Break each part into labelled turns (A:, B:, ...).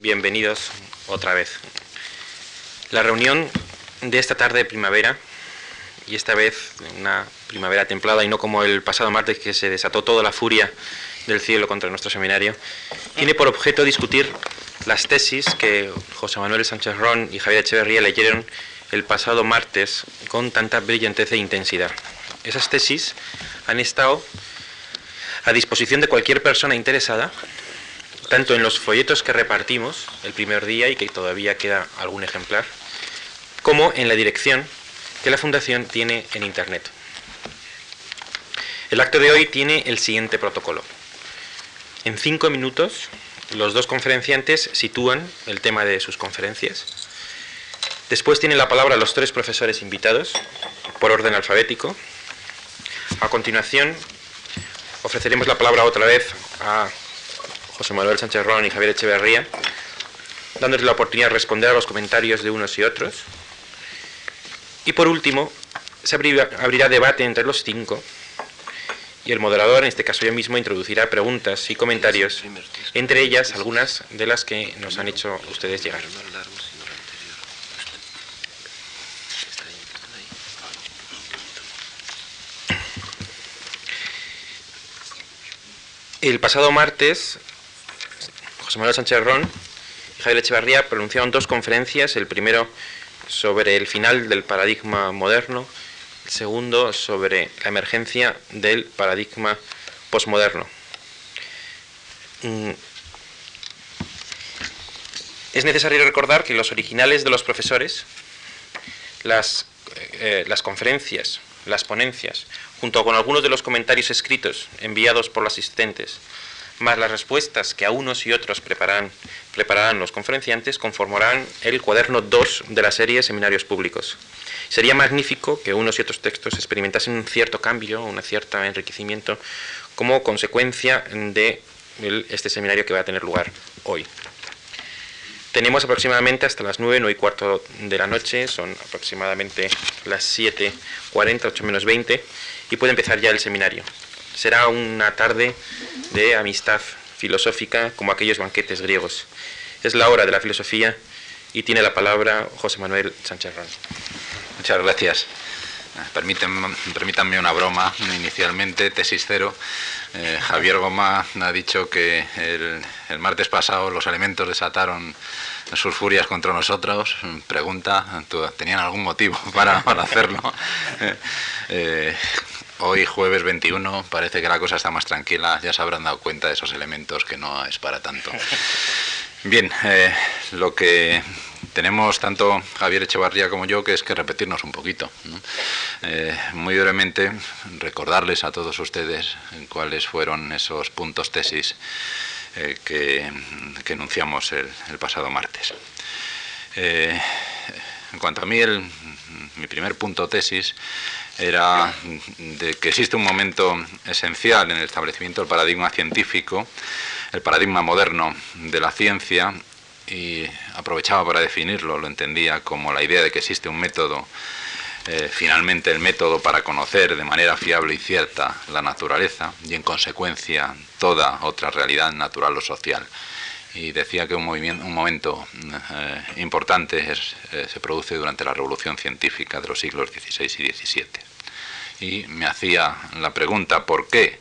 A: Bienvenidos otra vez. La reunión de esta tarde de primavera, y esta vez una primavera templada y no como el pasado martes que se desató toda la furia del cielo contra nuestro seminario, tiene por objeto discutir las tesis que José Manuel Sánchez Ron y Javier Echeverría leyeron el pasado martes con tanta brillantez e intensidad. Esas tesis han estado a disposición de cualquier persona interesada tanto en los folletos que repartimos el primer día y que todavía queda algún ejemplar, como en la dirección que la Fundación tiene en Internet. El acto de hoy tiene el siguiente protocolo. En cinco minutos, los dos conferenciantes sitúan el tema de sus conferencias. Después tienen la palabra los tres profesores invitados, por orden alfabético. A continuación, ofreceremos la palabra otra vez a José Manuel Sánchez Ron y Javier Echeverría, dándoles la oportunidad de responder a los comentarios de unos y otros. Y por último, se abrirá, abrirá debate entre los cinco y el moderador, en este caso yo mismo, introducirá preguntas y comentarios, entre ellas algunas de las que nos han hecho ustedes llegar. El pasado martes José Manuel Sánchez Ron y Javier Echevarría pronunciaron dos conferencias, el primero sobre el final del paradigma moderno, el segundo sobre la emergencia del paradigma posmoderno. Mm. Es necesario recordar que los originales de los profesores, eh, las conferencias, las ponencias, junto con algunos de los comentarios escritos enviados por los asistentes, más las respuestas que a unos y otros prepararán, los conferenciantes, conformarán el cuaderno 2 de la serie Seminarios Públicos. Sería magnífico que unos y otros textos experimentasen un cierto cambio, un cierto enriquecimiento, como consecuencia de este seminario que va a tener lugar hoy. Tenemos aproximadamente hasta las 9, 9 y cuarto de la noche, son aproximadamente las 7.40, 8 menos 20, y puede empezar ya el seminario. Será una tarde de amistad filosófica como aquellos banquetes griegos. Es la hora de la filosofía y tiene la palabra José Manuel Sánchez Ramos.
B: Muchas gracias. Permítanme, permítanme una broma inicialmente, tesis cero. Eh, Javier Goma ha dicho que el, martes pasado los elementos desataron sus furias contra nosotros. Pregunta, ¿tenían algún motivo para, hacerlo? Eh, Hoy, jueves 21, parece que la cosa está más tranquila. Ya se habrán dado cuenta de esos elementos que no es para tanto. Bien, eh, lo que tenemos tanto Javier Echevarría como yo que es que repetirnos un poquito. Eh, muy brevemente, recordarles a todos ustedes cuáles fueron esos puntos tesis eh, que, enunciamos el, pasado martes. en cuanto a mí, mi primer punto tesis era de que existe un momento esencial en el establecimiento del paradigma científico, el paradigma moderno de la ciencia, y aprovechaba para definirlo, lo entendía como la idea de que existe un método, eh, finalmente el método para conocer de manera fiable y cierta la naturaleza y en consecuencia toda otra realidad natural o social y decía que un, movimiento, un momento eh, importante eh, se produce durante la revolución científica de los siglos XVI y XVII. Y me hacía la pregunta por qué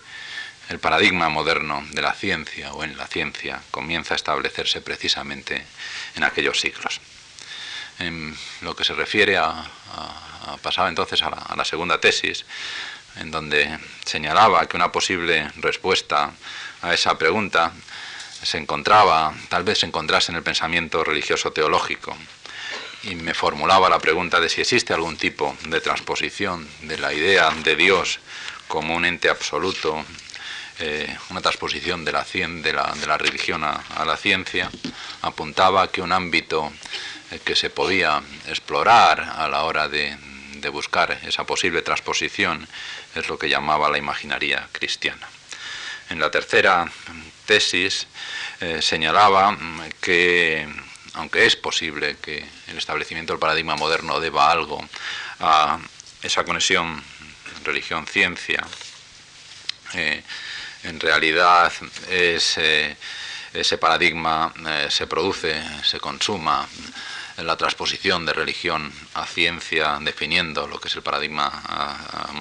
B: el paradigma moderno de la ciencia o en la ciencia comienza a establecerse precisamente en aquellos siglos. En lo que se refiere a, pasaba entonces a la, a la segunda tesis, en donde señalaba que una posible respuesta a esa pregunta se encontraba, tal vez se encontrase en el pensamiento religioso teológico, y me formulaba la pregunta de si existe algún tipo de transposición de la idea de Dios como un ente absoluto, eh, una transposición de la, de la, de la religión a, la ciencia, apuntaba que un ámbito eh, que se podía explorar a la hora de, de buscar esa posible transposición es lo que llamaba la imaginaría cristiana. En la tercera tesis eh, señalaba mm, que, aunque es posible que el establecimiento del paradigma moderno deba algo a esa conexión religión-ciencia, eh, en realidad es, ese paradigma eh, se produce, se consuma la transposición de religión a ciencia, definiendo lo que es el paradigma ah,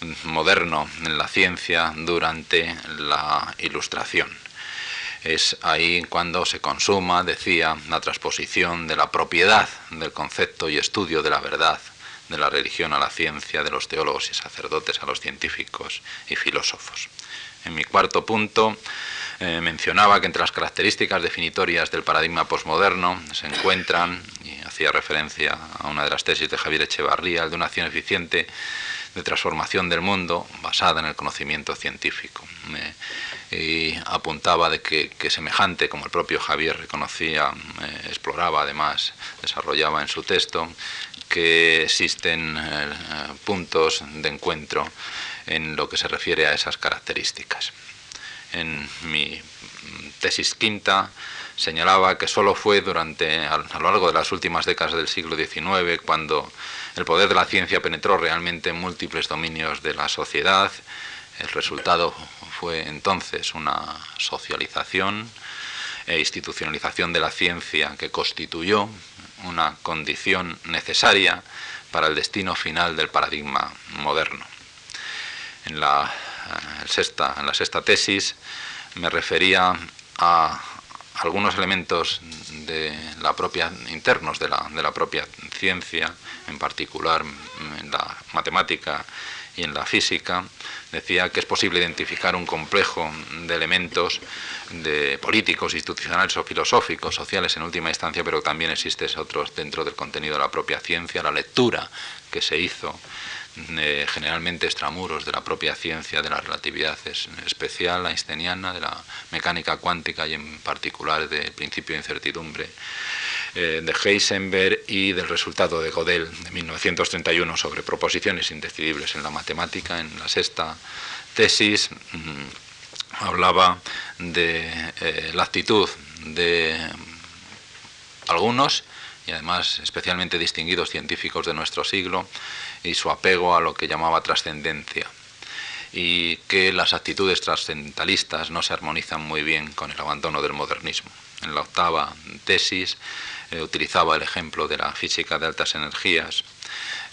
B: mm, moderno en la ciencia durante la ilustración. Es ahí cuando se consuma, decía, la transposición de la propiedad del concepto y estudio de la verdad de la religión a la ciencia, de los teólogos y sacerdotes a los científicos y filósofos. En mi cuarto punto eh, mencionaba que entre las características definitorias del paradigma posmoderno se encuentran, y hacía referencia a una de las tesis de Javier Echevarría, el de una acción eficiente de transformación del mundo basada en el conocimiento científico. y apuntaba de que, semejante, como el propio Javier reconocía, exploraba además, desarrollaba en su texto, que existen eh, puntos de encuentro en lo que se refiere a esas características en mi tesis quinta señalaba que solo fue durante a, lo largo de las últimas décadas del siglo XIX cuando el poder de la ciencia penetró realmente en múltiples dominios de la sociedad. El resultado fue entonces una socialización e institucionalización de la ciencia que constituyó una condición necesaria para el destino final del paradigma moderno. En la sexta, en la sexta tesis me refería a algunos elementos de la propia, internos de la, de la propia ciencia, en particular en la matemática y en la física, decía que es posible identificar un complejo de elementos de políticos, institucionales o filosóficos, sociales en última instancia, pero también existen otros dentro del contenido de la propia ciencia, la lectura que se hizo eh, generalmente extramuros de la propia ciencia de la relatividad es especial, einsteiniana, de la mecánica cuántica y en particular del principio de incertidumbre eh, de Heisenberg y del resultado de Gödel de 1931 sobre proposiciones indecidibles en la matemática. En la sexta tesis mm, hablaba de eh, la actitud de algunos y además especialmente distinguidos científicos de nuestro siglo y su apego a lo que llamaba trascendencia y que las actitudes trascendentalistas no se armonizan muy bien con el abandono del modernismo. En la octava tesis eh, utilizaba el ejemplo de la física de altas energías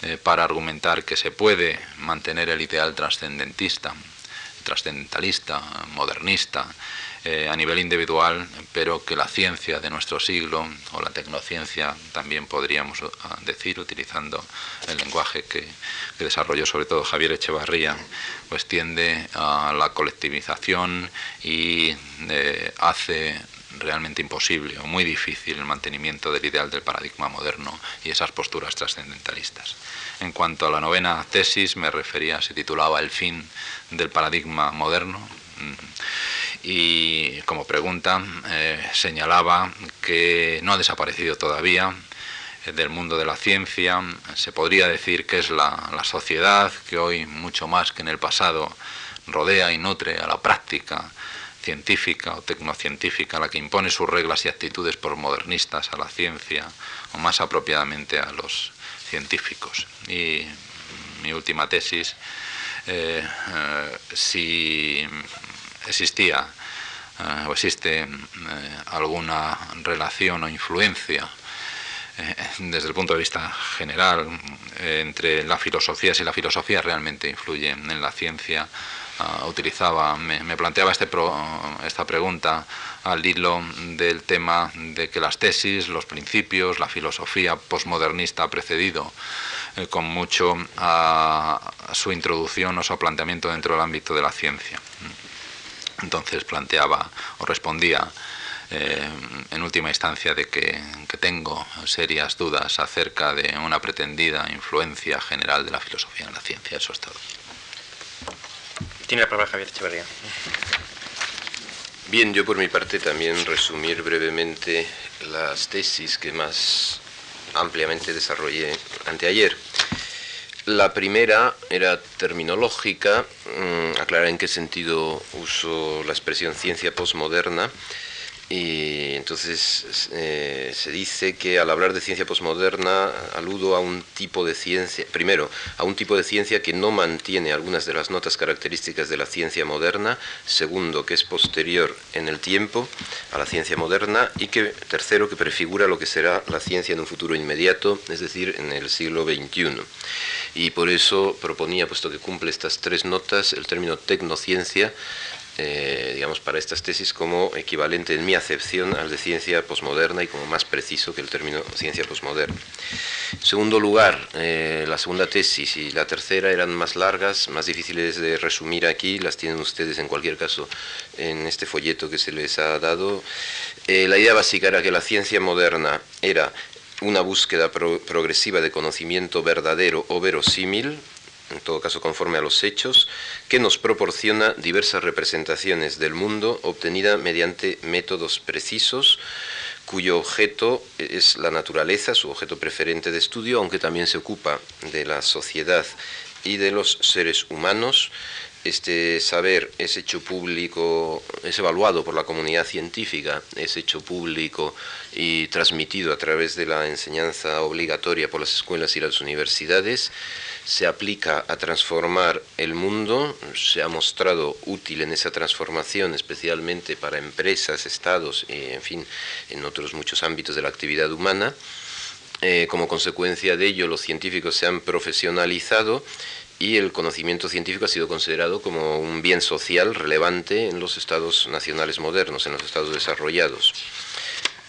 B: eh, para argumentar que se puede mantener el ideal trascendentista, trascendentalista, modernista, eh, a nivel individual, pero que la ciencia de nuestro siglo, o la tecnociencia también podríamos uh, decir, utilizando el lenguaje que, desarrolló sobre todo Javier Echevarría, pues tiende a la colectivización y eh, hace realmente imposible o muy difícil el mantenimiento del ideal del paradigma moderno y esas posturas trascendentalistas. En cuanto a la novena tesis, me refería, se titulaba El fin del paradigma moderno. Mm, y como pregunta eh, señalaba que no ha desaparecido todavía eh, del mundo de la ciencia. Se podría decir que es la, la, sociedad que hoy, mucho más que en el pasado, rodea y nutre a la práctica científica o tecnocientífica, la que impone sus reglas y actitudes por modernistas a la ciencia o más apropiadamente a los científicos. Y mi última tesis, eh, si existía eh, o existe eh, alguna relación o influencia eh, desde el punto de vista general entre la filosofía, si la filosofía realmente influye en la ciencia. Utilizaba, me, planteaba este esta pregunta al hilo del tema de que las tesis, los principios, la filosofía posmodernista ha precedido con mucho a, su introducción o su planteamiento dentro del ámbito de la ciencia. Entonces planteaba o respondía eh, en última instancia de que, tengo serias dudas acerca de una pretendida influencia general de la filosofía en la ciencia. Eso es todo.
A: Tiene la palabra Javier Echeverría.
C: Bien, yo por mi parte también resumir brevemente las tesis que más ampliamente desarrollé anteayer. La primera era terminológica, mm, aclarar en qué sentido uso la expresión ciencia posmoderna. Y entonces eh, se dice que al hablar de ciencia posmoderna aludo a un tipo de ciencia, primero, a un tipo de ciencia que no mantiene algunas de las notas características de la ciencia moderna, segundo, que es posterior en el tiempo a la ciencia moderna y que tercero, que prefigura lo que será la ciencia en un futuro inmediato, es decir, en el siglo XXI. Y por eso proponía, puesto que cumple estas tres notas, el término tecnociencia eh, digamos, para estas tesis como equivalente en mi acepción al de ciencia posmoderna y como más preciso que el término ciencia posmoderna. En segundo lugar, eh, la segunda tesis y la tercera eran más largas, más difíciles de resumir aquí, las tienen ustedes en cualquier caso en este folleto que se les ha dado. Eh, la idea básica era que la ciencia moderna era una búsqueda progresiva de conocimiento verdadero o verosímil, en todo caso conforme a los hechos, que nos proporciona diversas representaciones del mundo obtenida mediante métodos precisos, cuyo objeto es la naturaleza, su objeto preferente de estudio, aunque también se ocupa de la sociedad y de los seres humanos, este saber es hecho público, es evaluado por la comunidad científica, es hecho público y transmitido a través de la enseñanza obligatoria por las escuelas y las universidades, se aplica a transformar el mundo, se ha mostrado útil en esa transformación, especialmente para empresas, estados y, en fin, en otros muchos ámbitos de la actividad humana. Eh, como consecuencia de ello, los científicos se han profesionalizado y el conocimiento científico ha sido considerado como un bien social relevante en los estados nacionales modernos, en los estados desarrollados.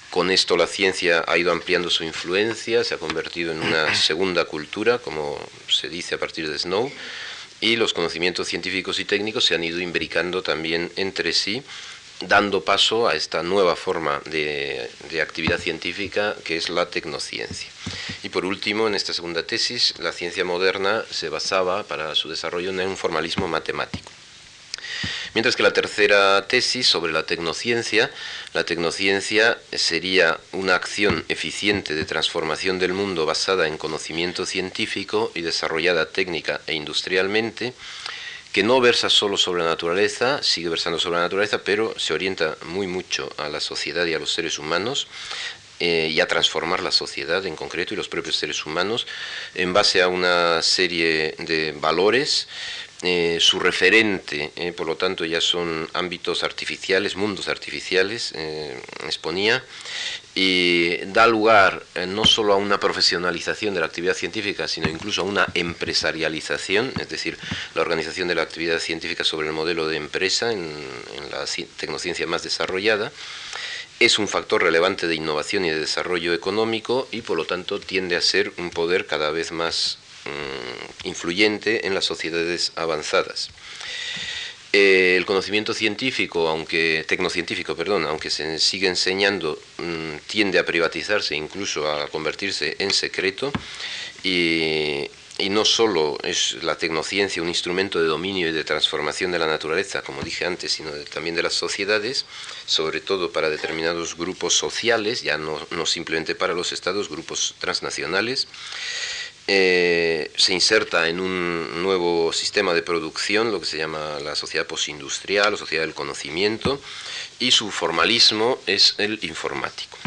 C: Con esto la ciencia ha ido ampliando su influencia, se ha convertido en una segunda cultura, como se dice a partir de Snow, y los conocimientos científicos y técnicos se han ido imbricando también entre sí dando paso a esta nueva forma de, actividad científica que es la tecnociencia. Y por último, en esta segunda tesis, la ciencia moderna se basaba para su desarrollo en un formalismo matemático. Mientras que la tercera tesis sobre la tecnociencia, la tecnociencia sería una acción eficiente de transformación del mundo basada en conocimiento científico y desarrollada técnica e industrialmente, que no versa solo sobre la naturaleza, sigue versando sobre la naturaleza, pero se orienta muy mucho a la sociedad y a los seres humanos eh, y a transformar la sociedad en concreto y los propios seres humanos en base a una serie de valores eh, su referente, eh, por lo tanto, ya son ámbitos artificiales, mundos artificiales, eh, exponía, y da lugar no solo a una profesionalización de la actividad científica, sino incluso a una empresarialización, es decir, la organización de la actividad científica sobre el modelo de empresa en, en la tecnociencia más desarrollada es un factor relevante de innovación y de desarrollo económico y por lo tanto tiende a ser un poder cada vez más influyente en las sociedades avanzadas. Eh, el conocimiento científico, aunque tecnocientífico, perdón, aunque se sigue enseñando, mm, tiende a privatizarse, incluso a convertirse en secreto, y, no solo es la tecnociencia un instrumento de dominio y de transformación de la naturaleza, como dije antes, sino también de las sociedades, sobre todo para determinados grupos sociales, ya no simplemente para los estados, grupos transnacionales. Eh, se inserta en un nuevo sistema de producción, lo que se llama la sociedad postindustrial o sociedad del conocimiento, y su formalismo es el informático.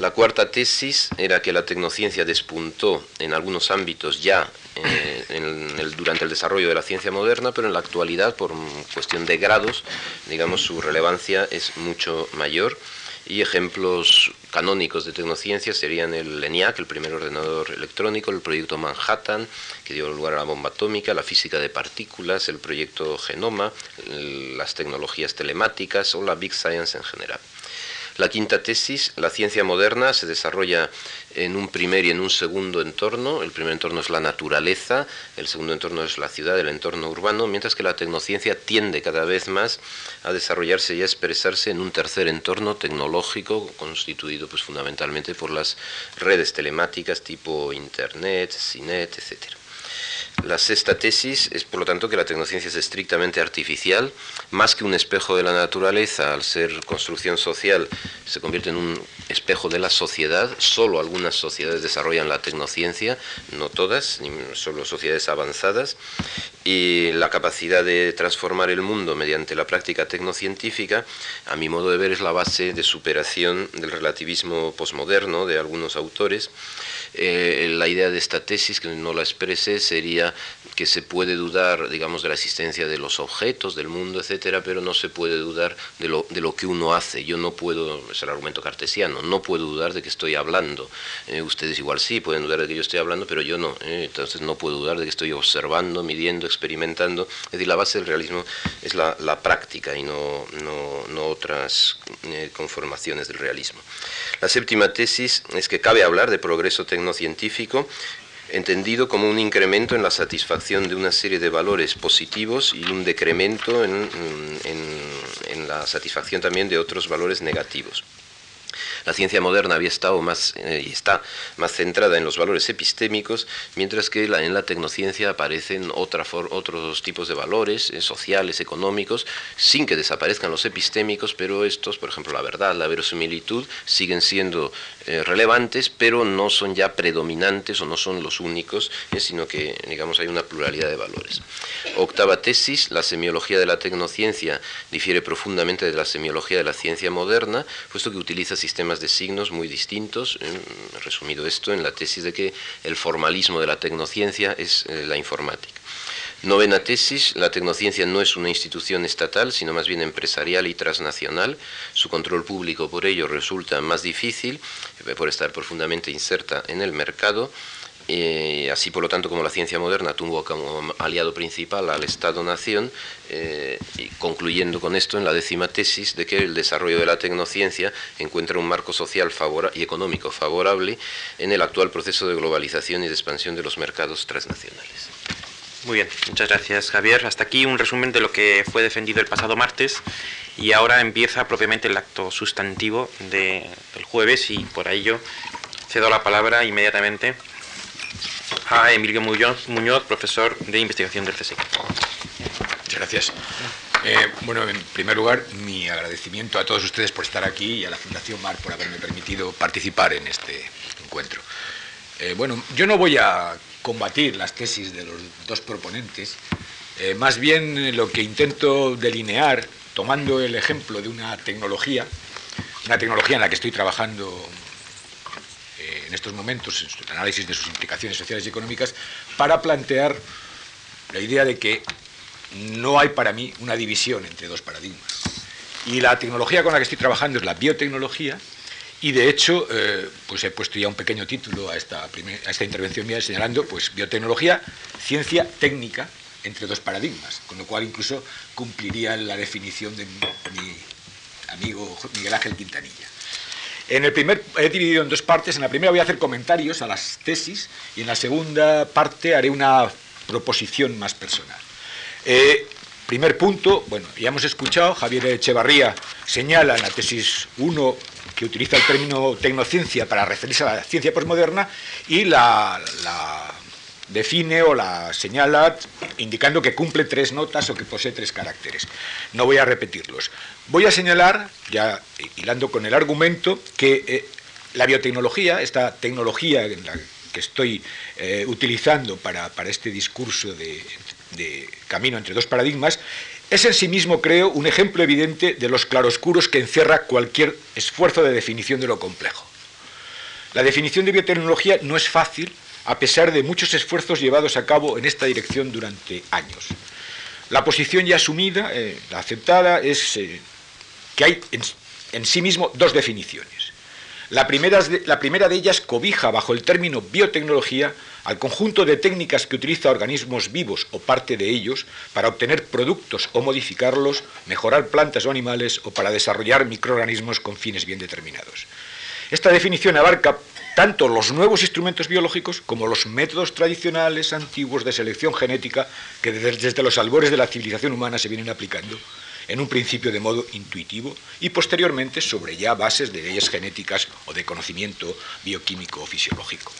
C: La cuarta tesis era que la tecnociencia despuntó en algunos ámbitos ya eh, durante el desarrollo de la ciencia moderna, pero en la actualidad, por cuestión de grados, digamos, su relevancia es mucho mayor y ejemplos canónicos de tecnociencia serían el ENIAC, el primer ordenador electrónico, el proyecto Manhattan, que dio lugar a la bomba atómica, la física de partículas, el proyecto Genoma, las tecnologías telemáticas o la Big Science en general. La quinta tesis, la ciencia moderna se desarrolla en un primer y en un segundo entorno. El primer entorno es la naturaleza, el segundo entorno es la ciudad, el entorno urbano, mientras que la tecnociencia tiende cada vez más a desarrollarse y a expresarse en un tercer entorno tecnológico constituido pues, fundamentalmente por las redes telemáticas tipo Internet, CINET, etcétera. La sexta tesis es, por lo tanto, que la tecnociencia es estrictamente artificial, más que un espejo de la naturaleza, al ser construcción social, se convierte en un espejo de la sociedad. Solo algunas sociedades desarrollan la tecnociencia, no todas, solo sociedades avanzadas. y la capacidad de transformar el mundo mediante la práctica tecnocientífica, a mi modo de ver, es la base de superación del relativismo posmoderno de algunos autores. Eh, la idea de esta tesis, que no la expresé, sería que se puede dudar, digamos, de la existencia de los objetos del mundo, etcétera, pero no se puede dudar de lo, de lo que uno hace. Yo no puedo, es el argumento cartesiano, no puedo dudar de que estoy hablando. Eh, ustedes igual sí pueden dudar de que yo estoy hablando, pero yo no. Eh, entonces no puedo dudar de que estoy observando, midiendo, experimentando. Es decir, la base del realismo es la, práctica y no, no, otras eh, conformaciones del realismo. La séptima tesis es que cabe hablar de progreso tecnocientífico entendido como un incremento en la satisfacción de una serie de valores positivos y un decremento en, en la satisfacción también de otros valores negativos. La ciencia moderna había estado más eh, y está más centrada en los valores epistémicos, mientras que en la tecnociencia aparecen otros tipos de valores eh, sociales, económicos, sin que desaparezcan los epistémicos, pero estos, por ejemplo, la verdad, la verosimilitud, siguen siendo eh, relevantes, pero no son ya predominantes o no son los únicos, sino que, digamos, hay una pluralidad de valores. Octava tesis, la semiología de la tecnociencia difiere profundamente de la semiología de la ciencia moderna, puesto que utiliza sistemas de signos muy distintos. Eh, resumido esto en la tesis de que el formalismo de la tecnociencia es eh, la informática. Novena tesis, la tecnociencia no es una institución estatal, sino más bien empresarial y transnacional. Su control público por ello resulta más difícil, eh, por estar profundamente inserta en el mercado. Eh, así, por lo tanto, como la ciencia moderna tuvo como aliado principal al Estado-Nación, eh, y concluyendo con esto en la décima tesis de que el desarrollo de la tecnociencia encuentra un marco social y económico favorable en el actual proceso de globalización y de expansión de los mercados transnacionales.
A: Muy bien, muchas gracias Javier. Hasta aquí un resumen de lo que fue defendido el pasado martes y ahora empieza propiamente el acto sustantivo del jueves y por ello cedo la palabra inmediatamente a Emilio Muñoz, profesor de investigación del CSIC.
D: Muchas gracias. Eh, bueno, en primer lugar, mi agradecimiento a todos ustedes por estar aquí y a la Fundación MAR por haberme permitido participar en este encuentro. Eh, bueno, yo no voy a combatir las tesis de los dos proponentes, eh, más bien lo que intento delinear, tomando el ejemplo de una tecnología, una tecnología en la que estoy trabajando en estos momentos, en el análisis de sus implicaciones sociales y económicas, para plantear la idea de que no hay para mí una división entre dos paradigmas. Y la tecnología con la que estoy trabajando es la biotecnología, y de hecho, eh, pues he puesto ya un pequeño título a esta, a esta intervención mía señalando pues, biotecnología, ciencia técnica entre dos paradigmas, con lo cual incluso cumpliría la definición de mi amigo Miguel Ángel Quintanilla. En el primer, he dividido en dos partes. En la primera voy a hacer comentarios a las tesis y en la segunda parte haré una proposición más personal. Eh, primer punto, bueno, ya hemos escuchado, Javier Echevarría señala en la tesis 1 que utiliza el término tecnociencia para referirse a la ciencia postmoderna y la define o la señala indicando que cumple tres notas o que posee tres caracteres. No voy a repetirlos. Voy a señalar, ya hilando con el argumento, que eh, la biotecnología, esta tecnología que estoy eh, utilizando para, este discurso de, camino entre dos paradigmas, es en sí mismo, creo, un ejemplo evidente de los claroscuros que encierra cualquier esfuerzo de definición de lo complejo. La definición de biotecnología no es fácil a pesar de muchos esfuerzos llevados a cabo en esta dirección durante años. La posición ya asumida, eh, la aceptada, es que hay en, sí mismo dos definiciones. La primera, de ellas cobija bajo el término biotecnología al conjunto de técnicas que utiliza organismos vivos o parte de ellos para obtener productos o modificarlos, mejorar plantas o animales o para desarrollar microorganismos con fines bien determinados. Esta definición abarca tanto los nuevos instrumentos biológicos como los métodos tradicionales antiguos de selección genética que desde los albores de la civilización humana se vienen aplicando, en un principio de modo intuitivo y posteriormente sobre ya bases de leyes genéticas o de conocimiento bioquímico o fisiológico.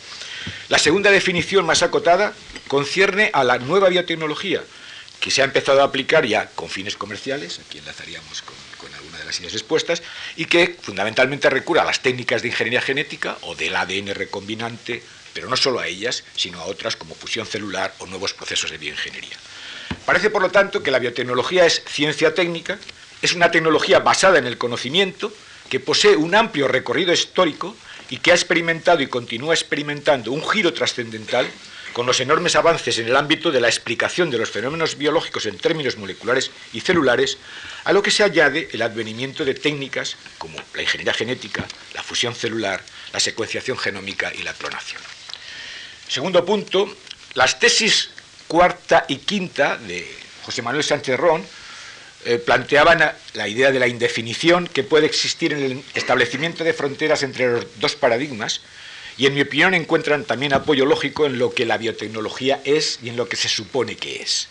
D: La segunda definición más acotada concierne a la nueva biotecnología, que se ha empezado a aplicar ya con fines comerciales, aquí enlazaríamos con expuestas, y que fundamentalmente recurre a las técnicas de ingeniería genética o del ADN recombinante, pero no solo a ellas, sino a otras como fusión celular o nuevos procesos de bioingeniería. Parece, por lo tanto, que la biotecnología es ciencia técnica, es una tecnología basada en el conocimiento, que posee un amplio recorrido histórico y que ha experimentado y continúa experimentando un giro trascendental con los enormes avances en el ámbito de la explicación de los fenómenos biológicos en términos moleculares y celulares, a lo que se añade el advenimiento de técnicas como la ingeniería genética, la fusión celular, la secuenciación genómica y la clonación. Segundo punto, las tesis cuarta y quinta de José Manuel Sánchez Ron eh, planteaban la idea de la indefinición que puede existir en el establecimiento de fronteras entre los dos paradigmas y en mi opinión encuentran también apoyo lógico en lo que la biotecnología es y en lo que se supone que es.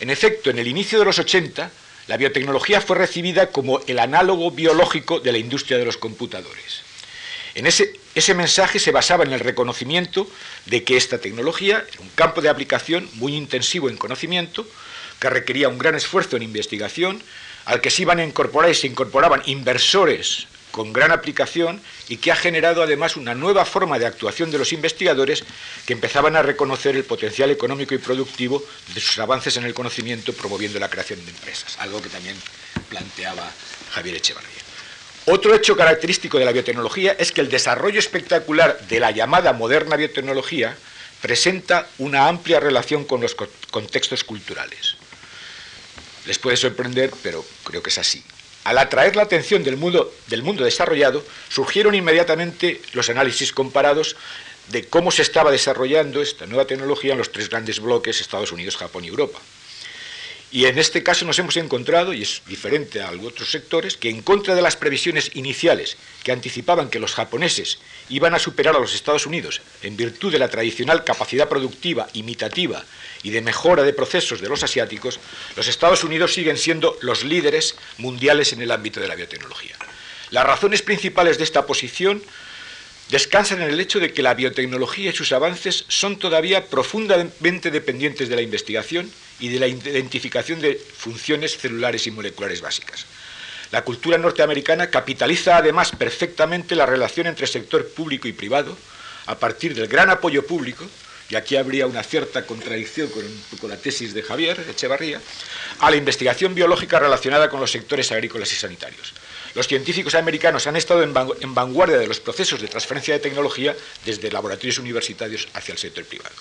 D: En efecto, en el inicio de los 80, la biotecnología fue recibida como el análogo biológico de la industria de los computadores. En ese, ese, mensaje se basaba en el reconocimiento de que esta tecnología era un campo de aplicación muy intensivo en conocimiento, que requería un gran esfuerzo en investigación, al que se iban a incorporar y se incorporaban inversores con gran aplicación y que ha generado además una nueva forma de actuación de los investigadores que empezaban a reconocer el potencial económico y productivo de sus avances en el conocimiento promoviendo la creación de empresas, algo que también planteaba Javier Echevarría. Otro hecho característico de la biotecnología es que el desarrollo espectacular de la llamada moderna biotecnología presenta una amplia relación con los contextos culturales. Les puede sorprender, pero creo que es así. Al atraer la atención del mundo, del mundo desarrollado, surgieron inmediatamente los análisis comparados de cómo se estaba desarrollando esta nueva tecnología en los tres grandes bloques, Estados Unidos, Japón y Europa. Y en este caso nos hemos encontrado, y es diferente a otros sectores, que en contra de las previsiones iniciales que anticipaban que los japoneses iban a superar a los Estados Unidos en virtud de la tradicional capacidad productiva imitativa y de mejora de procesos de los asiáticos, los Estados Unidos siguen siendo los líderes mundiales en el ámbito de la biotecnología. Las razones principales de esta posición descansan en el hecho de que la biotecnología y sus avances son todavía profundamente dependientes de la investigación y de la identificación de funciones celulares y moleculares básicas. La cultura norteamericana capitaliza además perfectamente la relación entre sector público y privado a partir del gran apoyo público, y aquí habría una cierta contradicción con, la tesis de Javier Echevarría, a la investigación biológica relacionada con los sectores agrícolas y sanitarios. Los científicos americanos han estado en vanguardia de los procesos de transferencia de tecnología desde laboratorios universitarios hacia el sector privado.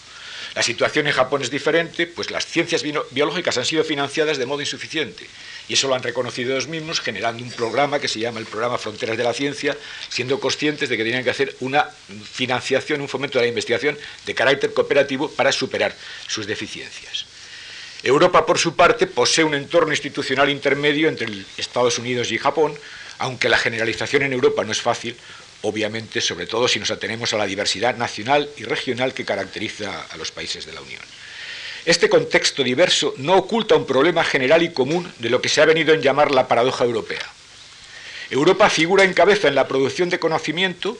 D: La situación en Japón es diferente, pues las ciencias biológicas han sido financiadas de modo insuficiente y eso lo han reconocido ellos mismos generando un programa que se llama el programa Fronteras de la Ciencia, siendo conscientes de que tenían que hacer una financiación, un fomento de la investigación de carácter cooperativo para superar sus deficiencias. Europa, por su parte, posee un entorno institucional intermedio entre Estados Unidos y Japón, aunque la generalización en Europa no es fácil, obviamente, sobre todo si nos atenemos a la diversidad nacional y regional que caracteriza a los países de la Unión. Este contexto diverso no oculta un problema general y común de lo que se ha venido en llamar la paradoja europea. Europa figura en cabeza en la producción de conocimiento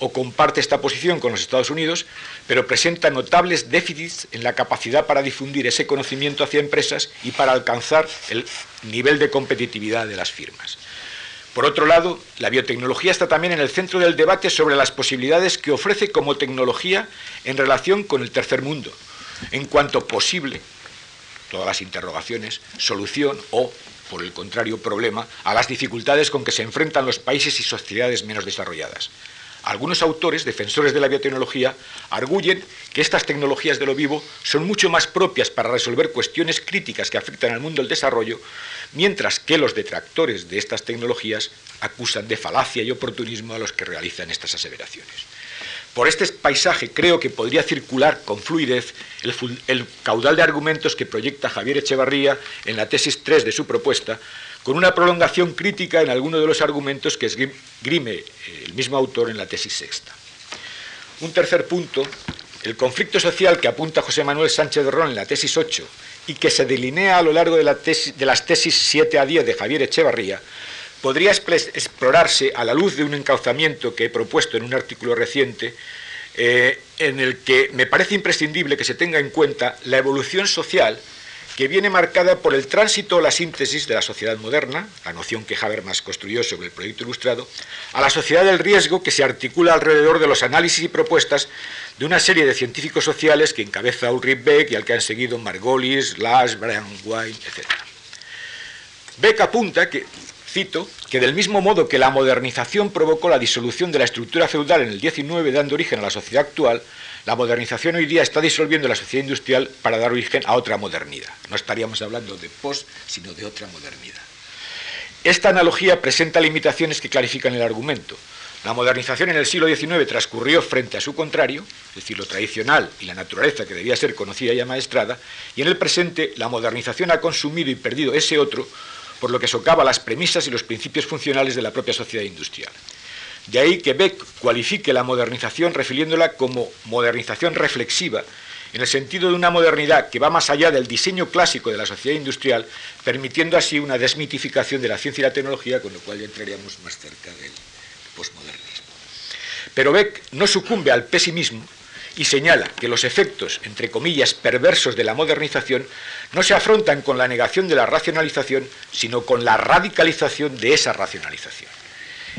D: o comparte esta posición con los Estados Unidos, pero presenta notables déficits en la capacidad para difundir ese conocimiento hacia empresas y para alcanzar el nivel de competitividad de las firmas. Por otro lado, la biotecnología está también en el centro del debate sobre las posibilidades que ofrece como tecnología en relación con el tercer mundo, en cuanto posible, todas las interrogaciones, solución o, por el contrario, problema a las dificultades con que se enfrentan los países y sociedades menos desarrolladas. Algunos autores, defensores de la biotecnología, arguyen que estas tecnologías de lo vivo son mucho más propias para resolver cuestiones críticas que afectan al mundo del desarrollo, mientras que los detractores de estas tecnologías acusan de falacia y oportunismo a los que realizan estas aseveraciones. Por este paisaje creo que podría circular con fluidez el, caudal de argumentos que proyecta Javier Echevarría en la tesis 3 de su propuesta, con una prolongación crítica en alguno de los argumentos que esgrime eh, el mismo autor en la tesis sexta. Un tercer punto, el conflicto social que apunta José Manuel Sánchez de Ron en la tesis 8 y que se delinea a lo largo de, las tesis 7 a 10 de Javier Echevarría, podría explorarse a la luz de un encauzamiento que he propuesto en un artículo reciente, eh, en el que me parece imprescindible que se tenga en cuenta la evolución social que viene marcada por el tránsito o la síntesis de la sociedad moderna, la noción que Habermas construyó sobre el proyecto ilustrado, a la sociedad del riesgo que se articula alrededor de los análisis y propuestas de una serie de científicos sociales que encabeza Ulrich Beck y al que han seguido Margolis, Lash, Brian White, etc. Beck apunta que, cito, que del mismo modo que la modernización provocó la disolución de la estructura feudal en el XIX dando origen a la sociedad actual, la modernización hoy día está disolviendo la sociedad industrial para dar origen a otra modernidad. No estaríamos hablando de post, sino de otra modernidad. Esta analogía presenta limitaciones que clarifican el argumento. La modernización en el siglo XIX transcurrió frente a su contrario, es decir, lo tradicional y la naturaleza que debía ser conocida y amaestrada, y en el presente la modernización ha consumido y perdido ese otro, por lo que socava las premisas y los principios funcionales de la propia sociedad industrial. De ahí que Beck cualifique la modernización refiriéndola como modernización reflexiva, en el sentido de una modernidad que va más allá del diseño clásico de la sociedad industrial, permitiendo así una desmitificación de la ciencia y la tecnología, con lo cual ya entraríamos más cerca del posmodernismo. Pero Beck no sucumbe al pesimismo y señala que los efectos, entre comillas, perversos de la modernización no se afrontan con la negación de la racionalización, sino con la radicalización de esa racionalización.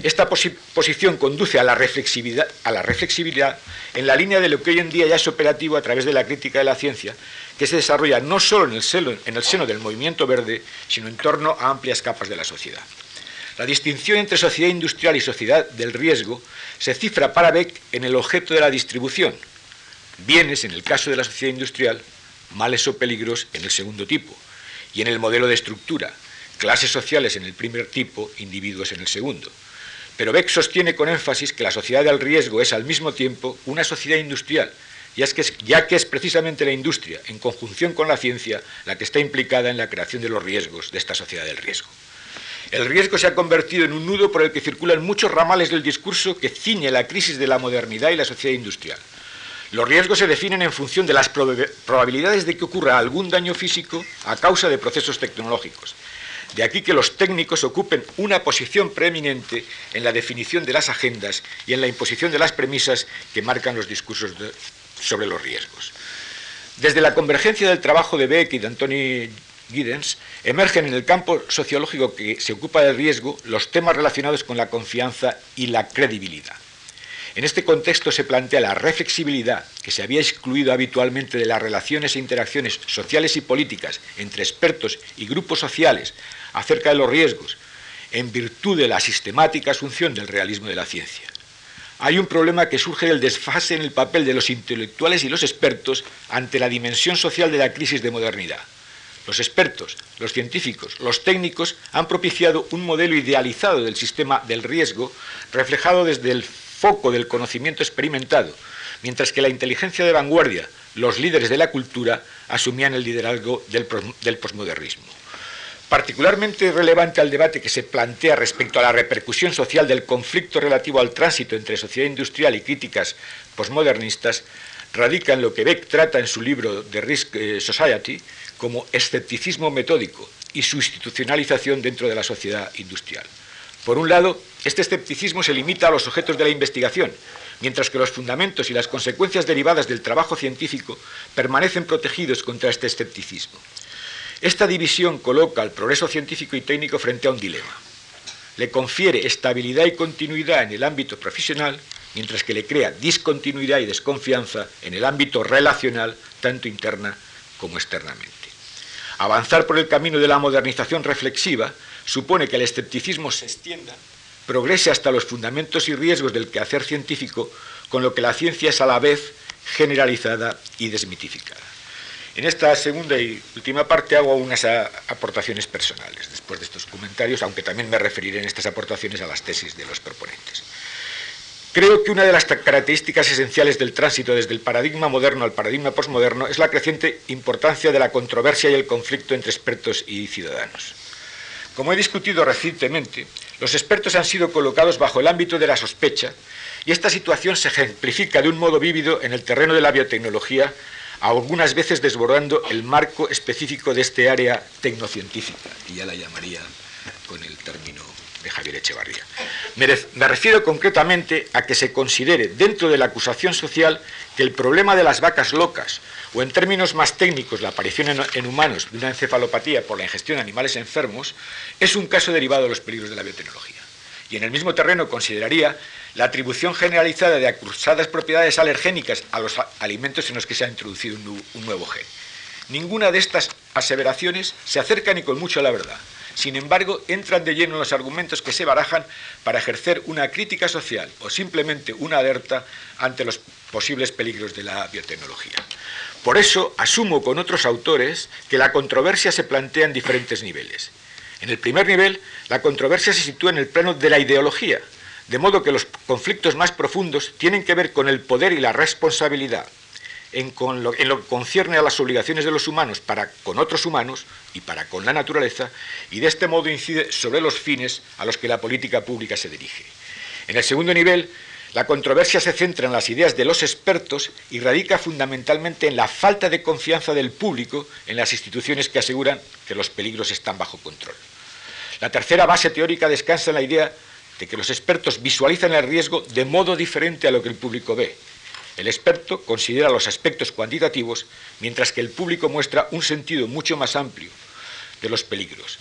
D: Esta posición conduce a la, reflexividad, a la reflexibilidad en la línea de lo que hoy en día ya es operativo a través de la crítica de la ciencia, que se desarrolla no solo en el, seno, en el seno del movimiento verde, sino en torno a amplias capas de la sociedad. La distinción entre sociedad industrial y sociedad del riesgo se cifra para Beck en el objeto de la distribución, bienes en el caso de la sociedad industrial, males o peligros en el segundo tipo, y en el modelo de estructura, clases sociales en el primer tipo, individuos en el segundo. Pero Beck sostiene con énfasis que la sociedad del riesgo es al mismo tiempo una sociedad industrial, ya, que es, ya que es precisamente la industria, en conjunción con la ciencia, la que está implicada en la creación de los riesgos de esta sociedad del riesgo. El riesgo se ha convertido en un nudo por el que circulan muchos ramales del discurso que ciñe la crisis de la modernidad y la sociedad industrial. Los riesgos se definen en función de las probabilidades de que ocurra algún daño físico a causa de procesos tecnológicos. De aquí que los técnicos ocupen una posición preeminente en la definición de las agendas y en la imposición de las premisas que marcan los discursos sobre los riesgos. Desde la convergencia del trabajo de Beck y de Anthony Giddens, emergen en el campo sociológico que se ocupa del riesgo los temas relacionados con la confianza y la credibilidad. En este contexto se plantea la reflexibilidad que se había excluido habitualmente de las relaciones e interacciones sociales y políticas entre expertos y grupos sociales acerca de los riesgos, en virtud de la sistemática asunción del realismo de la ciencia. Hay un problema que surge del desfase en el papel de los intelectuales y los expertos ante la dimensión social de la crisis de modernidad. Los expertos, los científicos, los técnicos han propiciado un modelo idealizado del sistema del riesgo reflejado desde el foco del conocimiento experimentado, mientras que la inteligencia de vanguardia, los líderes de la cultura, asumían el liderazgo del, posmodernismo. Particularmente relevante al debate que se plantea respecto a la repercusión social del conflicto relativo al tránsito entre sociedad industrial y críticas posmodernistas radica en lo que Beck trata en su libro The Risk eh, Society como escepticismo metódico y su institucionalización dentro de la sociedad industrial. Por un lado, este escepticismo se limita a los objetos de la investigación, mientras que los fundamentos y las consecuencias derivadas del trabajo científico permanecen protegidos contra este escepticismo. Esta división coloca al progreso científico y técnico frente a un dilema. Le confiere estabilidad y continuidad en el ámbito profesional, mientras que le crea discontinuidad y desconfianza en el ámbito relacional, tanto interna como externamente. Avanzar por el camino de la modernización reflexiva supone que el escepticismo se extienda, progrese hasta los fundamentos y riesgos del quehacer científico, con lo que la ciencia es a la vez generalizada y desmitificada. En esta segunda y última parte hago unas aportaciones personales después de estos comentarios, aunque también me referiré en estas aportaciones a las tesis de los proponentes. Creo que una de las características esenciales del tránsito desde el paradigma moderno al paradigma posmoderno es la creciente importancia de la controversia y el conflicto entre expertos y ciudadanos. Como he discutido recientemente, los expertos han sido colocados bajo el ámbito de la sospecha y esta situación se ejemplifica de un modo vívido en el terreno de la biotecnología algunas veces desbordando el marco específico de este área tecnocientífica, y ya la llamaría con el término de Javier Echevarría. Me, refiero concretamente a que se considere dentro de la acusación social que el problema de las vacas locas, o en términos más técnicos la aparición en, humanos de una encefalopatía por la ingestión de animales enfermos, es un caso derivado de los peligros de la biotecnología. Y en el mismo terreno consideraría la atribución generalizada de acusadas propiedades alergénicas a los alimentos en los que se ha introducido un, nuevo gen. Ninguna de estas aseveraciones se acerca ni con mucho a la verdad. Sin embargo, entran de lleno en los argumentos que se barajan para ejercer una crítica social o simplemente una alerta ante los posibles peligros de la biotecnología. Por eso asumo con otros autores que la controversia se plantea en diferentes niveles. En el primer nivel, la controversia se sitúa en el plano de la ideología, de modo que los conflictos más profundos tienen que ver con el poder y la responsabilidad, en, en, lo, que concierne a las obligaciones de los humanos para con otros humanos y para con la naturaleza, y de este modo incide sobre los fines a los que la política pública se dirige. En el segundo nivel, la controversia se centra en las ideas de los expertos y radica fundamentalmente en la falta de confianza del público en las instituciones que aseguran que los peligros están bajo control. La tercera base teórica descansa en la idea de que los expertos visualizan el riesgo de modo diferente a lo que el público ve. El experto considera los aspectos cuantitativos, mientras que el público muestra un sentido mucho más amplio de los peligros.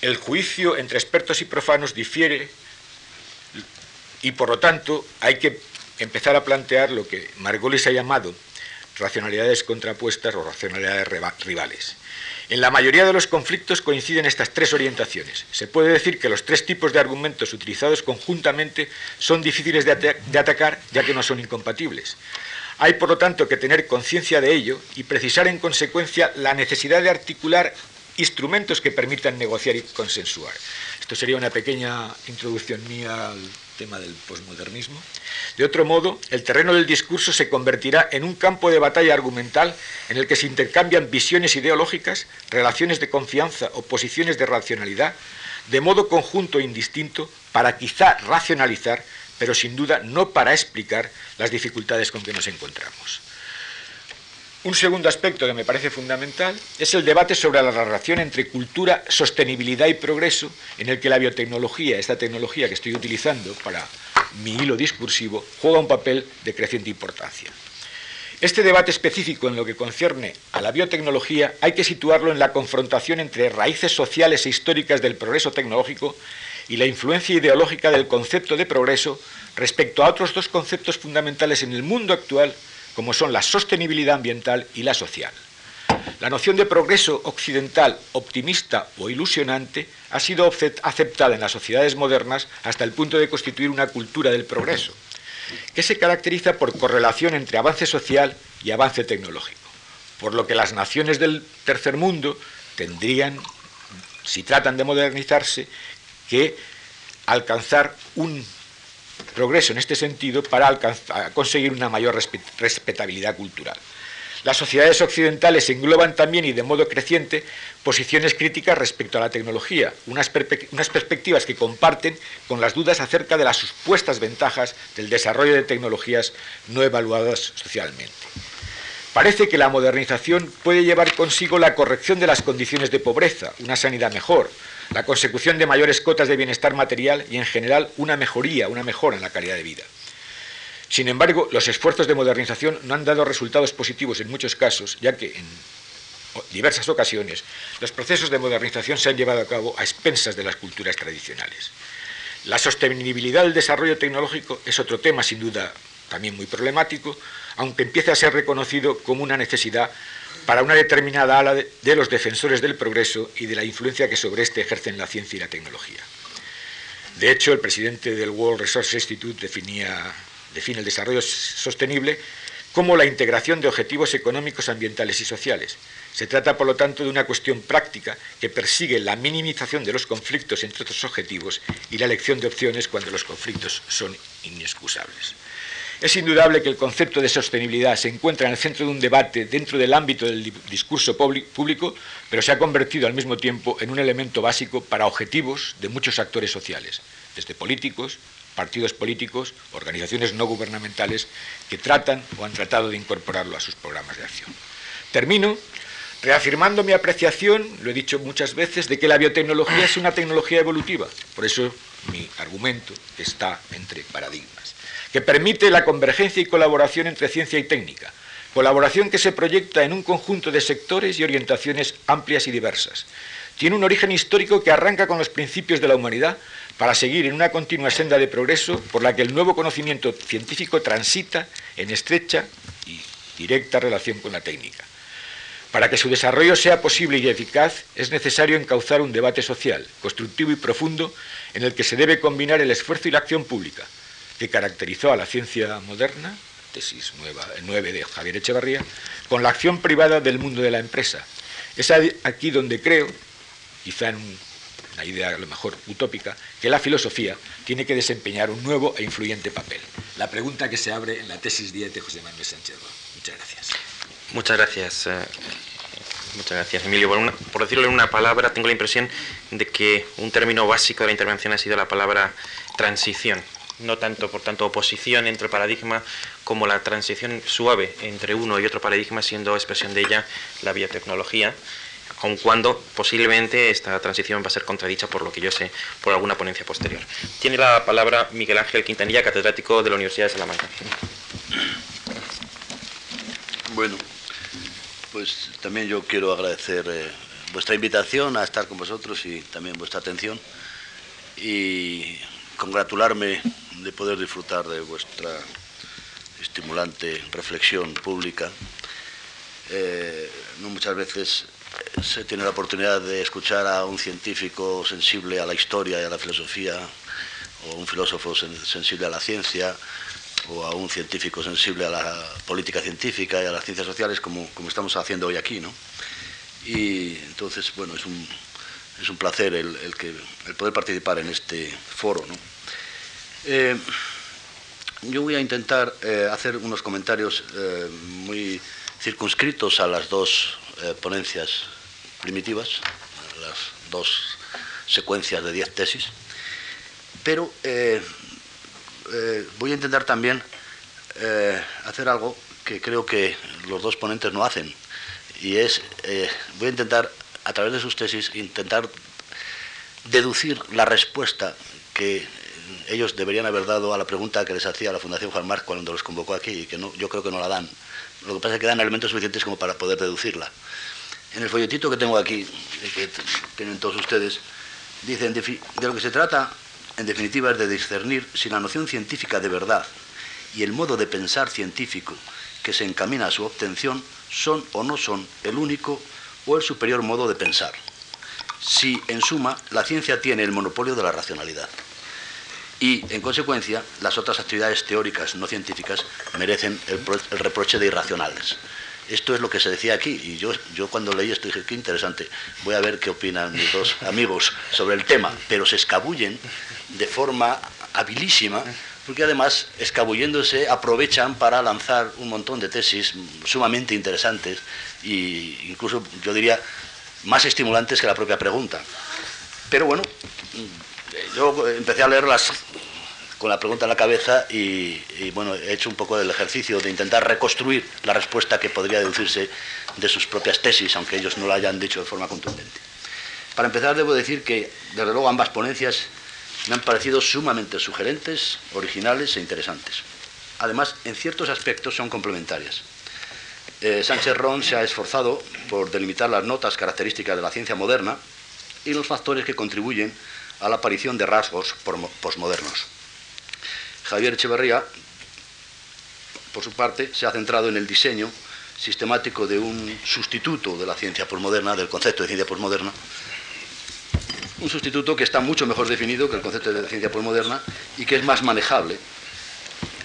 D: El juicio entre expertos y profanos difiere y por lo tanto hay que empezar a plantear lo que Margolis ha llamado racionalidades contrapuestas o racionalidades rivales. En la mayoría de los conflictos coinciden estas tres orientaciones. Se puede decir que los tres tipos de argumentos utilizados conjuntamente son difíciles de, de atacar ya que no son incompatibles. Hay, por lo tanto, que tener conciencia de ello y precisar en consecuencia la necesidad de articular instrumentos que permitan negociar y consensuar. Esto sería una pequeña introducción mía al tema del posmodernismo. De otro modo, el terreno del discurso se convertirá en un campo de batalla argumental en el que se intercambian visiones ideológicas, relaciones de confianza o posiciones de racionalidad, de modo conjunto e indistinto, para quizá racionalizar, pero sin duda no para explicar las dificultades con que nos encontramos. Un segundo aspecto que me parece fundamental es el debate sobre la relación entre cultura, sostenibilidad y progreso, en el que la biotecnología, esta tecnología que estoy utilizando para mi hilo discursivo, juega un papel de creciente importancia. Este debate específico en lo que concierne a la biotecnología hay que situarlo en la confrontación entre raíces sociales e históricas del progreso tecnológico y la influencia ideológica del concepto de progreso respecto a otros dos conceptos fundamentales en el mundo actual como son la sostenibilidad ambiental y la social. La noción de progreso occidental optimista o ilusionante ha sido aceptada en las sociedades modernas hasta el punto de constituir una cultura del progreso, que se caracteriza por correlación entre avance social y avance tecnológico, por lo que las naciones del tercer mundo tendrían, si tratan de modernizarse, que alcanzar un progreso en este sentido para conseguir una mayor respetabilidad cultural. Las sociedades occidentales engloban también y de modo creciente posiciones críticas respecto a la tecnología, unas, perspectivas que comparten con las dudas acerca de las supuestas ventajas del desarrollo de tecnologías no evaluadas socialmente. Parece que la modernización puede llevar consigo la corrección de las condiciones de pobreza, una sanidad mejor, la consecución de mayores cotas de bienestar material y, en general, una mejoría, una mejora en la calidad de vida. Sin embargo, los esfuerzos de modernización no han dado resultados positivos en muchos casos, ya que en diversas ocasiones los procesos de modernización se han llevado a cabo a expensas de las culturas tradicionales. La sostenibilidad del desarrollo tecnológico es otro tema, sin duda, también muy problemático, aunque empieza a ser reconocido como una necesidad para una determinada ala de los defensores del progreso y de la influencia que sobre éste ejercen la ciencia y la tecnología. De hecho, el presidente del World Resource Institute definía, define el desarrollo sostenible como la integración de objetivos económicos, ambientales y sociales. Se trata, por lo tanto, de una cuestión práctica que persigue la minimización de los conflictos entre otros objetivos y la elección de opciones cuando los conflictos son inexcusables. Es indudable que el concepto de sostenibilidad se encuentra en el centro de un debate dentro del ámbito del discurso público, pero se ha convertido al mismo tiempo en un elemento básico para objetivos de muchos actores sociales, desde políticos, partidos políticos, organizaciones no gubernamentales que tratan o han tratado de incorporarlo a sus programas de acción. Termino reafirmando mi apreciación, lo he dicho muchas veces, de que la biotecnología es una tecnología evolutiva. Por eso mi argumento está entre paradigmas, que permite la convergencia y colaboración entre ciencia y técnica, colaboración que se proyecta en un conjunto de sectores y orientaciones amplias y diversas. Tiene un origen histórico que arranca con los principios de la humanidad para seguir en una continua senda de progreso por la que el nuevo conocimiento científico transita en estrecha y directa relación con la técnica. Para que su desarrollo sea posible y eficaz, es necesario encauzar un debate social, constructivo y profundo, en el que se debe combinar el esfuerzo y la acción pública, que caracterizó a la ciencia moderna, tesis nueva, 9 de Javier Echevarría, con la acción privada del mundo de la empresa. Es aquí donde creo, quizá en una idea a lo mejor utópica, que la filosofía tiene que desempeñar un nuevo e influyente papel. La pregunta que se abre en la tesis 10 de José Manuel Sánchez. Muchas gracias.
A: Muchas gracias. Eh, muchas gracias, Emilio. Por, decirlo en una palabra, tengo la impresión de que un término básico de la intervención ha sido la palabra transición. No tanto, por tanto, oposición entre el paradigma como la transición suave entre uno y otro paradigma, siendo expresión de ella la biotecnología, aun cuando posiblemente esta transición va a ser contradicha por lo que yo sé, por alguna ponencia posterior. Tiene la palabra Miguel Ángel Quintanilla, catedrático de la Universidad de Salamanca.
E: Bueno, pues también yo quiero agradecer eh, vuestra invitación a estar con vosotros y también vuestra atención y congratularme de poder disfrutar de vuestra estimulante reflexión pública. Eh, no muchas veces se tiene la oportunidad de escuchar a un científico sensible a la historia y a la filosofía, o un filósofo sensible a la ciencia, o a un científico sensible a la política científica y a las ciencias sociales como, como estamos haciendo hoy aquí, ¿no? Y entonces, bueno, es un, es un placer el, que, el poder participar en este foro, ¿no? Eh, yo voy a intentar eh, hacer unos comentarios eh, muy circunscritos a las dos ponencias primitivas, las dos secuencias de diez tesis, pero voy a intentar también hacer algo que creo que los dos ponentes no hacen, y es, voy a intentar, a través de sus tesis, intentar deducir la respuesta que ellos deberían haber dado a la pregunta que les hacía la Fundación Juan Marc cuando los convocó aquí, y que no, yo creo que no la dan. Lo que pasa es que dan elementos suficientes como para poder deducirla. En el folletito que tengo aquí, que tienen todos ustedes, dicen de lo que se trata en definitiva, es de discernir si la noción científica de verdad y el modo de pensar científico que se encamina a su obtención son o no son el único o el superior modo de pensar. Si, en suma, la ciencia tiene el monopolio de la racionalidad. Y, en consecuencia, las otras actividades teóricas no científicas merecen el, reproche de irracionales. Esto es lo que se decía aquí y yo, yo cuando leí esto dije, qué interesante, voy a ver qué opinan mis dos amigos sobre el tema, pero se escabullen de forma habilísima porque además, escabulléndose, aprovechan para lanzar un montón de tesis sumamente interesantes e incluso, yo diría, más estimulantes que la propia pregunta. Pero bueno, yo empecé a leerlas con la pregunta en la cabeza y, bueno, he hecho un poco el ejercicio de intentar reconstruir la respuesta que podría deducirse de sus propias tesis, aunque ellos no la hayan dicho de forma contundente. Para empezar, debo decir que, desde luego, ambas ponencias me han parecido sumamente sugerentes, originales e interesantes. Además, en ciertos aspectos son complementarias. Eh, Sánchez Ron se ha esforzado por delimitar las notas características de la ciencia moderna y los factores que contribuyen a la aparición de rasgos posmodernos. Javier Echeverría, por su parte, se ha centrado en el diseño sistemático de un sustituto de la ciencia posmoderna, del concepto de ciencia posmoderna, un sustituto que está mucho mejor definido que el concepto de ciencia posmoderna y que es más manejable,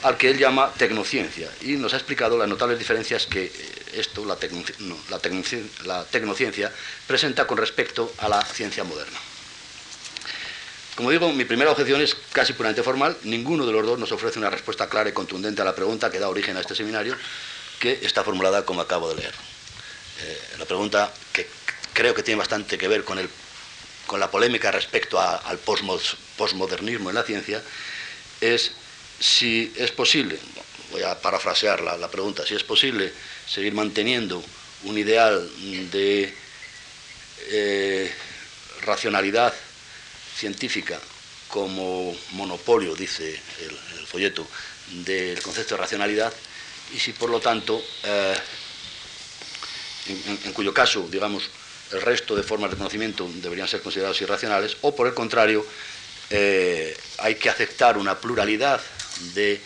E: al que él llama tecnociencia, y nos ha explicado las notables diferencias que eh, esto, la, tecnociencia, presenta con respecto a la ciencia moderna. Como digo, mi primera objeción es casi puramente formal. Ninguno de los dos nos ofrece una respuesta clara y contundente a la pregunta que da origen a este seminario, que está formulada como acabo de leer. Eh, la pregunta que creo que tiene bastante que ver con, el, con la polémica respecto al posmodernismo en la ciencia es si es posible, voy a parafrasear la, la pregunta, si es posible seguir manteniendo un ideal de eh, racionalidad científica como monopolio, dice el, folleto, del concepto de racionalidad, y si por lo tanto, eh, en, cuyo caso, digamos, el resto de formas de conocimiento deberían ser consideradas irracionales, o por el contrario, eh, hay que aceptar una pluralidad de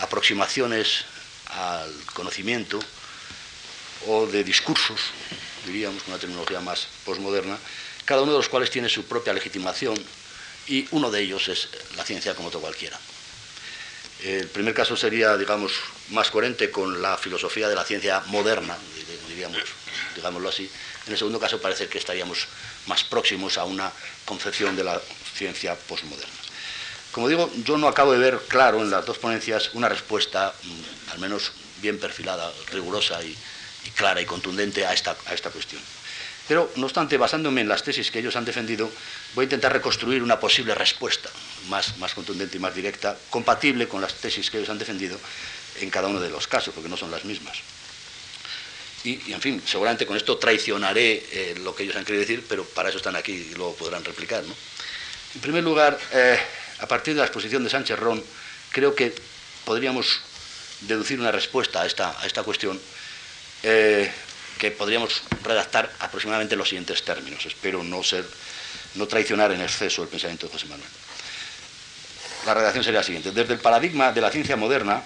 E: aproximaciones al conocimiento o de discursos, diríamos con una terminología más posmoderna, cada uno de los cuales tiene su propia legitimación y uno de ellos es la ciencia como otro cualquiera. El primer caso sería, digamos, más coherente con la filosofía de la ciencia moderna, diríamos, digámoslo así. En el segundo caso parece que estaríamos más próximos a una concepción de la ciencia posmoderna. Como digo, yo no acabo de ver claro en las dos ponencias una respuesta, mm, al menos bien perfilada, rigurosa y, clara y contundente a esta, a esta cuestión. Pero, no obstante, basándome en las tesis que ellos han defendido, voy a intentar reconstruir una posible respuesta más, más contundente y más directa, compatible con las tesis que ellos han defendido en cada uno de los casos, porque no son las mismas. Y, en fin, seguramente con esto traicionaré eh, lo que ellos han querido decir, pero para eso están aquí y luego podrán replicar. En primer lugar, eh, a partir de la exposición de Sánchez Ron, creo que podríamos deducir una respuesta a esta, a esta cuestión eh, que podríamos redactar aproximadamente en los siguientes términos. Espero no, ser, no traicionar en exceso el pensamiento de José Manuel. La redacción sería la siguiente. Desde el paradigma de la ciencia moderna,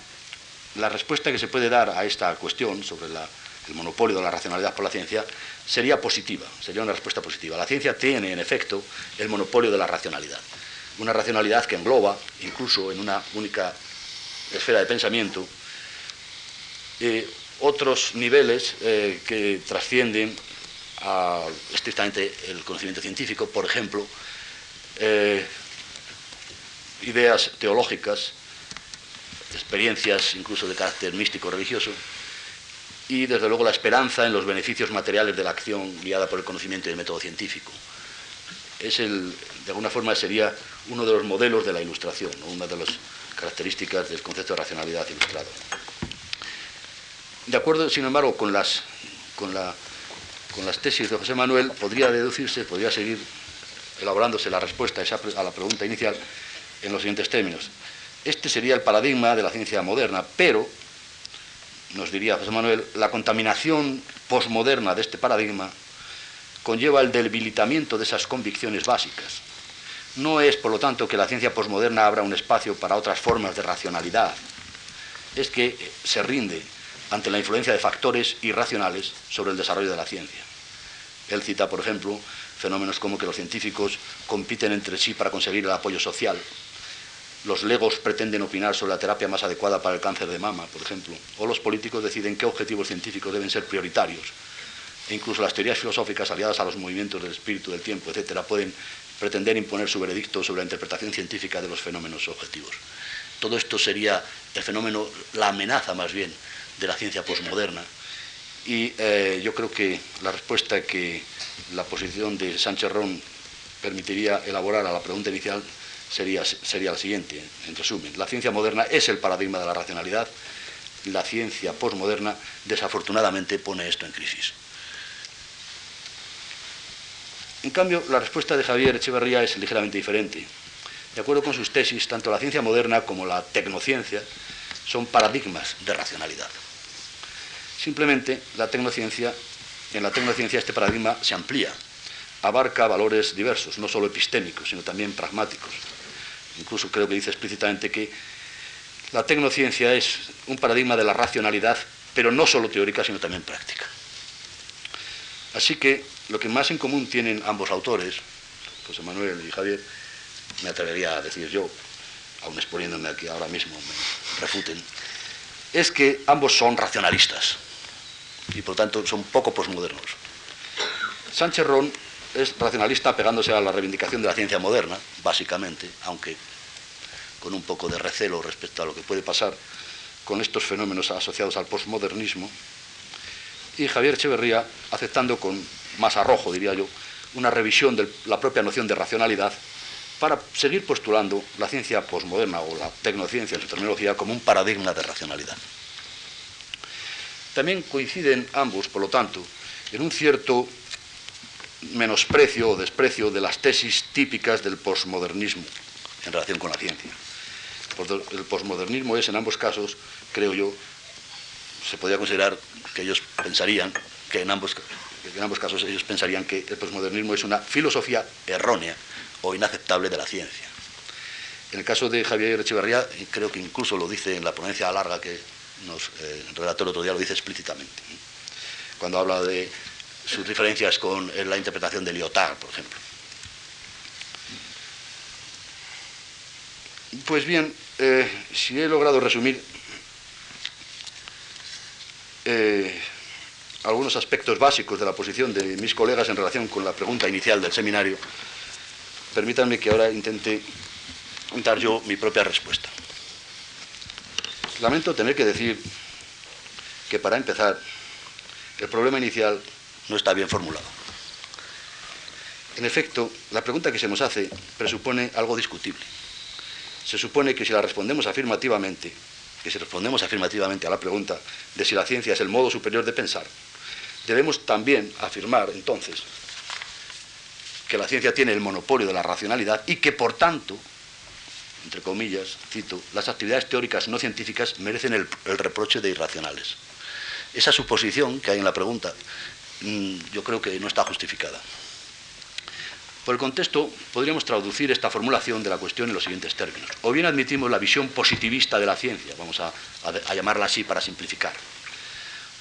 E: la respuesta que se puede dar a esta cuestión sobre el monopolio de la racionalidad por la ciencia sería positiva, sería una respuesta positiva. La ciencia tiene, en efecto, el monopolio de la racionalidad. Una racionalidad que engloba, incluso en una única esfera de pensamiento, eh, otros niveles eh, que trascienden a estrictamente el conocimiento científico, por ejemplo, eh, ideas teológicas, experiencias incluso de carácter místico religioso, y desde luego la esperanza en los beneficios materiales de la acción guiada por el conocimiento y el método científico. Es el, de alguna forma sería uno de los modelos de la ilustración, una de las características del concepto de racionalidad ilustrado. De acuerdo, sin embargo, con las, con, las tesis de José Manuel, podría deducirse, podría seguir elaborándose la respuesta a, la pregunta inicial en los siguientes términos. Este sería el paradigma de la ciencia moderna, pero, nos diría José Manuel, la contaminación posmoderna de este paradigma conlleva el debilitamiento de esas convicciones básicas. No es, por lo tanto, que la ciencia posmoderna abra un espacio para otras formas de racionalidad, es que se rinde ante la influencia de factores irracionales sobre el desarrollo de la ciencia. Él cita, por ejemplo, fenómenos como que los científicos compiten entre sí para conseguir el apoyo social, los legos pretenden opinar sobre la terapia más adecuada para el cáncer de mama, por ejemplo, o los políticos deciden qué objetivos científicos deben ser prioritarios, e incluso las teorías filosóficas aliadas a los movimientos del espíritu, del tiempo, etcétera, pueden pretender imponer su veredicto sobre la interpretación científica de los fenómenos objetivos. Todo esto sería el fenómeno, la amenaza más bien de la ciencia posmoderna. Y eh, yo creo que la respuesta que la posición de Sánchez Ron permitiría elaborar a la pregunta inicial sería, sería la siguiente, en resumen. La ciencia moderna es el paradigma de la racionalidad. La ciencia posmoderna desafortunadamente pone esto en crisis. En cambio, la respuesta de Javier Echeverría es ligeramente diferente. De acuerdo con sus tesis, tanto la ciencia moderna como la tecnociencia son paradigmas de racionalidad. Simplemente la tecnociencia, en la tecnociencia este paradigma se amplía, abarca valores diversos, no solo epistémicos, sino también pragmáticos. Incluso creo que dice explícitamente que la tecnociencia es un paradigma de la racionalidad, pero no solo teórica, sino también práctica. Así que lo que más en común tienen ambos autores, José Manuel y Javier, me atrevería a decir yo, aún exponiéndome aquí ahora mismo, me refuten, es que ambos son racionalistas y por tanto son poco posmodernos. Sánchez Ron es racionalista pegándose a la reivindicación de la ciencia moderna, básicamente, aunque con un poco de recelo respecto a lo que puede pasar con estos fenómenos asociados al posmodernismo, y Javier Echeverría aceptando con más arrojo, diría yo, una revisión de la propia noción de racionalidad para seguir postulando la ciencia posmoderna o la tecnociencia en su terminología como un paradigma de racionalidad. También coinciden ambos, por lo tanto, en un cierto menosprecio o desprecio de las tesis típicas del posmodernismo en relación con la ciencia. El posmodernismo es, en ambos casos, creo yo, se podría considerar que ellos pensarían que en ambos, en ambos casos ellos pensarían que el posmodernismo es una filosofía errónea o inaceptable de la ciencia. En el caso de Javier Echeverría, creo que incluso lo dice en la ponencia larga que nos eh, relató el otro día, lo dice explícitamente, cuando habla de sus diferencias con la interpretación de Lyotard, por ejemplo. Pues bien, eh, si he logrado resumir eh, algunos aspectos básicos de la posición de mis colegas en relación con la pregunta inicial del seminario, permítanme que ahora intente dar yo mi propia respuesta. Lamento tener que decir que para empezar, el problema inicial no está bien formulado. En efecto, la pregunta que se nos hace presupone algo discutible. Se supone que si la respondemos afirmativamente, que si respondemos afirmativamente a la pregunta de si la ciencia es el modo superior de pensar, debemos también afirmar entonces que la ciencia tiene el monopolio de la racionalidad y que por tanto, entre comillas, cito, las actividades teóricas no científicas merecen el, reproche de irracionales. Esa suposición que hay en la pregunta mm, yo creo que no está justificada. Por el contexto, podríamos traducir esta formulación de la cuestión en los siguientes términos. O bien admitimos la visión positivista de la ciencia, vamos a, llamarla así para simplificar,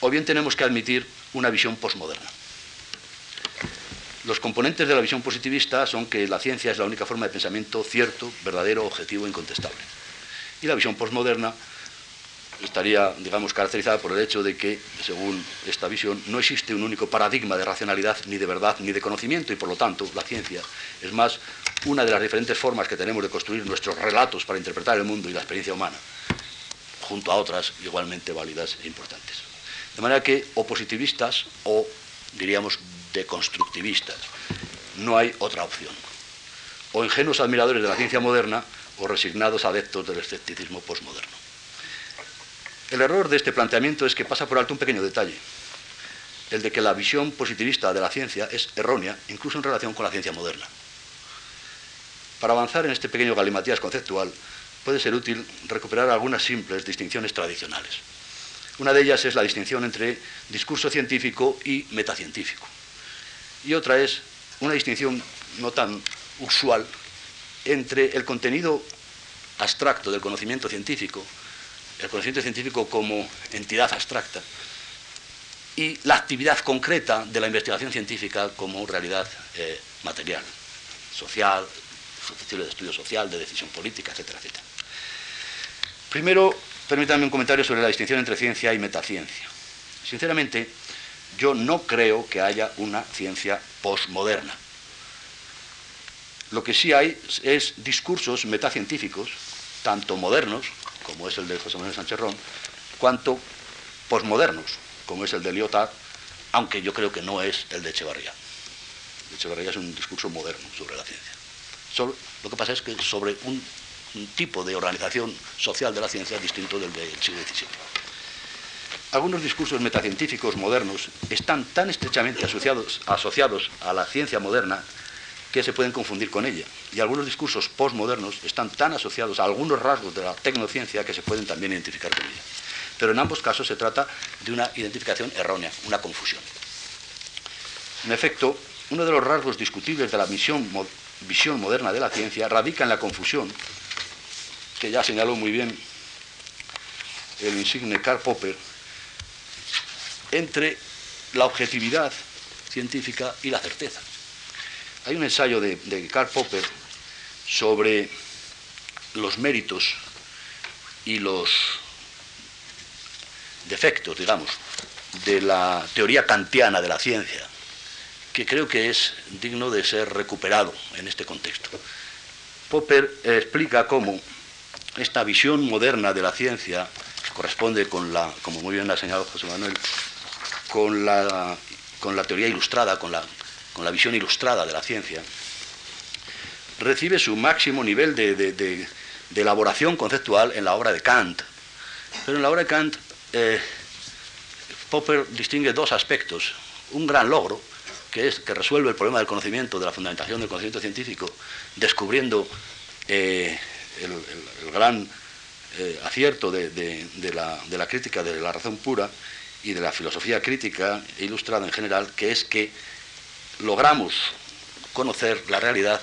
E: o bien tenemos que admitir una visión posmoderna. Los componentes de la visión positivista son que la ciencia es la única forma de pensamiento cierto, verdadero, objetivo e incontestable. Y la visión posmoderna estaría, digamos, caracterizada por el hecho de que, según esta visión, no existe un único paradigma de racionalidad, ni de verdad, ni de conocimiento, y por lo tanto la ciencia es más una de las diferentes formas que tenemos de construir nuestros relatos para interpretar el mundo y la experiencia humana, junto a otras igualmente válidas e importantes. De manera que o positivistas o, diríamos, deconstructivistas, no hay otra opción. O ingenuos admiradores de la ciencia moderna o resignados adeptos del escepticismo posmoderno. El error de este planteamiento es que pasa por alto un pequeño detalle, el de que la visión positivista de la ciencia es errónea, incluso en relación con la ciencia moderna. Para avanzar en este pequeño galimatías conceptual, puede ser útil recuperar algunas simples distinciones tradicionales. Una de ellas es la distinción entre discurso científico y metacientífico. Y otra es una distinción no tan usual entre el contenido abstracto del conocimiento científico el conocimiento científico como entidad abstracta y la actividad concreta de la investigación científica como realidad eh, material, social, susceptible de estudio social, de decisión política, etcétera, etcétera. Primero, permítanme un comentario sobre la distinción entre ciencia y metaciencia. Sinceramente, yo no creo que haya una ciencia posmoderna. Lo que sí hay es discursos metacientíficos, tanto modernos como es el de José Manuel Sánchez Ron, cuanto posmodernos, como es el de Lyotard, aunque yo creo que no es el de Echevarría. Echevarría es un discurso moderno sobre la ciencia. lo que pasa es que sobre un, tipo de organización social de la ciencia distinto del del siglo XVII. Algunos discursos metacientíficos modernos están tan estrechamente asociados, asociados a la ciencia moderna que se pueden confundir con ella. Y algunos discursos postmodernos están tan asociados a algunos rasgos de la tecnociencia que se pueden también identificar con ella. Pero en ambos casos se trata de una identificación errónea, una confusión. En efecto, uno de los rasgos discutibles de la visión, visión moderna de la ciencia radica en la confusión, que ya señaló muy bien el insigne Karl Popper, entre la objetividad científica y la certeza. Hay un ensayo de, Karl Popper sobre los méritos y los defectos, digamos, de la teoría kantiana de la ciencia, que creo que es digno de ser recuperado en este contexto. Popper explica cómo esta visión moderna de la ciencia corresponde con la, como muy bien ha señalado José Manuel, con la, con la teoría ilustrada, con la con la visión ilustrada de la ciencia, recibe su máximo nivel de, elaboración conceptual en la obra de Kant. Pero en la obra de Kant, eh, Popper distingue dos aspectos. Un gran logro, que es que resuelve el problema del conocimiento, de la fundamentación del conocimiento científico, descubriendo eh, el, gran eh, acierto de, la, de, la, crítica de la razón pura y de la filosofía crítica ilustrada en general, que es que logramos conocer la realidad,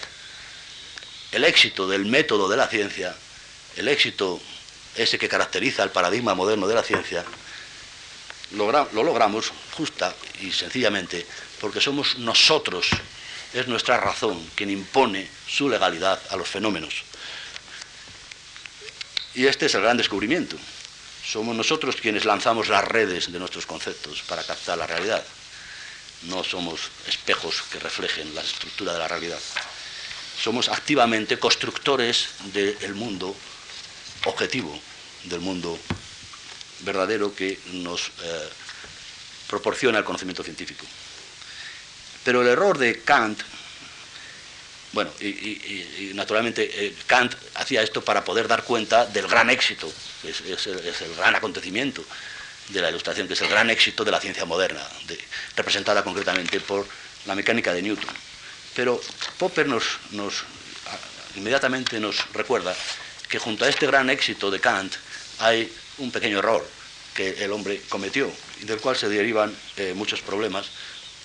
E: el éxito del método de la ciencia, el éxito ese que caracteriza el paradigma moderno de la ciencia, lo logramos justa y sencillamente porque somos nosotros, es nuestra razón quien impone su legalidad a los fenómenos. Y este es el gran descubrimiento. Somos nosotros quienes lanzamos las redes de nuestros conceptos para captar la realidad. No somos espejos que reflejen la estructura de la realidad. Somos activamente constructores del mundo objetivo, del mundo verdadero que nos eh, proporciona el conocimiento científico. Pero el error de Kant, bueno, y, naturalmente eh, Kant hacía esto para poder dar cuenta del gran éxito, es, es, el, gran acontecimiento de la ilustración, que es el gran éxito de la ciencia moderna, representada concretamente por la mecánica de Newton. Pero Popper nos, inmediatamente nos recuerda que junto a este gran éxito de Kant hay un pequeño error que el hombre cometió y del cual se derivan eh, muchos problemas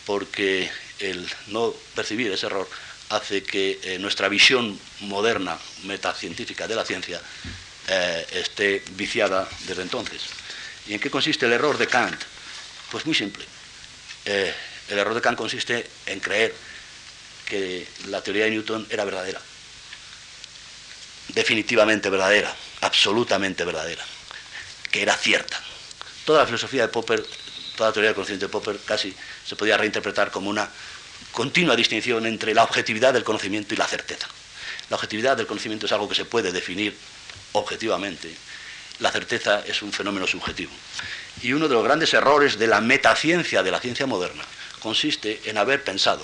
E: porque el no percibir ese error hace que eh, nuestra visión moderna, metacientífica de la ciencia, eh, esté viciada desde entonces. ¿Y en qué consiste el error de Kant? Pues muy simple. el error de Kant consiste en creer que la teoría de Newton era verdadera. Definitivamente verdadera, absolutamente verdadera, que era cierta toda la filosofía de Popper, toda la teoría del conocimiento de Popper casi se podía reinterpretar como una continua distinción entre la objetividad del conocimiento y la certeza. La objetividad del conocimiento es algo que se puede definir objetivamente. La certeza es un fenómeno subjetivo. Y uno de los grandes errores de la metaciencia de la ciencia moderna consiste en haber pensado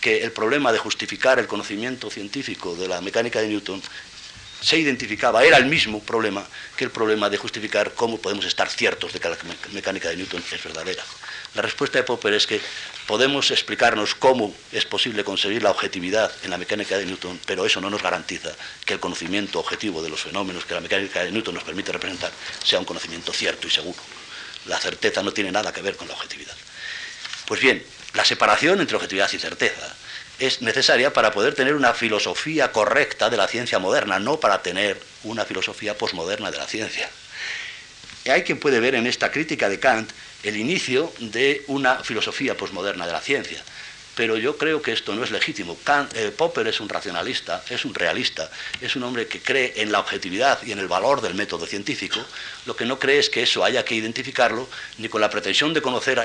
E: que el problema de justificar el conocimiento científico de la mecánica de Newton se identificaba, era el mismo problema que el problema de justificar cómo podemos estar ciertos de que la mecánica de Newton es verdadera. La respuesta de Popper es que podemos explicarnos cómo es posible conseguir la objetividad en la mecánica de Newton, pero eso no nos garantiza que el conocimiento objetivo de los fenómenos que la mecánica de Newton nos permite representar sea un conocimiento cierto y seguro. La certeza no tiene nada que ver con la objetividad. Pues bien, la separación entre objetividad y certeza es necesaria para poder tener una filosofía correcta de la ciencia moderna, no para tener una filosofía posmoderna de la ciencia. Hay quien puede ver en esta crítica de Kant el inicio de una filosofía posmoderna de la ciencia pero yo creo que esto no es legítimo. Eh, Popper es un racionalista, es un realista, es un hombre que cree en la objetividad y en el valor del método científico. Lo que no cree es que eso haya que identificarlo ni con la pretensión de conocer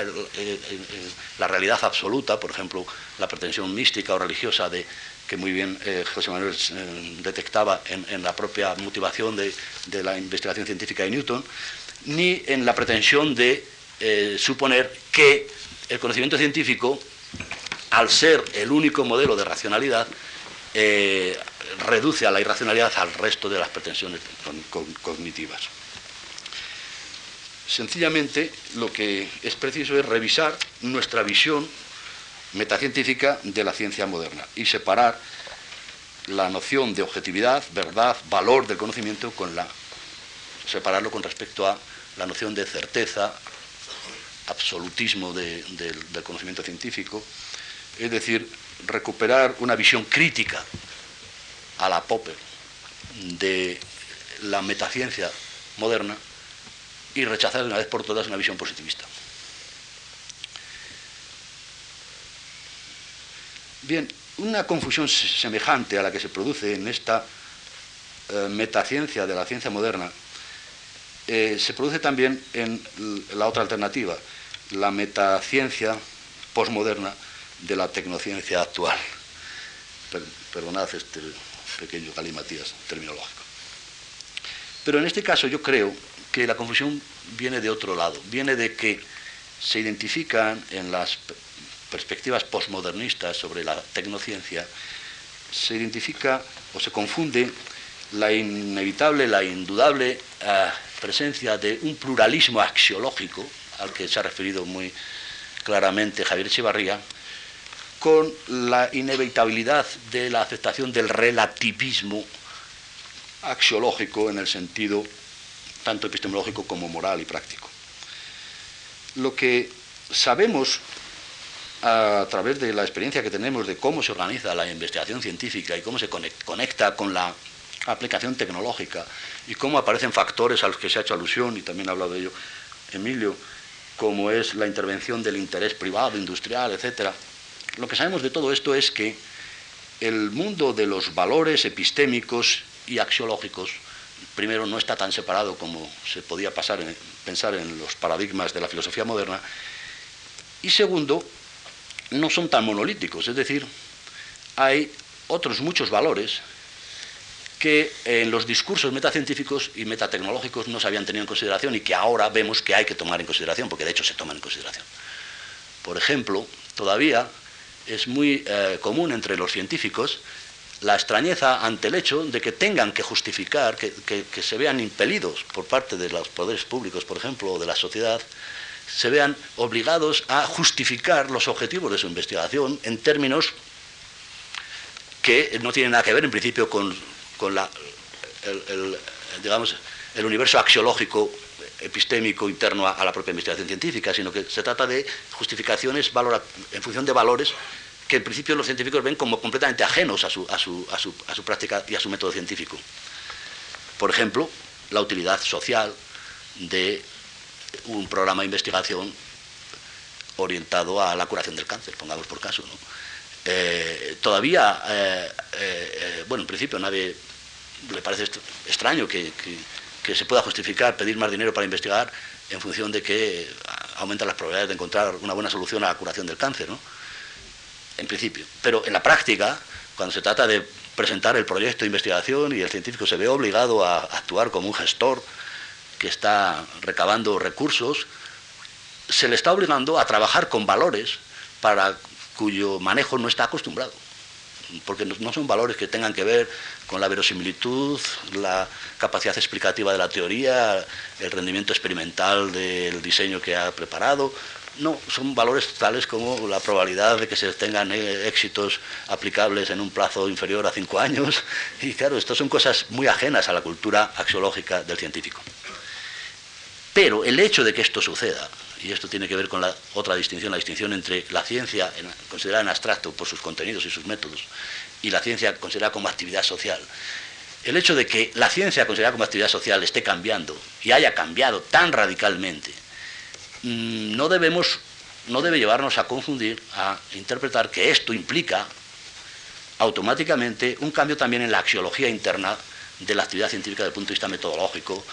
E: la realidad absoluta, por ejemplo, la pretensión mística o religiosa de que muy bien eh, José Manuel eh, detectaba en, la propia motivación de, la investigación científica de Newton, ni en la pretensión de suponer que el conocimiento científico al ser el único modelo de racionalidad, eh, reduce a la irracionalidad al resto de las pretensiones cognitivas. Sencillamente, lo que es preciso es revisar nuestra visión metacientífica de la ciencia moderna y separar la noción de objetividad, verdad, valor del conocimiento con la separarlo con respecto a la noción de certeza, absolutismo del conocimiento científico, es decir, recuperar una visión crítica a la Popper de la metaciencia moderna y rechazar de una vez por todas una visión positivista. Bien, una confusión semejante a la que se produce en esta eh, metaciencia de la ciencia moderna eh, se produce también en la otra alternativa, la metaciencia posmoderna de la tecnociencia actual. perdonad este pequeño galimatías terminológico. Pero en este caso yo creo que la confusión viene de otro lado, viene de que se identifican en las perspectivas posmodernistas sobre la tecnociencia, se identifica o se confunde la inevitable, la indudable eh, presencia de un pluralismo axiológico al que se ha referido muy claramente Javier Echevarría, con la inevitabilidad de la aceptación del relativismo axiológico en el sentido tanto epistemológico como moral y práctico. Lo que sabemos a través de la experiencia que tenemos de cómo se organiza la investigación científica y cómo se conecta con la aplicación tecnológica y cómo aparecen factores a los que se ha hecho alusión, y también ha hablado de ello Emilio, como es la intervención del interés privado, industrial, etc. Lo que sabemos de todo esto es que el mundo de los valores epistémicos y axiológicos, primero, no está tan separado como se podía pensar en los paradigmas de la filosofía moderna, y segundo, no son tan monolíticos, es decir, hay otros muchos valores que en los discursos metacientíficos y metatecnológicos no se habían tenido en consideración y que ahora vemos que hay que tomar en consideración, porque de hecho se toman en consideración. Por ejemplo, todavía es muy eh, común entre los científicos la extrañeza ante el hecho de que tengan que justificar, que, que se vean impelidos por parte de los poderes públicos, por ejemplo, o de la sociedad, se vean obligados a justificar los objetivos de su investigación en términos que no tienen nada que ver en principio con, el, digamos, el universo axiológico epistémico interno a, la propia investigación científica, sino que se trata de justificaciones en función de valores que en principio los científicos ven como completamente ajenos a su, a su práctica y a su método científico. Por ejemplo, la utilidad social de un programa de investigación orientado a la curación del cáncer, pongamos por caso. Eh, todavía, eh, eh, bueno, en principio nadie le parece extraño que, se pueda justificar pedir más dinero para investigar en función de que aumentan las probabilidades de encontrar una buena solución a la curación del cáncer, ¿no? En principio. Pero en la práctica, cuando se trata de presentar el proyecto de investigación y el científico se ve obligado a actuar como un gestor que está recabando recursos, se le está obligando a trabajar con valores para cuyo manejo no está acostumbrado. Porque no son valores que tengan que ver con la verosimilitud, la capacidad explicativa de la teoría, el rendimiento experimental del diseño que ha preparado. No, son valores tales como la probabilidad de que se tengan eh, éxitos aplicables en un plazo inferior a cinco años. Y claro, estas son cosas muy ajenas a la cultura axiológica del científico. Pero el hecho de que esto suceda, y esto tiene que ver con la otra distinción, la distinción entre la ciencia considerada en abstracto por sus contenidos y sus métodos, y la ciencia considerada como actividad social, el hecho de que la ciencia considerada como actividad social esté cambiando y haya cambiado tan radicalmente, mm, no no debe llevarnos a confundir, a interpretar que esto implica automáticamente un cambio también en la axiología interna de la actividad científica desde el punto de vista metodológico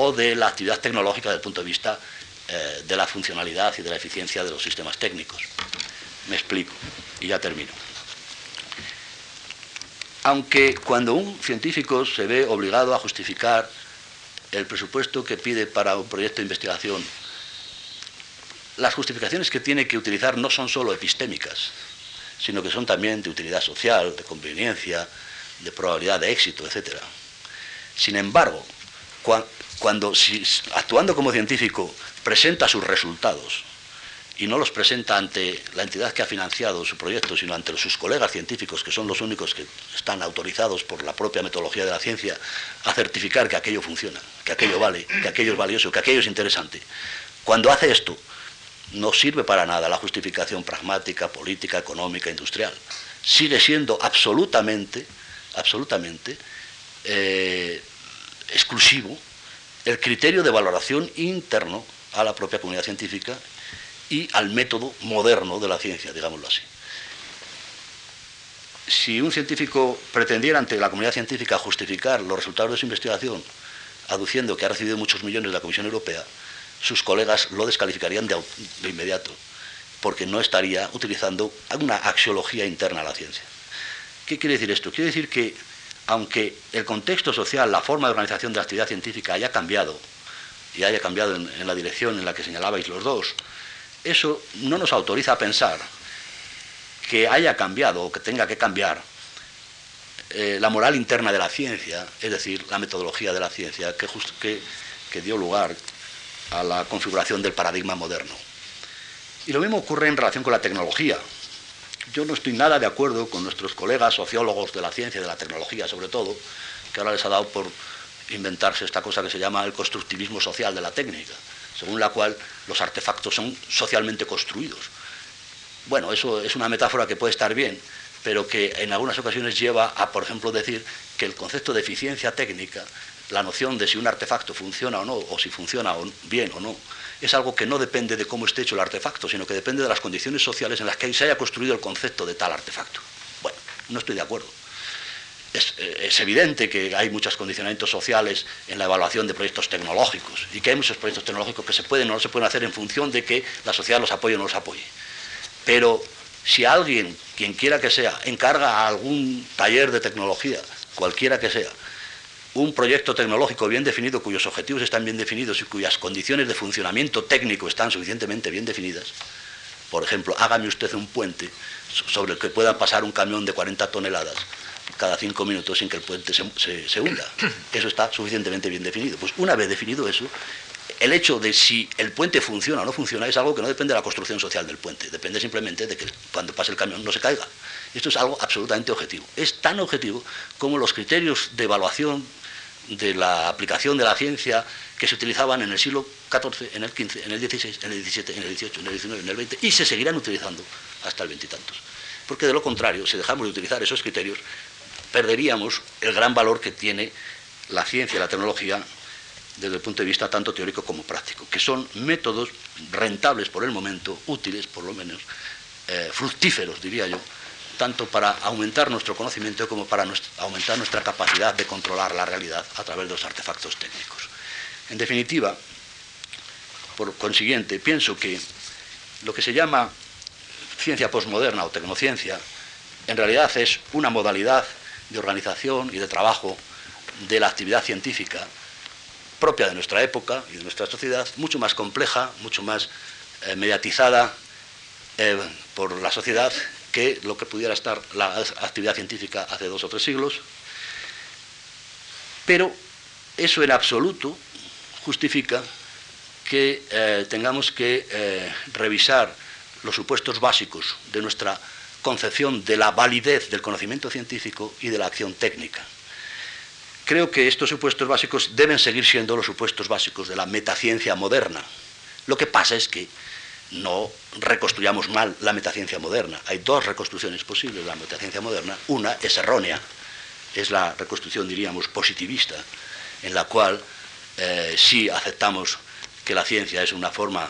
E: o de la actividad tecnológica desde el punto de vista eh, de la funcionalidad y de la eficiencia de los sistemas técnicos. Me explico y ya termino. Aunque cuando un científico se ve obligado a justificar el presupuesto que pide para un proyecto de investigación, las justificaciones que tiene que utilizar no son solo epistémicas, sino que son también de utilidad social, de conveniencia, de probabilidad de éxito, etc. Sin embargo, cuando actuando como científico presenta sus resultados y no los presenta ante la entidad que ha financiado su proyecto, sino ante sus colegas científicos, que son los únicos que están autorizados por la propia metodología de la ciencia a certificar que aquello funciona, que aquello vale, que aquello es valioso, que aquello es interesante. Cuando hace esto, no sirve para nada la justificación pragmática, política, económica, industrial. Sigue siendo absolutamente, absolutamente eh, exclusivo el criterio de valoración interno a la propia comunidad científica y al método moderno de la ciencia, digámoslo así. Si un científico pretendiera ante la comunidad científica justificar los resultados de su investigación aduciendo que ha recibido muchos millones de la Comisión Europea, sus colegas lo descalificarían de, inmediato, porque no estaría utilizando una axiología interna a la ciencia. ¿Qué quiere decir esto? Quiere decir que aunque el contexto social, la forma de organización de la actividad científica haya cambiado, y haya cambiado en, la dirección en la que señalabais los dos, eso no nos autoriza a pensar que haya cambiado o que tenga que cambiar eh, la moral interna de la ciencia, es decir, la metodología de la ciencia que, que, dio lugar a la configuración del paradigma moderno. Y lo mismo ocurre en relación con la tecnología. Yo no estoy nada de acuerdo con nuestros colegas sociólogos de la ciencia y de la tecnología, sobre todo, que ahora les ha dado por inventarse esta cosa que se llama el constructivismo social de la técnica, según la cual los artefactos son socialmente construidos. Bueno, eso es una metáfora que puede estar bien, pero que en algunas ocasiones lleva a, por ejemplo, decir que el concepto de eficiencia técnica, la noción de si un artefacto funciona o no, o si funciona bien o no, es algo que no depende de cómo esté hecho el artefacto, sino que depende de las condiciones sociales en las que se haya construido el concepto de tal artefacto. Bueno, no estoy de acuerdo. Es, eh, evidente que hay muchos condicionamientos sociales en la evaluación de proyectos tecnológicos y que hay muchos proyectos tecnológicos que se pueden o no se pueden hacer en función de que la sociedad los apoye o no los apoye. Pero si alguien, quien quiera que sea, encarga a algún taller de tecnología, cualquiera que sea, un proyecto tecnológico bien definido, cuyos objetivos están bien definidos y cuyas condiciones de funcionamiento técnico están suficientemente bien definidas, por ejemplo, hágame usted un puente sobre el que pueda pasar un camión de 40 toneladas cada cinco minutos sin que el puente se, se, hunda. Eso está suficientemente bien definido. Pues una vez definido eso, el hecho de si el puente funciona o no funciona es algo que no depende de la construcción social del puente, depende simplemente de que cuando pase el camión no se caiga. Esto es algo absolutamente objetivo. Es tan objetivo como los criterios de evaluación de la aplicación de la ciencia que se utilizaban en el siglo XIV, en el XV, en el XVI, en el XVII, en el XVIII, en el XIX, en el XX y se seguirán utilizando hasta el veintitantos. Porque de lo contrario, si dejamos de utilizar esos criterios, perderíamos el gran valor que tiene la ciencia y la tecnología desde el punto de vista tanto teórico como práctico, que son métodos rentables por el momento, útiles por lo menos, eh, fructíferos diría yo, tanto para aumentar nuestro conocimiento como para aumentar nuestra capacidad de controlar la realidad a través de los artefactos técnicos. En definitiva, por consiguiente, pienso que lo que se llama ciencia posmoderna o tecnociencia en realidad es una modalidad de organización y de trabajo de la actividad científica propia de nuestra época y de nuestra sociedad, mucho más compleja, mucho más eh, mediatizada eh, por la sociedad que lo que pudiera estar la actividad científica hace dos o tres siglos. Pero eso en absoluto justifica que eh, tengamos que revisar los supuestos básicos de nuestra concepción de la validez del conocimiento científico y de la acción técnica. Creo que estos supuestos básicos deben seguir siendo los supuestos básicos de la metaciencia moderna. Lo que pasa es que no reconstruyamos mal la metaciencia moderna. Hay dos reconstrucciones posibles de la metaciencia moderna. Una es errónea, es la reconstrucción, diríamos, positivista, en la cual eh, sí aceptamos que la ciencia es una forma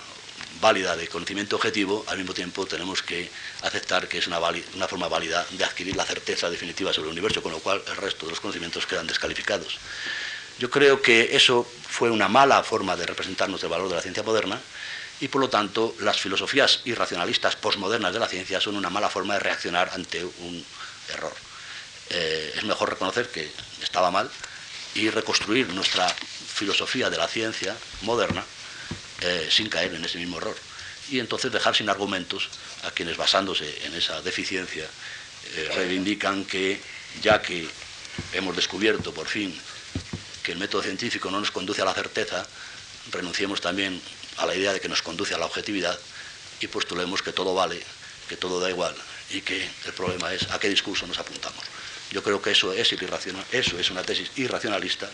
E: válida de conocimiento objetivo, al mismo tiempo tenemos que aceptar que es una, una, forma válida de adquirir la certeza definitiva sobre el universo, con lo cual el resto de los conocimientos quedan descalificados. Yo creo que eso fue una mala forma de representarnos el valor de la ciencia moderna y por lo tanto las filosofías irracionalistas posmodernas de la ciencia son una mala forma de reaccionar ante un error. Eh, es mejor reconocer que estaba mal y reconstruir nuestra filosofía de la ciencia moderna eh, sin caer en ese mismo error. Y entonces dejar sin argumentos a quienes basándose en esa deficiencia eh, reivindican que ya que hemos descubierto por fin que el método científico no nos conduce a la certeza, renunciemos también a la idea de que nos conduce a la objetividad y postulemos que todo vale, que todo da igual y que el problema es a qué discurso nos apuntamos. Yo creo que eso es, eso es una tesis irracionalista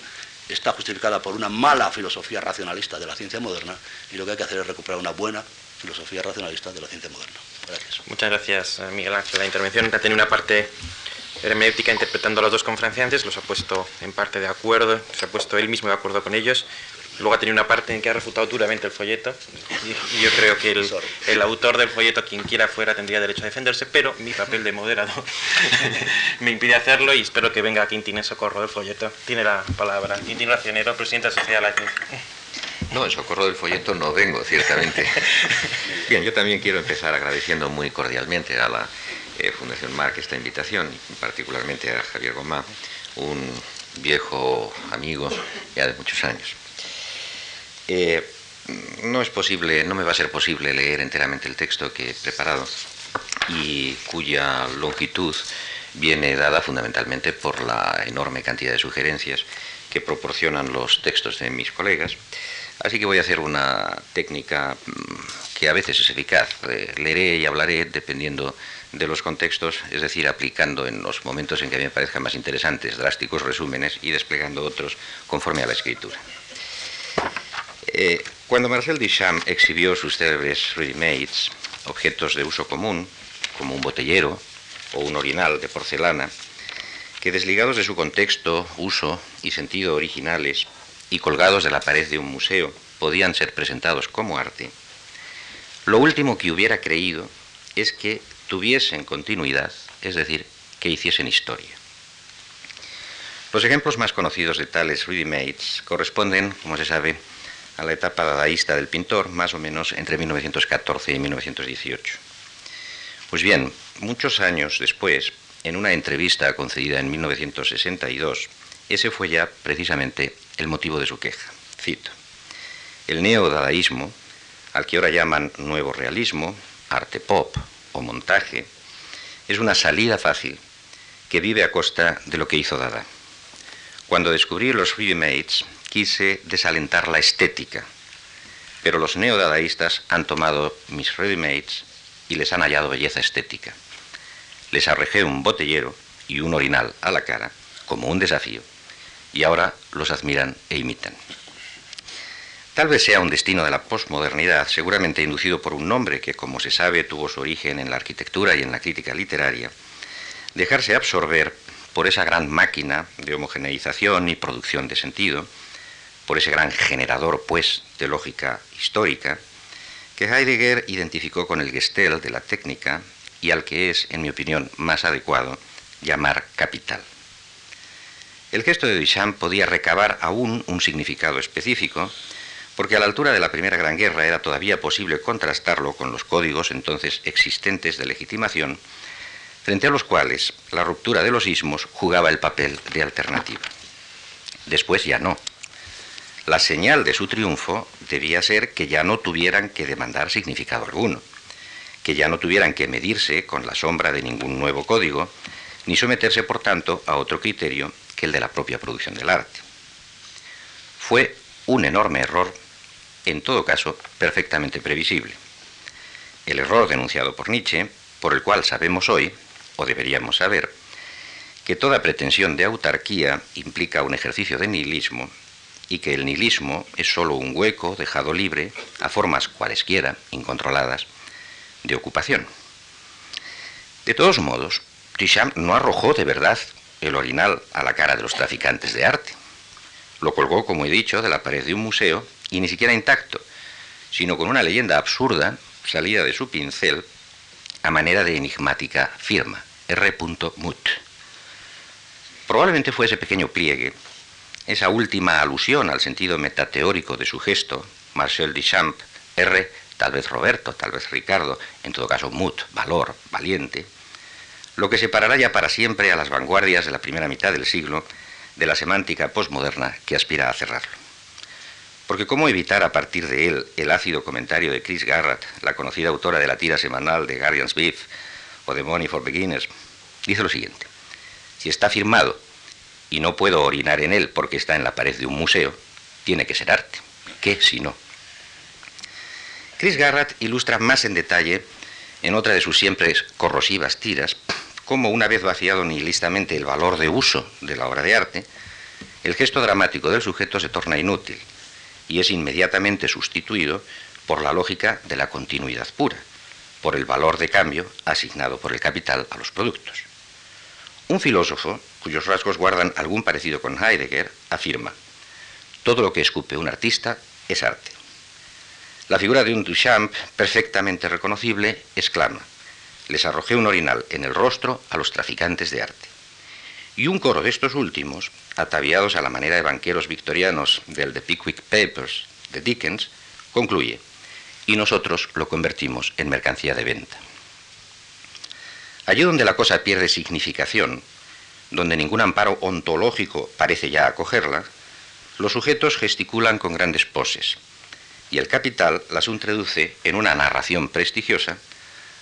E: está justificada por una mala filosofía racionalista de la ciencia moderna y lo que hay que hacer es recuperar una buena filosofía racionalista de la ciencia moderna. Gracias.
A: Muchas gracias, eh, Miguel Ángel. La intervención ha tenido una parte hermética interpretando a los dos conferenciantes, los ha puesto en parte de acuerdo, se ha puesto él mismo de acuerdo con ellos Luego ha tenido una parte en que ha refutado duramente el folleto y, yo creo que el, autor del folleto, quien quiera fuera, tendría derecho a defenderse, pero mi papel de moderador me impide hacerlo y espero que venga Quintín en socorro del folleto. Tiene la palabra. Quintín Racionero, presidente de la Sociedad de
C: No, en socorro del folleto no vengo, ciertamente. Bien, yo también quiero empezar agradeciendo muy cordialmente a la eh, Fundación Marc esta invitación, y particularmente a Javier Gomá, un viejo amigo ya de muchos años. Eh, no es posible, no me va a ser posible leer enteramente el texto que he preparado y cuya longitud viene dada fundamentalmente por la enorme cantidad de sugerencias que proporcionan los textos de mis colegas.
F: Así que voy a hacer una técnica mm, que a veces es eficaz. Eh, leeré y hablaré dependiendo de los contextos, es decir, aplicando en los momentos en que me parezcan más interesantes drásticos resúmenes y desplegando otros conforme a la escritura. Eh, cuando Marcel Duchamp exhibió sus célebres ready-mades, objetos de uso común, como un botellero o un orinal de porcelana, que desligados de su contexto, uso y sentido originales y colgados de la pared de un museo podían ser presentados como arte, lo último que hubiera creído es que tuviesen continuidad, es decir, que hiciesen historia. Los ejemplos más conocidos de tales ready-mades corresponden, como se sabe, a la etapa dadaísta del pintor, más o menos entre 1914 y 1918. Pues bien, muchos años después, en una entrevista concedida en 1962, ese fue ya precisamente el motivo de su queja. Cito, el neodadaísmo, al que ahora llaman nuevo realismo, arte pop o montaje, es una salida fácil que vive a costa de lo que hizo Dada. Cuando descubrí los ready-mades, quise desalentar la estética, pero los neodadaístas han tomado mis ready-mades y les han hallado belleza estética. Les arrejé un botellero y un orinal a la cara como un desafío y ahora los admiran e imitan. Tal vez sea un destino de la posmodernidad, seguramente inducido por un nombre que, como se sabe, tuvo su origen en la arquitectura y en la crítica literaria, dejarse absorber por esa gran máquina de homogeneización y producción de sentido, por ese gran generador, pues, de lógica histórica, que Heidegger identificó con el Gestel de la técnica y al que es, en mi opinión, más adecuado llamar capital. El gesto de Duchamp podía recabar aún un significado específico, porque a la altura de la Primera Gran Guerra era todavía posible contrastarlo con los códigos entonces existentes de legitimación, frente a los cuales la ruptura de los ismos jugaba el papel de alternativa. Después ya no. La señal de su triunfo debía ser que ya no tuvieran que demandar significado alguno, que ya no tuvieran que medirse con la sombra de ningún nuevo código, ni someterse, por tanto, a otro criterio que el de la propia producción del arte. Fue un enorme error, en todo caso, perfectamente previsible. El error denunciado por Nietzsche, por el cual sabemos hoy, o deberíamos saber, que toda pretensión de autarquía implica un ejercicio de nihilismo y que el nihilismo es sólo un hueco dejado libre a formas cualesquiera, incontroladas, de ocupación. De todos modos, Duchamp no arrojó de verdad el orinal a la cara de los traficantes de arte. Lo colgó, como he dicho, de la pared de un museo y ni siquiera intacto, sino con una leyenda absurda salida de su pincel a manera de enigmática firma, R. Mut. Probablemente fue ese pequeño pliegue esa última alusión al sentido metateórico de su gesto, Marcel Duchamp, R, tal vez Roberto, tal vez Ricardo, en todo caso Mut, valor, valiente, lo que separará ya para siempre a las vanguardias de la primera mitad del siglo de la semántica postmoderna que aspira a cerrarlo. Porque cómo evitar a partir de él el ácido comentario de Chris Garrett, la conocida autora de la tira semanal de Guardian's Beef o de Money for Beginners, dice lo siguiente, si está firmado y no puedo orinar en él porque está en la pared de un museo, tiene que ser arte. ¿Qué si no? Chris Garrett ilustra más en detalle, en otra de sus siempre corrosivas tiras, cómo una vez vaciado nihilistamente el valor de uso de la obra de arte, el gesto dramático del sujeto se torna inútil y es inmediatamente sustituido por la lógica de la continuidad pura, por el valor de cambio asignado por el capital a los productos. Un filósofo, cuyos rasgos guardan algún parecido con Heidegger, afirma, todo lo que escupe un artista es arte. La figura de un Duchamp, perfectamente reconocible, exclama, les arrojé un orinal en el rostro a los traficantes de arte. Y un coro de estos últimos, ataviados a la manera de banqueros victorianos del The Pickwick Papers de Dickens, concluye, y nosotros lo convertimos en mercancía de venta. Allí donde la cosa pierde significación, donde ningún amparo ontológico parece ya acogerla, los sujetos gesticulan con grandes poses, y el capital las introduce en una narración prestigiosa,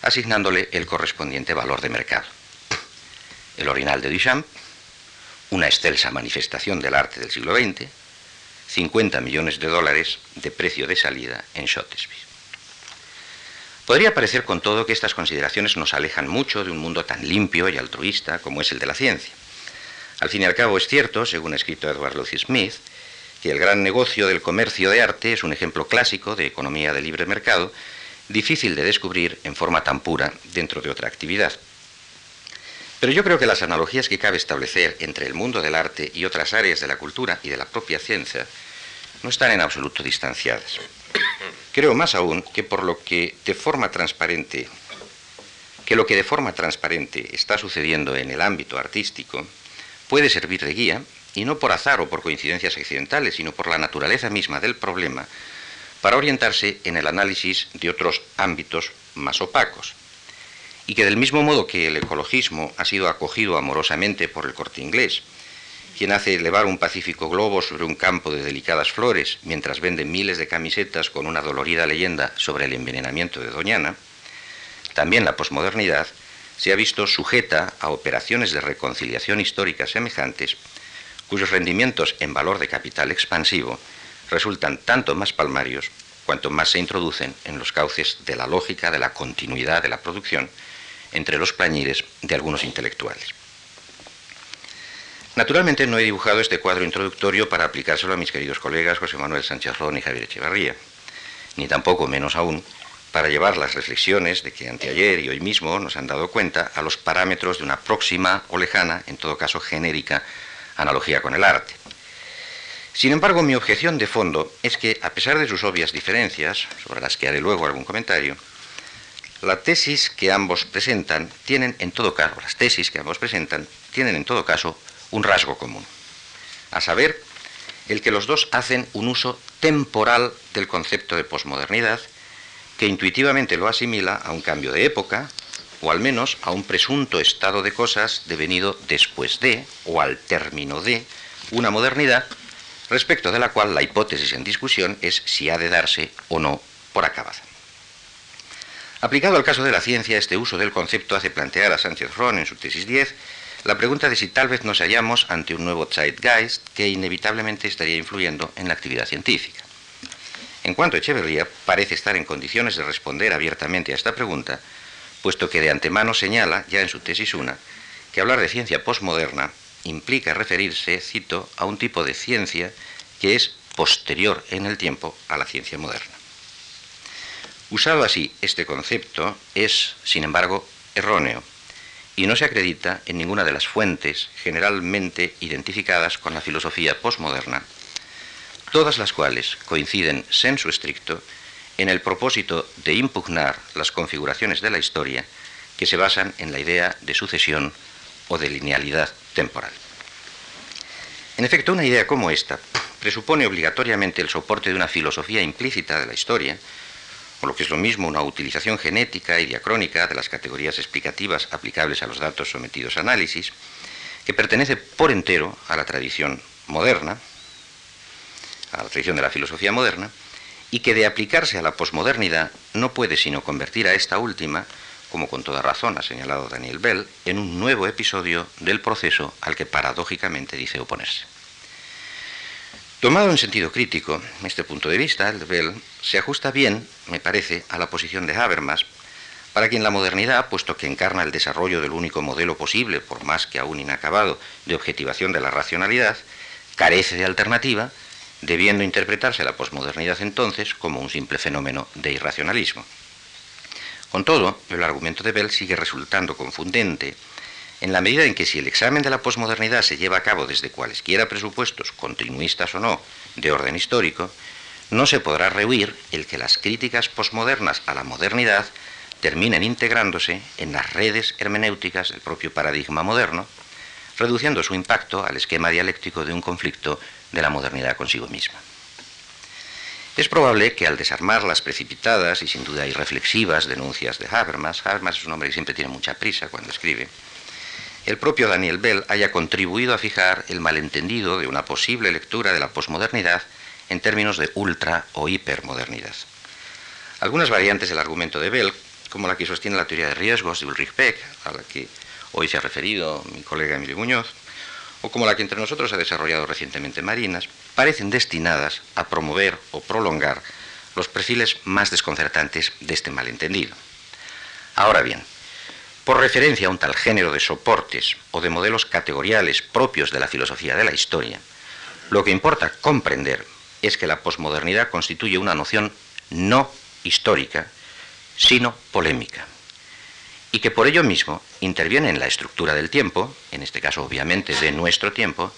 F: asignándole el correspondiente valor de mercado. El orinal de Duchamp, una excelsa manifestación del arte del siglo XX, 50 millones de dólares de precio de salida en Shotesby. Podría parecer con todo que estas consideraciones nos alejan mucho de un mundo tan limpio y altruista como es el de la ciencia. Al fin y al cabo es cierto, según ha escrito Edward Lucy Smith, que el gran negocio del comercio de arte es un ejemplo clásico de economía de libre mercado, difícil de descubrir en forma tan pura dentro de otra actividad. Pero yo creo que las analogías que cabe establecer entre el mundo del arte y otras áreas de la cultura y de la propia ciencia no están en absoluto distanciadas. Creo más aún que por lo que de forma transparente, que lo que de forma transparente está sucediendo en el ámbito artístico puede servir de guía, y no por azar o por coincidencias accidentales, sino por la naturaleza misma del problema, para orientarse en el análisis de otros ámbitos más opacos. Y que del mismo modo que el ecologismo ha sido acogido amorosamente por el corte inglés, quien hace elevar un pacífico globo sobre un campo de delicadas flores mientras vende miles de camisetas con una dolorida leyenda sobre el envenenamiento de Doñana, también la posmodernidad se ha visto sujeta a operaciones de reconciliación histórica semejantes, cuyos rendimientos en valor de capital expansivo resultan tanto más palmarios cuanto más se introducen en los cauces de la lógica de la continuidad de la producción entre los plañires de algunos intelectuales. Naturalmente no he dibujado este cuadro introductorio para aplicárselo a mis queridos colegas José Manuel Sánchez Ron y Javier Echevarría, ni tampoco, menos aún, para llevar las reflexiones de que anteayer y hoy mismo nos han dado cuenta a los parámetros de una próxima o lejana, en todo caso genérica, analogía con el arte. Sin embargo, mi objeción de fondo es que, a pesar de sus obvias diferencias, sobre las que haré luego algún comentario, la tesis que ambos presentan tienen en todo caso, las tesis que ambos presentan tienen en todo caso un rasgo común, a saber, el que los dos hacen un uso temporal del concepto de posmodernidad que intuitivamente lo asimila a un cambio de época, o al menos a un presunto estado de cosas devenido después de, o al término de, una modernidad, respecto de la cual la hipótesis en discusión es si ha de darse o no por acabada. Aplicado al caso de la ciencia, este uso del concepto hace plantear a Sánchez Ron en su tesis 10 la pregunta de si tal vez nos hallamos ante un nuevo zeitgeist que inevitablemente estaría influyendo en la actividad científica. En cuanto a Echeverría, parece estar en condiciones de responder abiertamente a esta pregunta, puesto que de antemano señala, ya en su tesis 1, que hablar de ciencia postmoderna implica referirse, cito, a un tipo de ciencia que es posterior en el tiempo a la ciencia moderna. Usado así, este concepto es, sin embargo, erróneo y no se acredita en ninguna de las fuentes generalmente identificadas con la filosofía postmoderna todas las cuales coinciden sensu estricto en el propósito de impugnar las configuraciones de la historia que se basan en la idea de sucesión o de linealidad temporal. En efecto, una idea como esta presupone obligatoriamente el soporte de una filosofía implícita de la historia, o lo que es lo mismo, una utilización genética y diacrónica de las categorías explicativas aplicables a los datos sometidos a análisis, que pertenece por entero a la tradición moderna, a la tradición de la filosofía moderna, y que de aplicarse a la posmodernidad no puede sino convertir a esta última, como con toda razón ha señalado Daniel Bell, en un nuevo episodio del proceso al que paradójicamente dice oponerse. Tomado en sentido crítico, este punto de vista, el de Bell, se ajusta bien, me parece, a la posición de Habermas, para quien la modernidad, puesto que encarna el desarrollo del único modelo posible, por más que aún inacabado, de objetivación de la racionalidad, carece de alternativa debiendo interpretarse la posmodernidad entonces como un simple fenómeno de irracionalismo. Con todo, el argumento de Bell sigue resultando confundente en la medida en que si el examen de la posmodernidad se lleva a cabo desde cualesquiera presupuestos, continuistas o no, de orden histórico, no se podrá rehuir el que las críticas posmodernas a la modernidad terminen integrándose en las redes hermenéuticas del propio paradigma moderno, reduciendo su impacto al esquema dialéctico de un conflicto de la modernidad consigo misma. Es probable que al desarmar las precipitadas y sin duda irreflexivas denuncias de Habermas, Habermas es un hombre que siempre tiene mucha prisa cuando escribe, el propio Daniel Bell haya contribuido a fijar el malentendido de una posible lectura de la posmodernidad en términos de ultra o hipermodernidad. Algunas variantes del argumento de Bell, como la que sostiene la teoría de riesgos de Ulrich Beck, a la que hoy se ha referido mi colega Emilio Muñoz, o como la que entre nosotros ha desarrollado recientemente Marinas, parecen destinadas a promover o prolongar los perfiles más desconcertantes de este malentendido. Ahora bien, por referencia a un tal género de soportes o de modelos categoriales propios de la filosofía de la historia, lo que importa comprender es que la posmodernidad constituye una noción no histórica, sino polémica, y que por ello mismo interviene en la estructura del tiempo, en este caso obviamente de nuestro tiempo,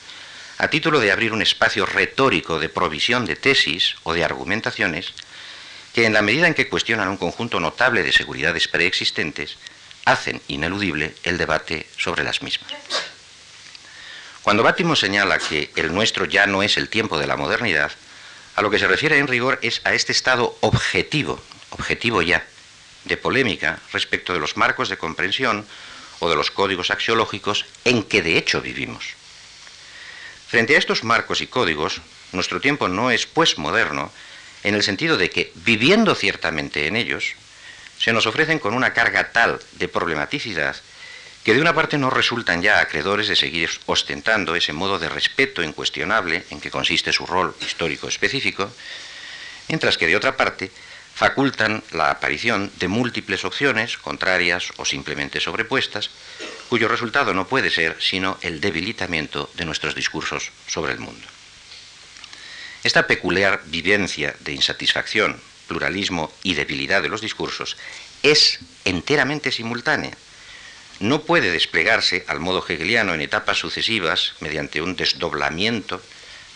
F: a título de abrir un espacio retórico de provisión de tesis o de argumentaciones que en la medida en que cuestionan un conjunto notable de seguridades preexistentes, hacen ineludible el debate sobre las mismas. Cuando Bátimo señala que el nuestro ya no es el tiempo de la modernidad, a lo que se refiere en rigor es a este estado objetivo, objetivo ya, de polémica respecto de los marcos de comprensión o de los códigos axiológicos en que de hecho vivimos. Frente a estos marcos y códigos, nuestro tiempo no es pues moderno en el sentido de que, viviendo ciertamente en ellos, se nos ofrecen con una carga tal de problematicidad que de una parte no resultan ya acreedores de seguir ostentando ese modo de respeto incuestionable en que consiste su rol histórico específico, mientras que de otra parte facultan la aparición de múltiples opciones, contrarias o simplemente sobrepuestas, cuyo resultado no puede ser sino el debilitamiento de nuestros discursos sobre el mundo. Esta peculiar vivencia de insatisfacción, pluralismo y debilidad de los discursos es enteramente simultánea. No puede desplegarse al modo hegeliano en etapas sucesivas mediante un desdoblamiento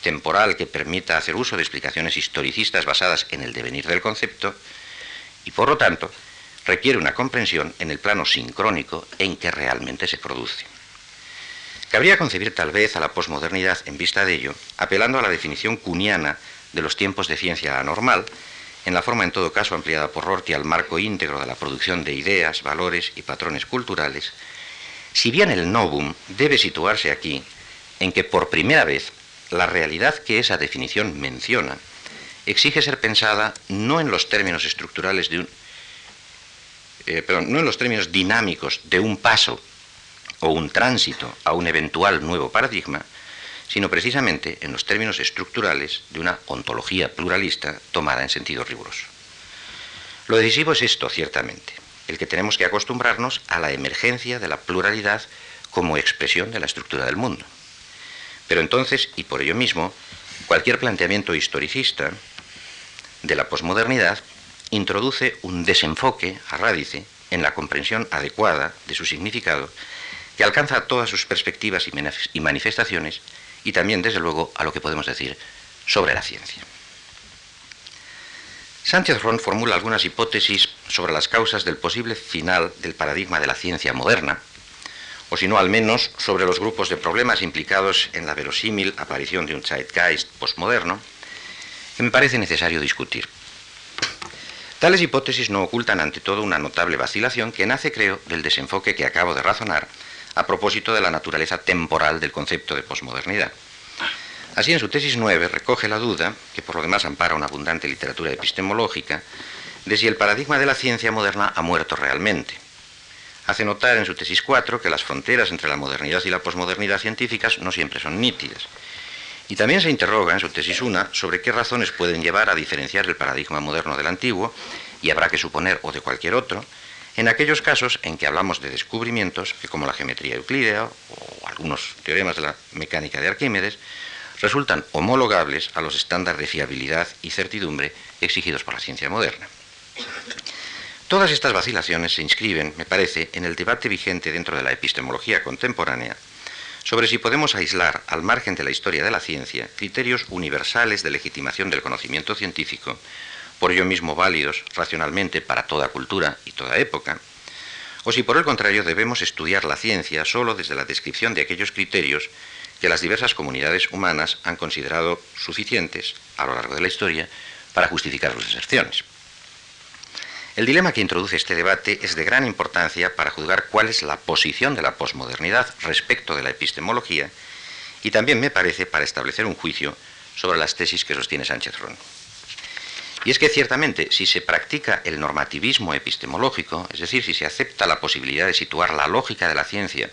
F: temporal que permita hacer uso de explicaciones historicistas basadas en el devenir del concepto y por lo tanto requiere una comprensión en el plano sincrónico en que realmente se produce. Cabría concebir tal vez a la posmodernidad en vista de ello, apelando a la definición cuniana de los tiempos de ciencia anormal, en la forma en todo caso ampliada por Rorty al marco íntegro de la producción de ideas, valores y patrones culturales, si bien el novum debe situarse aquí en que por primera vez la realidad que esa definición menciona exige ser pensada no en los términos estructurales de un, eh, no en los términos dinámicos de un paso o un tránsito a un eventual nuevo paradigma, sino precisamente en los términos estructurales de una ontología pluralista tomada en sentido riguroso. Lo decisivo es esto, ciertamente, el que tenemos que acostumbrarnos a la emergencia de la pluralidad como expresión de la estructura del mundo. Pero entonces, y por ello mismo, cualquier planteamiento historicista de la posmodernidad introduce un desenfoque a rádice en la comprensión adecuada de su significado que alcanza todas sus perspectivas y manifestaciones y también, desde luego, a lo que podemos decir sobre la ciencia. Sánchez Ron formula algunas hipótesis sobre las causas del posible final del paradigma de la ciencia moderna, o si no al menos sobre los grupos de problemas implicados en la verosímil aparición de un zeitgeist postmoderno, que me parece necesario discutir. Tales hipótesis no ocultan ante todo una notable vacilación que nace, creo, del desenfoque que acabo de razonar a propósito de la naturaleza temporal del concepto de posmodernidad. Así, en su tesis 9 recoge la duda, que por lo demás ampara una abundante literatura epistemológica, de si el paradigma de la ciencia moderna ha muerto realmente hace notar en su tesis 4 que las fronteras entre la modernidad y la posmodernidad científicas no siempre son nítidas. Y también se interroga en su tesis 1 sobre qué razones pueden llevar a diferenciar el paradigma moderno del antiguo, y habrá que suponer, o de cualquier otro, en aquellos casos en que hablamos de descubrimientos que, como la geometría euclídea o algunos teoremas de la mecánica de Arquímedes, resultan homologables a los estándares de fiabilidad y certidumbre exigidos por la ciencia moderna. Todas estas vacilaciones se inscriben, me parece, en el debate vigente dentro de la epistemología contemporánea sobre si podemos aislar, al margen de la historia de la ciencia, criterios universales de legitimación del conocimiento científico, por ello mismo válidos racionalmente para toda cultura y toda época, o si por el contrario debemos estudiar la ciencia solo desde la descripción de aquellos criterios que las diversas comunidades humanas han considerado suficientes a lo largo de la historia para justificar sus exerciones. El dilema que introduce este debate es de gran importancia para juzgar cuál es la posición de la posmodernidad respecto de la epistemología y también me parece para establecer un juicio sobre las tesis que sostiene Sánchez Ron. Y es que ciertamente si se practica el normativismo epistemológico, es decir, si se acepta la posibilidad de situar la lógica de la ciencia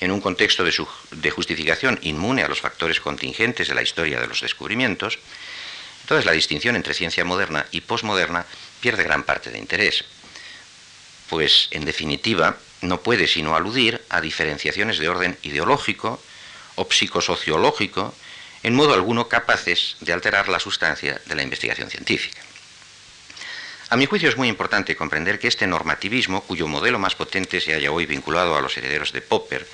F: en un contexto de, justificación inmune a los factores contingentes de la historia de los descubrimientos, entonces la distinción entre ciencia moderna y posmoderna pierde gran parte de interés, pues en definitiva no puede sino aludir a diferenciaciones de orden ideológico o psicosociológico, en modo alguno capaces de alterar la sustancia de la investigación científica. A mi juicio es muy importante comprender que este normativismo, cuyo modelo más potente se haya hoy vinculado a los herederos de Popper,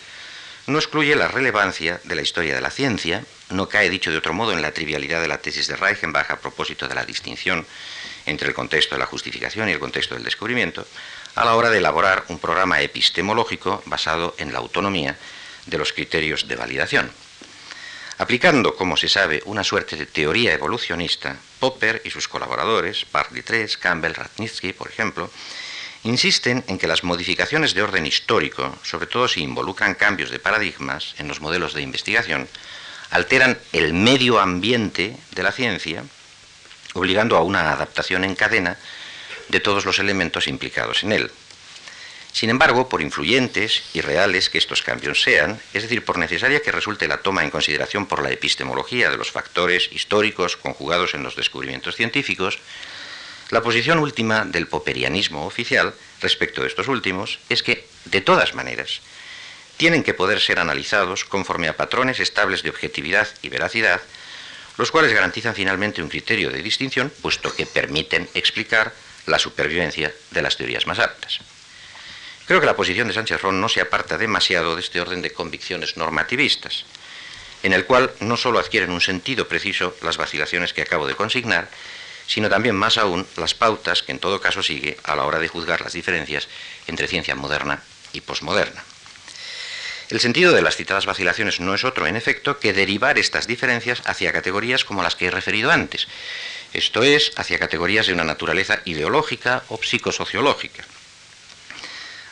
F: no excluye la relevancia de la historia de la ciencia, no cae, dicho de otro modo, en la trivialidad de la tesis de Reichenbach a propósito de la distinción entre el contexto de la justificación y el contexto del descubrimiento, a la hora de elaborar un programa epistemológico basado en la autonomía de los criterios de validación. Aplicando, como se sabe, una suerte de teoría evolucionista, Popper y sus colaboradores, Bartley III, Campbell, Ratnitsky, por ejemplo, insisten en que las modificaciones de orden histórico, sobre todo si involucran cambios de paradigmas en los modelos de investigación, alteran el medio ambiente de la ciencia, obligando a una adaptación en cadena de todos los elementos implicados en él. Sin embargo, por influyentes y reales que estos cambios sean, es decir, por necesaria que resulte la toma en consideración por la epistemología de los factores históricos conjugados en los descubrimientos científicos, la posición última del popperianismo oficial respecto de estos últimos es que, de todas maneras, tienen que poder ser analizados conforme a patrones estables de objetividad y veracidad, los cuales garantizan finalmente un criterio de distinción, puesto que permiten explicar la supervivencia de las teorías más aptas. Creo que la posición de Sánchez Ron no se aparta demasiado de este orden de convicciones normativistas, en el cual no solo adquieren un sentido preciso las vacilaciones que acabo de consignar, sino también más aún las pautas que en todo caso sigue a la hora de juzgar las diferencias entre ciencia moderna y posmoderna. El sentido de las citadas vacilaciones no es otro, en efecto, que derivar estas diferencias hacia categorías como las que he referido antes, esto es, hacia categorías de una naturaleza ideológica o psicosociológica.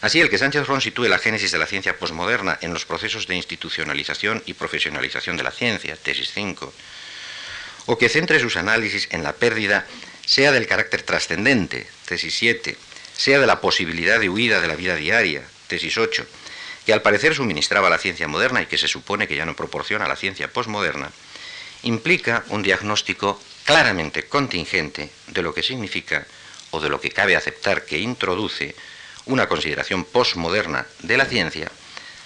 F: Así, el que Sánchez Ron sitúe la génesis de la ciencia posmoderna en los procesos de institucionalización y profesionalización de la ciencia, tesis 5, o que centre sus análisis en la pérdida, sea del carácter trascendente, tesis 7, sea de la posibilidad de huida de la vida diaria, tesis 8, que al parecer suministraba la ciencia moderna y que se supone que ya no proporciona la ciencia posmoderna, implica un diagnóstico claramente contingente de lo que significa o de lo que cabe aceptar que introduce una consideración postmoderna de la ciencia,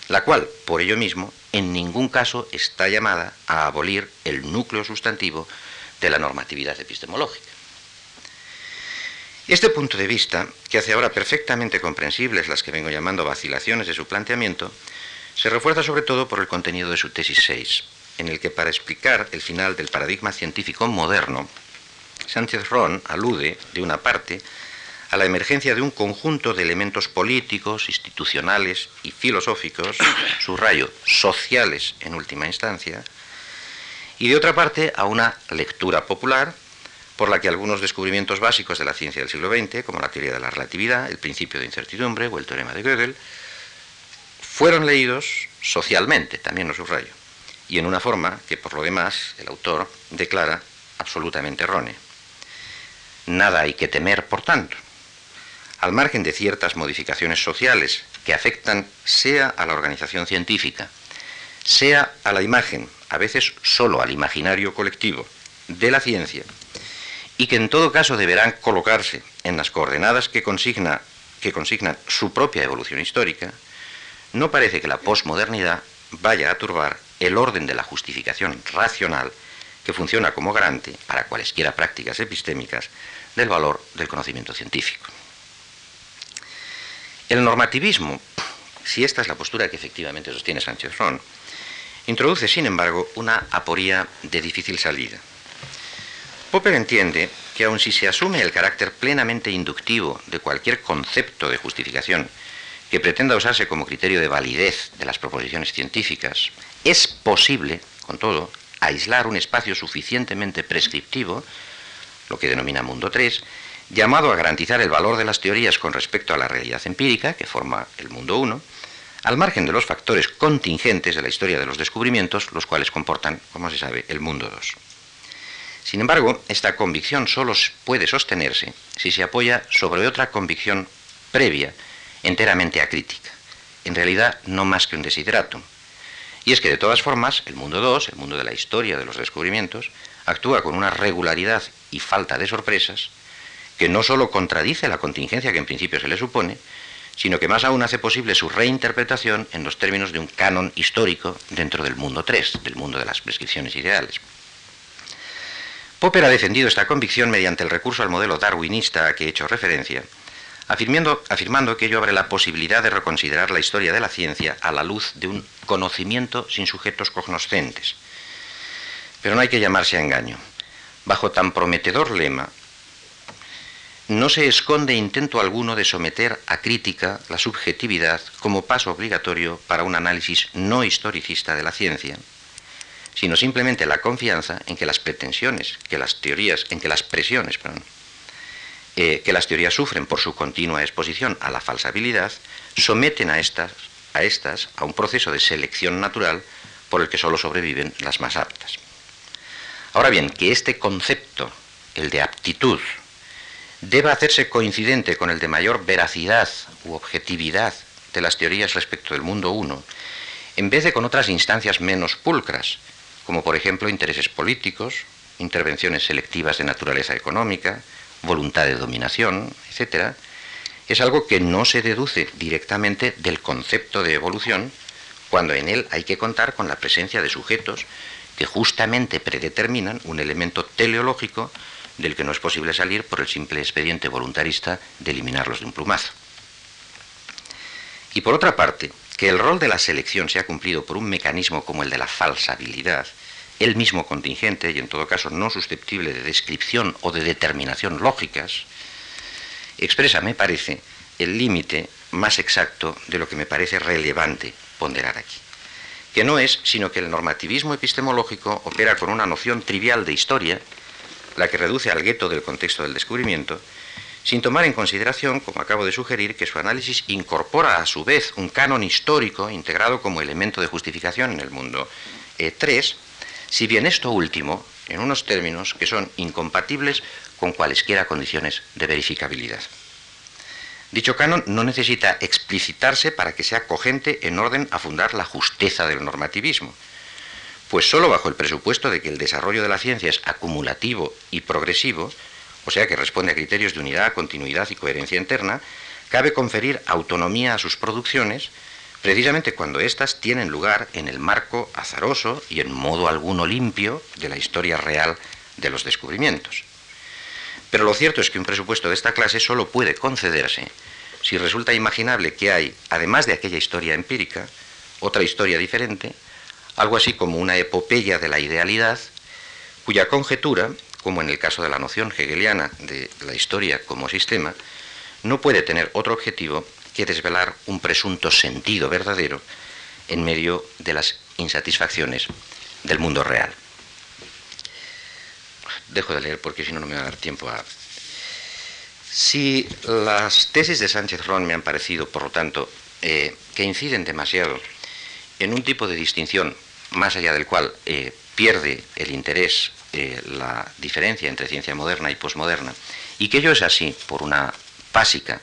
F: la cual, por ello mismo, en ningún caso está llamada a abolir el núcleo sustantivo de la normatividad epistemológica. Este punto de vista, que hace ahora perfectamente comprensibles las que vengo llamando vacilaciones de su planteamiento, se refuerza sobre todo por el contenido de su tesis 6, en el que para explicar el final del paradigma científico moderno, Sánchez Ron alude, de una parte, a la emergencia de un conjunto de elementos políticos, institucionales y filosóficos, subrayo, sociales en última instancia, y de otra parte a una lectura popular por la que algunos descubrimientos básicos de la ciencia del siglo XX, como la teoría de la relatividad, el principio de incertidumbre o el teorema de Gödel, fueron leídos socialmente, también lo subrayo, y en una forma que por lo demás el autor declara absolutamente errónea. Nada hay que temer, por tanto, al margen de ciertas modificaciones sociales que afectan sea a la organización científica, sea a la imagen, a veces solo al imaginario colectivo de la ciencia, y que en todo caso deberán colocarse en las coordenadas que, consigna, consignan su propia evolución histórica, no parece que la posmodernidad vaya a turbar el orden de la justificación racional que funciona como garante para cualesquiera prácticas epistémicas del valor del conocimiento científico. El normativismo, si esta es la postura que efectivamente sostiene Sánchez Ron, introduce, sin embargo, una aporía de difícil salida. Popper entiende que aun si se asume el carácter plenamente inductivo de cualquier concepto de justificación que pretenda usarse como criterio de validez de las proposiciones científicas, es posible, con todo, aislar un espacio suficientemente prescriptivo, lo que denomina mundo 3, llamado a garantizar el valor de las teorías con respecto a la realidad empírica, que forma el mundo 1, al margen de los factores contingentes de la historia de los descubrimientos, los cuales comportan, como se sabe, el mundo 2. Sin embargo, esta convicción solo puede sostenerse si se apoya sobre otra convicción previa, enteramente acrítica, en realidad no más que un desideratum. Y es que de todas formas, el mundo 2, el mundo de la historia de los descubrimientos, actúa con una regularidad y falta de sorpresas que no sólo contradice la contingencia que en principio se le supone, sino que más aún hace posible su reinterpretación en los términos de un canon histórico dentro del mundo 3, del mundo de las prescripciones ideales. Popper ha defendido esta convicción mediante el recurso al modelo darwinista a que he hecho referencia, afirmando, afirmando que ello abre la posibilidad de reconsiderar la historia de la ciencia a la luz de un conocimiento sin sujetos cognoscentes. Pero no hay que llamarse a engaño. Bajo tan prometedor lema, no se esconde intento alguno de someter a crítica la subjetividad como paso obligatorio para un análisis no historicista de la ciencia, sino simplemente la confianza en que las pretensiones, que las teorías, en que las presiones, eh, que las teorías sufren por su continua exposición a la falsabilidad, someten a estas, a estas a un proceso de selección natural por el que solo sobreviven las más aptas. Ahora bien, que este concepto, el de aptitud, deba hacerse coincidente con el de mayor veracidad u objetividad de las teorías respecto del mundo uno, en vez de con otras instancias menos pulcras, como por ejemplo intereses políticos, intervenciones selectivas de naturaleza económica, voluntad de dominación, etc., es algo que no se deduce directamente del concepto de evolución, cuando en él hay que contar con la presencia de sujetos que justamente predeterminan un elemento teleológico del que no es posible salir por el simple expediente voluntarista de eliminarlos de un plumazo. Y por otra parte, que el rol de la selección sea cumplido por un mecanismo como el de la falsabilidad, el mismo contingente y en todo caso no susceptible de descripción o de determinación lógicas, expresa, me parece, el límite más exacto de lo que me parece relevante ponderar aquí, que no es sino que el normativismo epistemológico opera con una noción trivial de historia la que reduce al gueto del contexto del descubrimiento, sin tomar en consideración, como acabo de sugerir, que su análisis incorpora a su vez un canon histórico integrado como elemento de justificación en el mundo 3, si bien esto último, en unos términos que son incompatibles con cualesquiera condiciones de verificabilidad. Dicho canon no necesita explicitarse para que sea cogente en orden a fundar la justeza del normativismo, pues solo bajo el presupuesto de que el desarrollo de la ciencia es acumulativo y progresivo, o sea que responde a criterios de unidad, continuidad y coherencia interna, cabe conferir autonomía a sus producciones, precisamente cuando éstas tienen lugar en el marco azaroso y en modo alguno limpio de la historia real de los descubrimientos. Pero lo cierto es que un presupuesto de esta clase solo puede concederse si resulta imaginable que hay, además de aquella historia empírica, otra historia diferente, algo así como una epopeya de la idealidad, cuya conjetura, como en el caso de la noción hegeliana de la historia como sistema, no puede tener otro objetivo que desvelar un presunto sentido verdadero en medio de las insatisfacciones del mundo real. Dejo de leer porque si no, no me va a dar tiempo a... Si las tesis de Sánchez Ron me han parecido, por lo tanto, eh, que inciden demasiado en un tipo de distinción más allá del cual eh, pierde el interés eh, la diferencia entre ciencia moderna y posmoderna, y que ello es así por una básica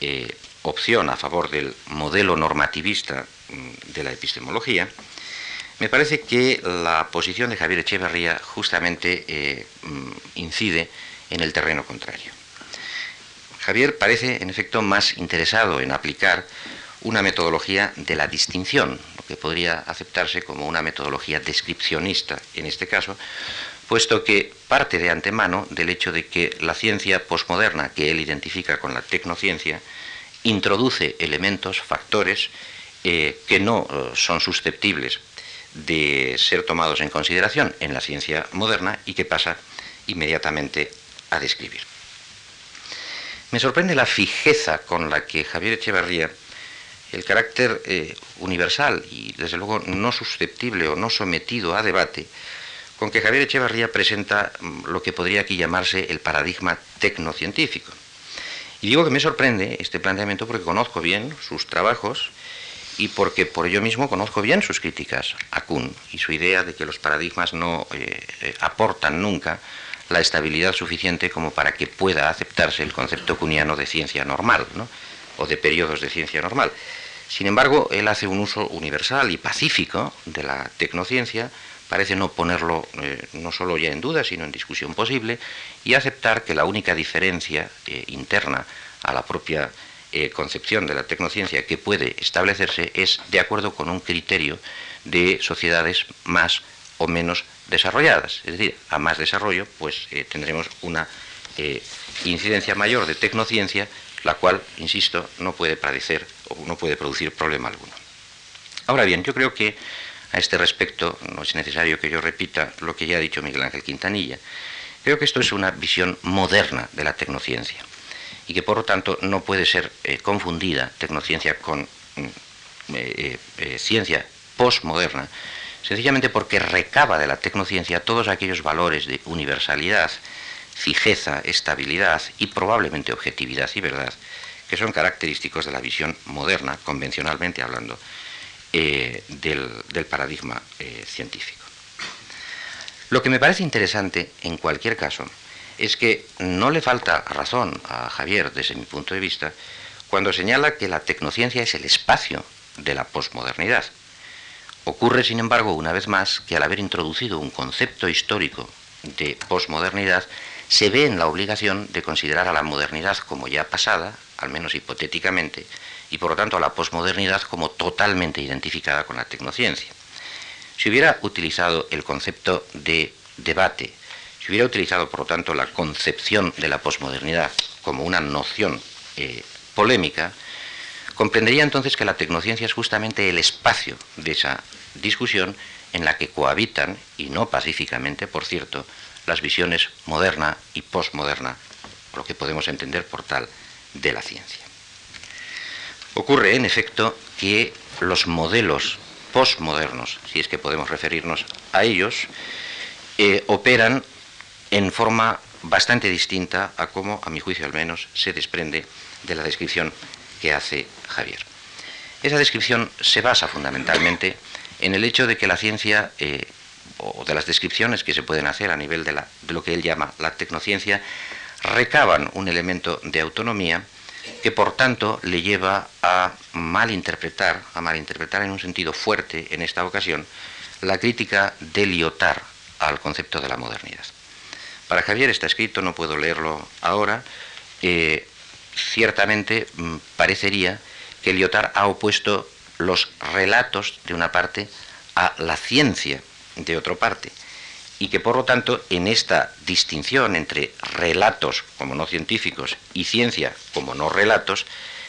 F: eh, opción a favor del modelo normativista mm, de la epistemología, me parece que la posición de Javier Echeverría justamente mm, incide en el terreno contrario. Javier parece, en efecto, más interesado en aplicar una metodología de la distinción, que podría aceptarse como una metodología descripcionista en este caso, puesto que parte de antemano del hecho de que la ciencia posmoderna que él identifica con la tecnociencia introduce elementos, factores eh, que no eh, son susceptibles de ser tomados en consideración en la ciencia moderna y que pasa inmediatamente a describir. Me sorprende la fijeza con la que Javier Echevarría el carácter eh, universal y desde luego no susceptible o no sometido a debate con que Javier Echevarría presenta mm, lo que podría aquí llamarse el paradigma tecnocientífico. Y digo que me sorprende este planteamiento porque conozco bien sus trabajos y porque por ello mismo conozco bien sus críticas a Kuhn y su idea de que los paradigmas no eh, eh, aportan nunca la estabilidad suficiente como para que pueda aceptarse el concepto kuniano de ciencia normal, o de periodos de ciencia normal. Sin embargo, él hace un uso universal y pacífico de la tecnociencia, parece no ponerlo eh, no solo ya en duda, sino en discusión posible, y aceptar que la única diferencia eh, interna a la propia eh, concepción de la tecnociencia que puede establecerse es de acuerdo con un criterio de sociedades más o menos desarrolladas. Es decir, a más desarrollo, pues tendremos una incidencia mayor de tecnociencia, la cual, insisto, no puede padecer o no puede producir problema alguno. Ahora bien, yo creo que a este respecto no es necesario que yo repita lo que ya ha dicho Miguel Ángel Quintanilla. Creo que esto es una visión moderna de la tecnociencia y que por lo tanto no puede ser eh, confundida tecnociencia con mm, eh, eh, ciencia postmoderna, sencillamente porque recaba de la tecnociencia todos aquellos valores de universalidad, fijeza, estabilidad y probablemente objetividad y verdad que son característicos de la visión moderna, convencionalmente hablando, eh, del, paradigma eh, científico. Lo que me parece interesante, en cualquier caso, es que no le falta razón a Javier, desde mi punto de vista, cuando señala que la tecnociencia es el espacio de la posmodernidad. Ocurre, sin embargo, una vez más, que al haber introducido un concepto histórico de posmodernidad, se ve en la obligación de considerar a la modernidad como ya pasada, al menos hipotéticamente, y por lo tanto a la posmodernidad como totalmente identificada con la tecnociencia. Si hubiera utilizado el concepto de debate, si hubiera utilizado por lo tanto la concepción de la posmodernidad como una noción eh, polémica, comprendería entonces que la tecnociencia es justamente el espacio de esa discusión en la que cohabitan, y no pacíficamente, por cierto, las visiones moderna y posmoderna, lo que podemos entender por tal de la ciencia. Ocurre, en efecto, que los modelos postmodernos, si es que podemos referirnos a ellos, eh, operan en forma bastante distinta a cómo, a mi juicio al menos, se desprende de la descripción que hace Javier. Esa descripción se basa fundamentalmente en el hecho de que la ciencia, eh, o de las descripciones que se pueden hacer a nivel de, de lo que él llama la tecnociencia, recaban un elemento de autonomía que por tanto le lleva a malinterpretar, a malinterpretar en un sentido fuerte en esta ocasión, la crítica de Lyotard al concepto de la modernidad. Para Javier está escrito, no puedo leerlo ahora, eh, ciertamente mm, parecería que Lyotard ha opuesto los relatos de una parte a la ciencia de otra parte y que por lo tanto en esta distinción entre relatos como no científicos y ciencia como no relatos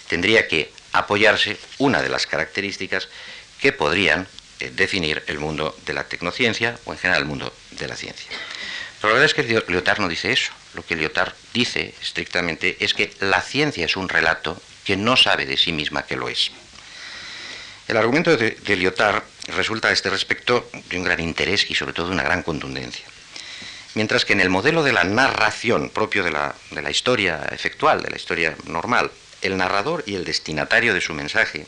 F: tendría que apoyarse una de las características que podrían eh, definir el mundo de la tecnociencia o en general el mundo de la ciencia. Pero la verdad es que Lyotard no dice eso. Lo que Lyotard dice estrictamente es que la ciencia es un relato que no sabe de sí misma que lo es. El argumento de, Lyotard resulta a este respecto de un gran interés y sobre todo de una gran contundencia. Mientras que en el modelo de la narración propio de la, de la historia efectual, de la historia normal, el narrador y el destinatario de su mensaje,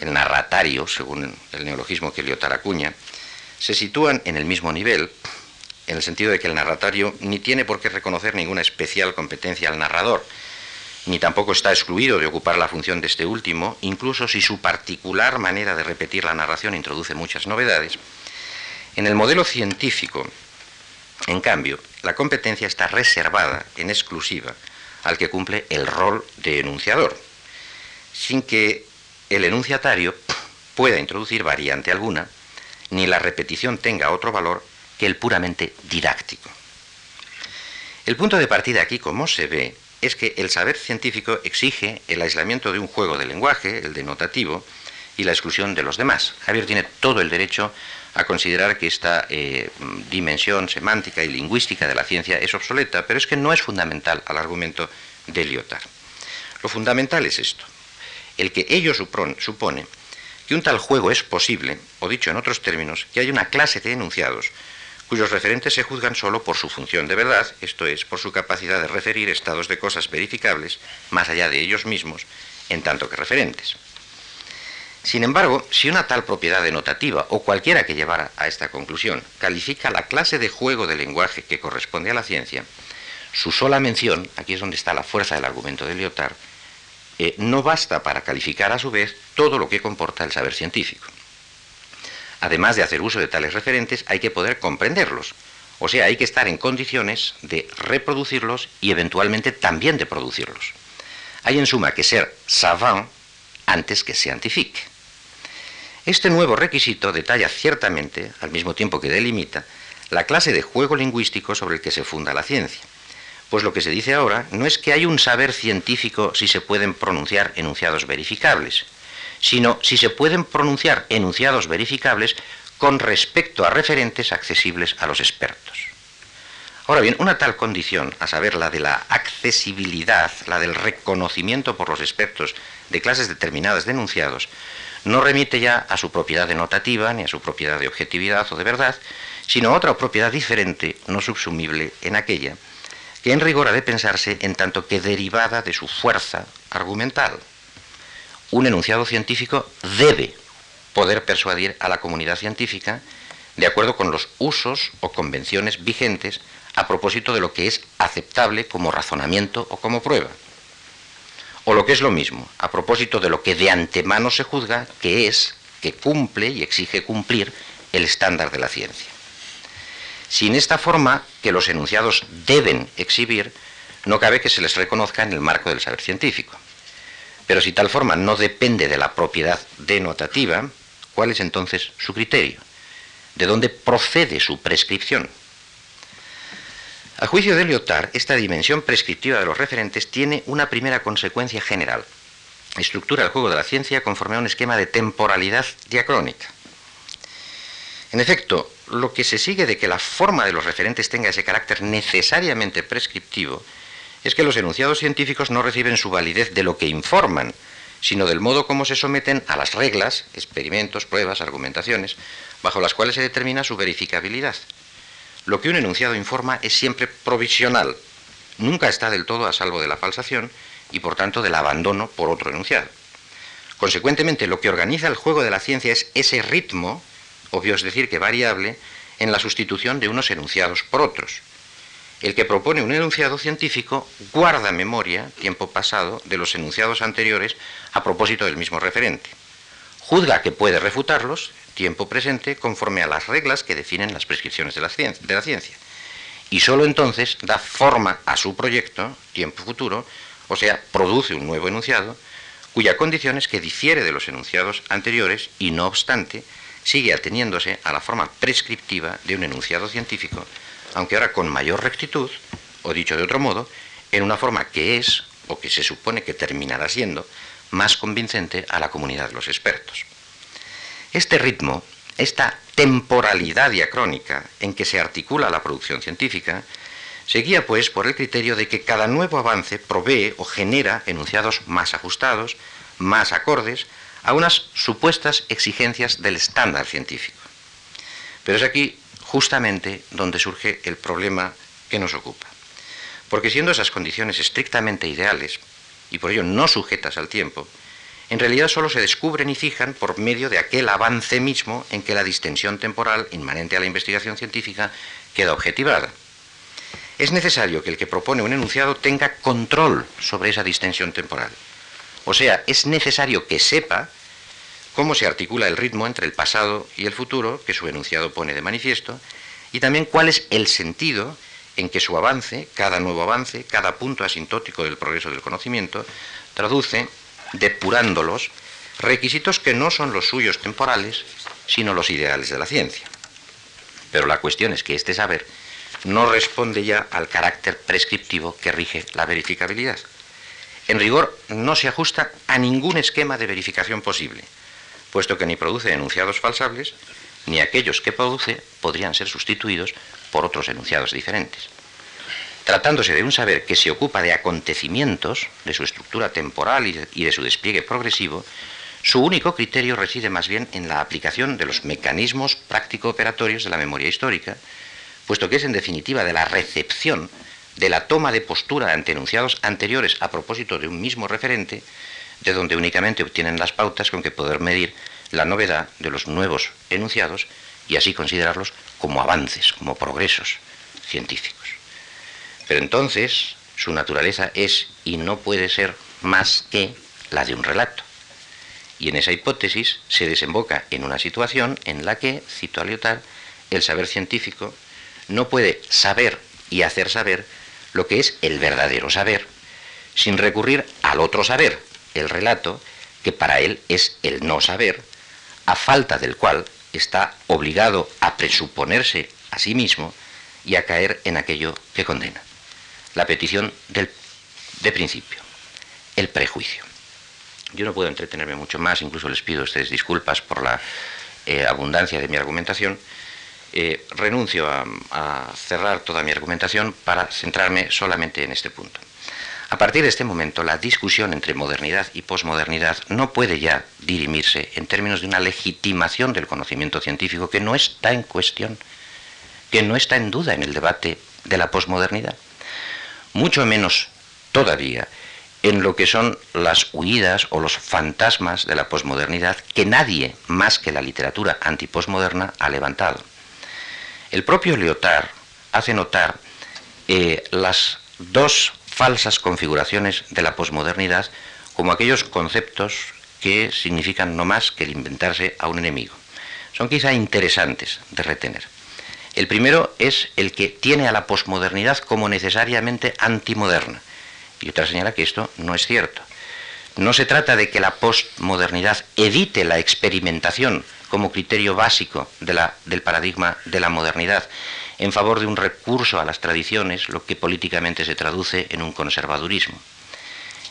F: el narratario, según el neologismo que Lyotard acuña, se sitúan en el mismo nivel, en el sentido de que el narratario ni tiene por qué reconocer ninguna especial competencia al narrador, ni tampoco está excluido de ocupar la función de este último, incluso si su particular manera de repetir la narración introduce muchas novedades. En el modelo científico, en cambio, la competencia está reservada en exclusiva al que cumple el rol de enunciador, sin que el enunciatario pueda introducir variante alguna, ni la repetición tenga otro valor que el puramente didáctico. El punto de partida aquí, como se ve, es que el saber científico exige el aislamiento de un juego de lenguaje, el denotativo, y la exclusión de los demás. Javier tiene todo el derecho a considerar que esta eh, dimensión semántica y lingüística de la ciencia es obsoleta, pero es que no es fundamental al argumento de Lyotard. Lo fundamental es esto, el que ello supone que un tal juego es posible, o dicho en otros términos, que hay una clase de enunciados cuyos referentes se juzgan solo por su función de verdad, esto es, por su capacidad de referir estados de cosas verificables más allá de ellos mismos, en tanto que referentes. Sin embargo, si una tal propiedad denotativa o cualquiera que llevara a esta conclusión califica la clase de juego de lenguaje que corresponde a la ciencia, su sola mención, aquí es donde está la fuerza del argumento de Lyotard, eh, no basta para calificar a su vez todo lo que comporta el saber científico. Además de hacer uso de tales referentes, hay que poder comprenderlos, o sea, hay que estar en condiciones de reproducirlos y eventualmente también de producirlos. Hay en suma que ser savant antes que scientifique. Este nuevo requisito detalla ciertamente, al mismo tiempo que delimita, la clase de juego lingüístico sobre el que se funda la ciencia. Pues lo que se dice ahora no es que hay un saber científico si se pueden pronunciar enunciados verificables, sino si se pueden pronunciar enunciados verificables con respecto a referentes accesibles a los expertos. Ahora bien, una tal condición, a saber, la de la accesibilidad, la del reconocimiento por los expertos de clases determinadas de enunciados, no remite ya a su propiedad denotativa ni a su propiedad de objetividad o de verdad, sino a otra propiedad diferente, no subsumible en aquella, que en rigor ha de pensarse en tanto que derivada de su fuerza argumental. Un enunciado científico debe poder persuadir a la comunidad científica de acuerdo con los usos o convenciones vigentes a propósito de lo que es aceptable como razonamiento o como prueba. O lo que es lo mismo, a propósito de lo que de antemano se juzga que es, que cumple y exige cumplir el estándar de la ciencia. Sin esta forma que los enunciados deben exhibir, no cabe que se les reconozca en el marco del saber científico. Pero si tal forma no depende de la propiedad denotativa, ¿cuál es entonces su criterio? ¿De dónde procede su prescripción? A juicio de Lyotard, esta dimensión prescriptiva de los referentes tiene una primera consecuencia general. Estructura el juego de la ciencia conforme a un esquema de temporalidad diacrónica. En efecto, lo que se sigue de que la forma de los referentes tenga ese carácter necesariamente prescriptivo es que los enunciados científicos no reciben su validez de lo que informan, sino del modo como se someten a las reglas, experimentos, pruebas, argumentaciones, bajo las cuales se determina su verificabilidad. Lo que un enunciado informa es siempre provisional, nunca está del todo a salvo de la falsación y por tanto del abandono por otro enunciado. Consecuentemente, lo que organiza el juego de la ciencia es ese ritmo obvio es decir que variable, en la sustitución de unos enunciados por otros. El que propone un enunciado científico guarda memoria, tiempo pasado, de los enunciados anteriores a propósito del mismo referente. Juzga que puede refutarlos, tiempo presente, conforme a las reglas que definen las prescripciones de la ciencia. Y sólo entonces da forma a su proyecto, tiempo futuro, o sea, produce un nuevo enunciado, cuya condición es que difiere de los enunciados anteriores y no obstante sigue ateniéndose a la forma prescriptiva de un enunciado científico, aunque ahora con mayor rectitud, o dicho de otro modo, en una forma que es, o que se supone que terminará siendo, más convincente a la comunidad de los expertos. Este ritmo, esta temporalidad diacrónica en que se articula la producción científica, se guía pues por el criterio de que cada nuevo avance provee o genera enunciados más ajustados, más acordes a unas supuestas exigencias del estándar científico. Pero es aquí justamente donde surge el problema que nos ocupa. Porque siendo esas condiciones estrictamente ideales, y por ello no sujetas al tiempo, en realidad solo se descubren y fijan por medio de aquel avance mismo en que la distensión temporal inmanente a la investigación científica queda objetivada. Es necesario que el que propone un enunciado tenga control sobre esa distensión temporal. O sea, es necesario que sepa cómo se articula el ritmo entre el pasado y el futuro, que su enunciado pone de manifiesto, y también cuál es el sentido en que su avance, cada nuevo avance, cada punto asintótico del progreso del conocimiento, traduce, depurándolos, requisitos que no son los suyos temporales, sino los ideales de la ciencia. Pero la cuestión es que este saber no responde ya al carácter prescriptivo que rige la verificabilidad. En rigor, no se ajusta a ningún esquema de verificación posible puesto que ni produce enunciados falsables, ni aquellos que produce podrían ser sustituidos por otros enunciados diferentes. Tratándose de un saber que se ocupa de acontecimientos, de su estructura temporal y de su despliegue progresivo, su único criterio reside más bien en la aplicación de los mecanismos práctico-operatorios de la memoria histórica, puesto que es en definitiva de la recepción, de la toma de postura ante enunciados anteriores a propósito de un mismo referente, de donde únicamente obtienen las pautas con que poder medir la novedad de los nuevos enunciados y así considerarlos como avances, como progresos científicos. Pero entonces su naturaleza es y no puede ser más que la de un relato. Y en esa hipótesis se desemboca en una situación en la que, cito a el saber científico no puede saber y hacer saber lo que es el verdadero saber, sin recurrir al otro saber, el relato, que para él es el no saber, a falta del cual está obligado a presuponerse a sí mismo y a caer en aquello que condena. La petición del, de principio, el prejuicio. Yo no puedo entretenerme mucho más, incluso les pido a ustedes disculpas por la eh, abundancia de mi argumentación. Eh, renuncio a cerrar toda mi argumentación para centrarme solamente en este punto. A partir de este momento, la discusión entre modernidad y posmodernidad no puede ya dirimirse en términos de una legitimación del conocimiento científico que no está en cuestión, que no está en duda en el debate de la posmodernidad. Mucho menos todavía en lo que son las huidas o los fantasmas de la posmodernidad que nadie más que la literatura antiposmoderna ha levantado. El propio Lyotard hace notar eh, las dos falsas configuraciones de la posmodernidad como aquellos conceptos que significan no más que el inventarse a un enemigo. Son quizá interesantes de retener. El primero es el que tiene a la posmodernidad como necesariamente antimoderna. Y otra señala que esto no es cierto. No se trata de que la postmodernidad evite la experimentación como criterio básico del paradigma de la modernidad, en favor de un recurso a las tradiciones, lo que políticamente se traduce en un conservadurismo.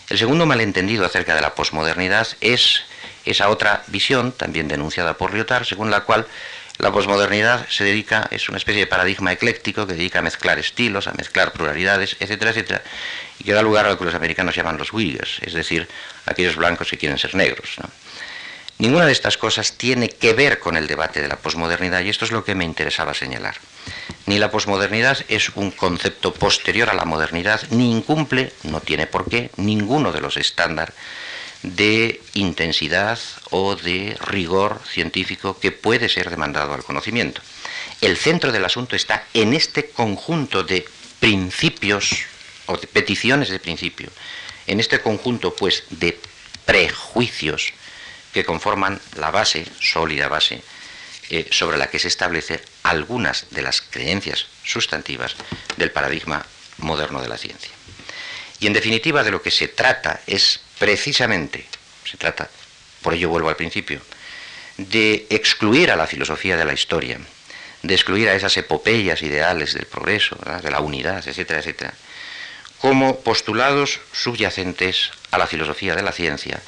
F: El segundo malentendido acerca de la posmodernidad es esa otra visión, también denunciada por Lyotard, según la cual la posmodernidad se dedica, es una especie de paradigma ecléctico que dedica a mezclar estilos, a mezclar pluralidades, etcétera, etcétera, y que da lugar a lo que los americanos llaman los Uyghurs, es decir, aquellos blancos que quieren ser negros. Ninguna de estas cosas tiene que ver con el debate de la posmodernidad y esto es lo que me interesaba señalar. Ni la posmodernidad es un concepto posterior a la modernidad, ni incumple, no tiene por qué, ninguno de los estándares de intensidad o de rigor científico que puede ser demandado al conocimiento. El centro del asunto está en este conjunto de principios o de peticiones de principio, en este conjunto pues de prejuicios que conforman la base, sólida base, eh, sobre la que se establecen algunas de las creencias sustantivas del paradigma moderno de la ciencia. Y en definitiva de lo que se trata es precisamente, se trata, por ello vuelvo al principio, de excluir a la filosofía de la historia, de excluir a esas epopeyas ideales del progreso, de la unidad, etcétera, etcétera, como postulados subyacentes a la filosofía de la ciencia,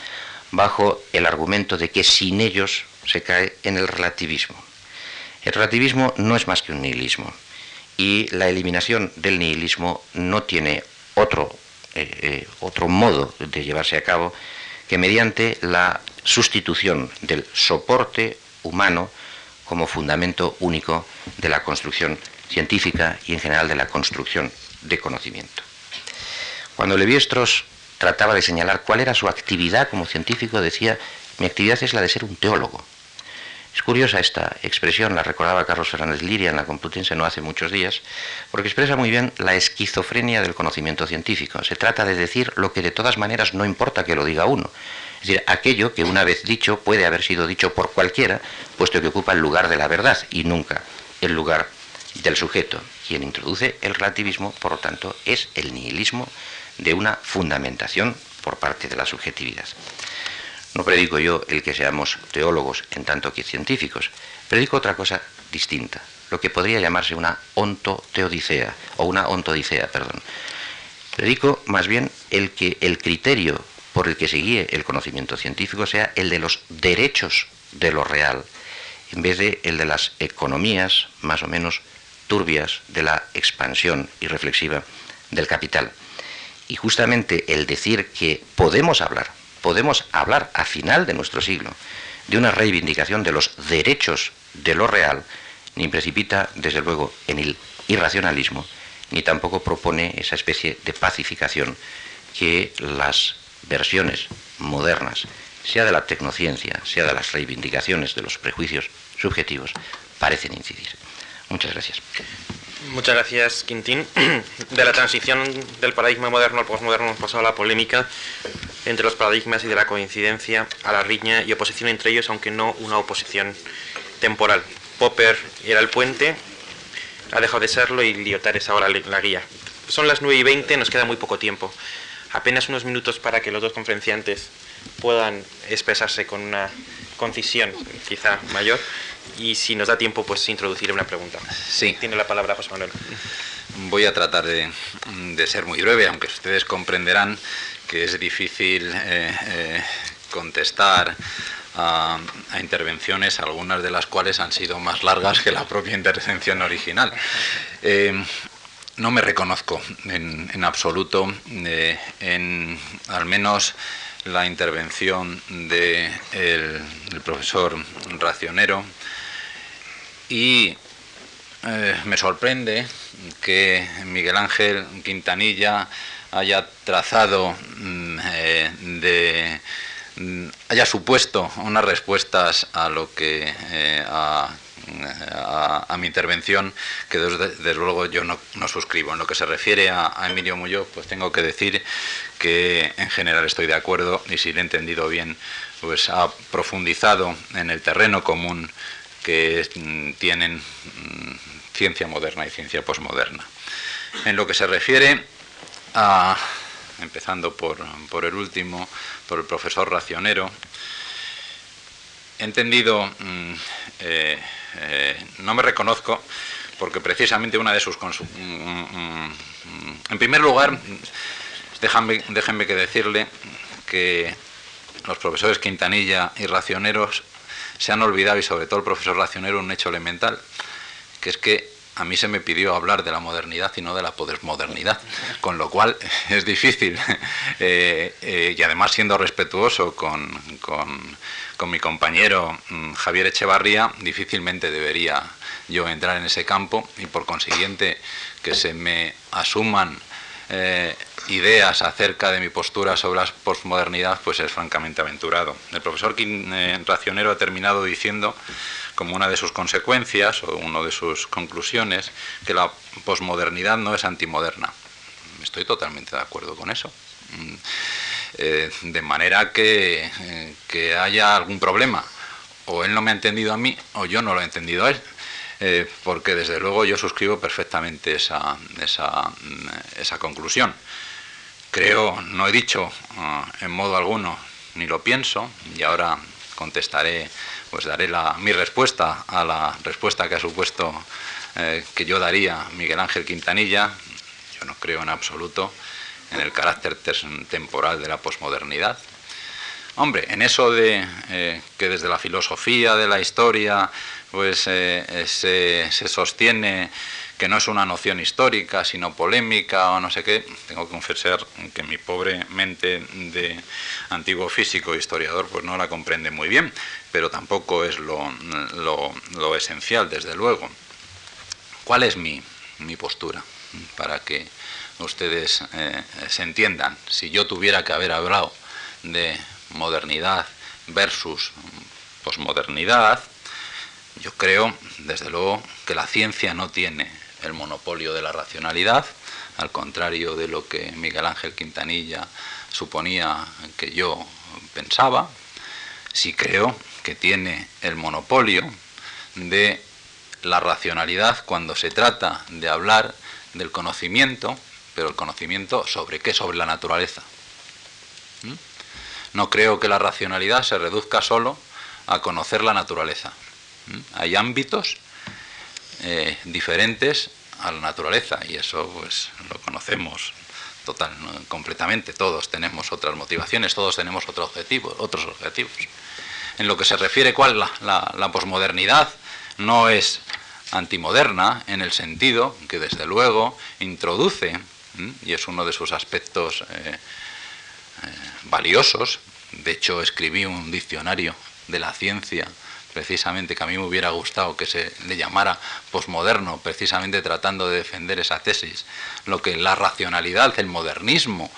F: bajo el argumento de que sin ellos se cae en el relativismo. El relativismo no es más que un nihilismo y la eliminación del nihilismo no tiene otro, eh, eh, otro modo de llevarse a cabo que mediante la sustitución del soporte humano como fundamento único de la construcción científica y en general de la construcción de conocimiento. Cuando Levi-Strauss trataba de señalar cuál era su actividad como científico, decía, mi actividad es la de ser un teólogo. Es curiosa esta expresión, la recordaba Carlos Fernández Liria en la Complutense no hace muchos días, porque expresa muy bien la esquizofrenia del conocimiento científico. Se trata de decir lo que de todas maneras no importa que lo diga uno. Es decir, aquello que una vez dicho puede haber sido dicho por cualquiera, puesto que ocupa el lugar de la verdad y nunca el lugar del sujeto. Quien introduce el relativismo, por lo tanto, es el nihilismo de una fundamentación por parte de la subjetividad. No predico yo el que seamos teólogos en tanto que científicos, predico otra cosa distinta, lo que podría llamarse una ontoteodicea, o una ontodicea, perdón. Predico más bien el que el criterio por el que se guíe el conocimiento científico sea el de los derechos de lo real, en vez de el de las economías más o menos turbias de la expansión irreflexiva del capital. Y justamente el decir que podemos hablar, podemos hablar a final de nuestro siglo de una reivindicación de los derechos de lo real, ni precipita, desde luego, en el irracionalismo, ni tampoco propone esa especie de pacificación que las versiones modernas, sea de la tecnociencia, sea de las reivindicaciones de los prejuicios subjetivos, parecen incidir. Muchas gracias.
A: Muchas gracias, Quintín. De la transición del paradigma moderno al postmoderno hemos pasado a la polémica. entre los paradigmas y de la coincidencia a la riña y oposición entre ellos, aunque no una oposición temporal. Popper era el puente, ha dejado de serlo y Lyotard es ahora la guía. Son las 9 y 20, nos queda muy poco tiempo. Apenas unos minutos para que los dos conferenciantes puedan expresarse con una concisión quizá mayor y si nos da tiempo pues introduciré una pregunta.
B: Sí.
A: Tiene la palabra José Manuel.
B: Voy a tratar de, ser muy breve, aunque ustedes comprenderán que es difícil eh, eh, contestar a, intervenciones, algunas de las cuales han sido más largas que la propia intervención original. Eh, no me reconozco en, absoluto en al menos la intervención del de profesor Racionero y eh, me sorprende que Miguel Ángel Quintanilla haya trazado, mm, eh, de, mm, haya supuesto unas respuestas a lo que eh, a, mi intervención que desde, luego yo no, suscribo. En lo que se refiere a, Emilio Muñoz, pues tengo que decir que en general estoy de acuerdo y si lo he entendido bien, pues ha profundizado en el terreno común que mm, tienen mm, ciencia moderna y ciencia posmoderna. En lo que se refiere a, empezando por, el último, por el profesor Racionero, he entendido, mm, eh, eh, no me reconozco, porque precisamente una de sus... en primer lugar, déjenme que decirle que los profesores Quintanilla y Racioneros se han olvidado, y sobre todo el profesor Racionero, un hecho elemental, que es que a mí se me pidió hablar de la modernidad y no de la modernidad, con lo cual es difícil, eh, eh, y además siendo respetuoso con, mi compañero mm, Javier Echevarría, difícilmente debería yo entrar en ese campo y por consiguiente que se me asuman eh, ideas acerca de mi postura sobre la posmodernidad, pues es francamente aventurado. El profesor eh, Racionero ha terminado diciendo, como una de sus consecuencias o una de sus conclusiones, que la posmodernidad no es antimoderna. Estoy totalmente de acuerdo con eso. Mm, eh, de manera que, que haya algún problema, o él no me ha entendido a mí, o yo no lo he entendido a él. Eh, porque desde luego yo suscribo perfectamente esa, esa, esa conclusión. Creo, no he dicho ah, en modo alguno, ni lo pienso, y ahora contestaré, pues daré la, mi respuesta a la respuesta que ha supuesto eh, que yo daría Miguel Ángel Quintanilla. Yo no creo en absoluto en el carácter temporal de la posmodernidad. Hombre, en eso de eh, que desde la filosofía de la historia pues eh, se, sostiene que no es una noción histórica, sino polémica o no sé qué, tengo que confesar que mi pobre mente de antiguo físico historiador pues no la comprende muy bien, pero tampoco es lo, lo, esencial, desde luego. ¿Cuál es mi, postura? Para que ustedes eh, se entiendan. Si yo tuviera que haber hablado de modernidad versus posmodernidad, yo creo, desde luego, que la ciencia no tiene el monopolio de la racionalidad, al contrario de lo que Miguel Ángel Quintanilla suponía que yo pensaba, sí creo que tiene el monopolio de la racionalidad cuando se trata de hablar del conocimiento, pero el conocimiento sobre qué, sobre la naturaleza. ¿Mm? No creo que la racionalidad se reduzca solo a conocer la naturaleza. Hay ámbitos eh, diferentes a la naturaleza y eso pues lo conocemos total, completamente. Todos tenemos otras motivaciones, todos tenemos otros objetivos, otros objetivos. En lo que se refiere cuál la, la, posmodernidad no es antimoderna en el sentido que desde luego introduce y es uno de sus aspectos eh, eh, valiosos. De hecho, escribí un diccionario de la ciencia precisamente que a mí me hubiera gustado que se le llamara posmoderno, precisamente tratando de defender esa tesis, lo que la racionalidad, el modernismo,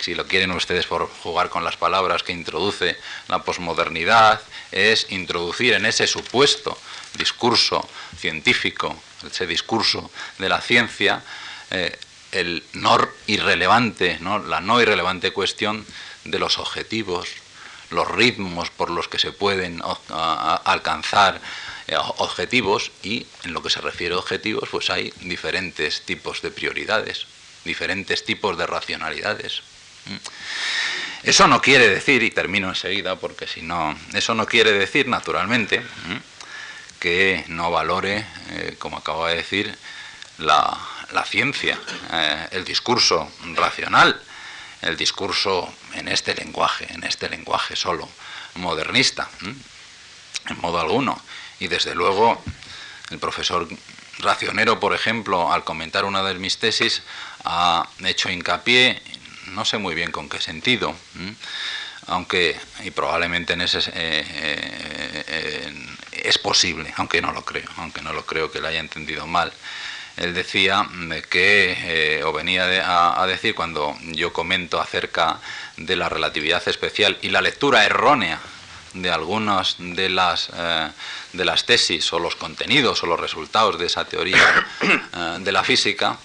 B: si lo quieren ustedes por jugar con las palabras que introduce la posmodernidad, es introducir en ese supuesto discurso científico, ese discurso de la ciencia, eh, el no irrelevante, ¿no? la no irrelevante cuestión de los objetivos, los ritmos por los que se pueden alcanzar eh, objetivos y en lo que se refiere a objetivos pues hay diferentes tipos de prioridades, diferentes tipos de racionalidades. ¿Mm? Eso no quiere decir, y termino enseguida porque si no, eso no quiere decir naturalmente que no valore, eh, como acabo de decir, la, ciencia, eh, el discurso racional, el discurso en este lenguaje, en este lenguaje solo, modernista, en modo alguno. Y desde luego, el profesor Racionero, por ejemplo, al comentar una de mis tesis, ha hecho hincapié, no sé muy bien con qué sentido, aunque, y probablemente en ese, eh, eh, es posible, aunque no lo creo, aunque no lo creo que lo haya entendido mal. Él decía que, eh, o venía a, decir cuando yo comento acerca de la relatividad especial y la lectura errónea de algunas de las, de las tesis o los contenidos o los resultados de esa teoría de la física,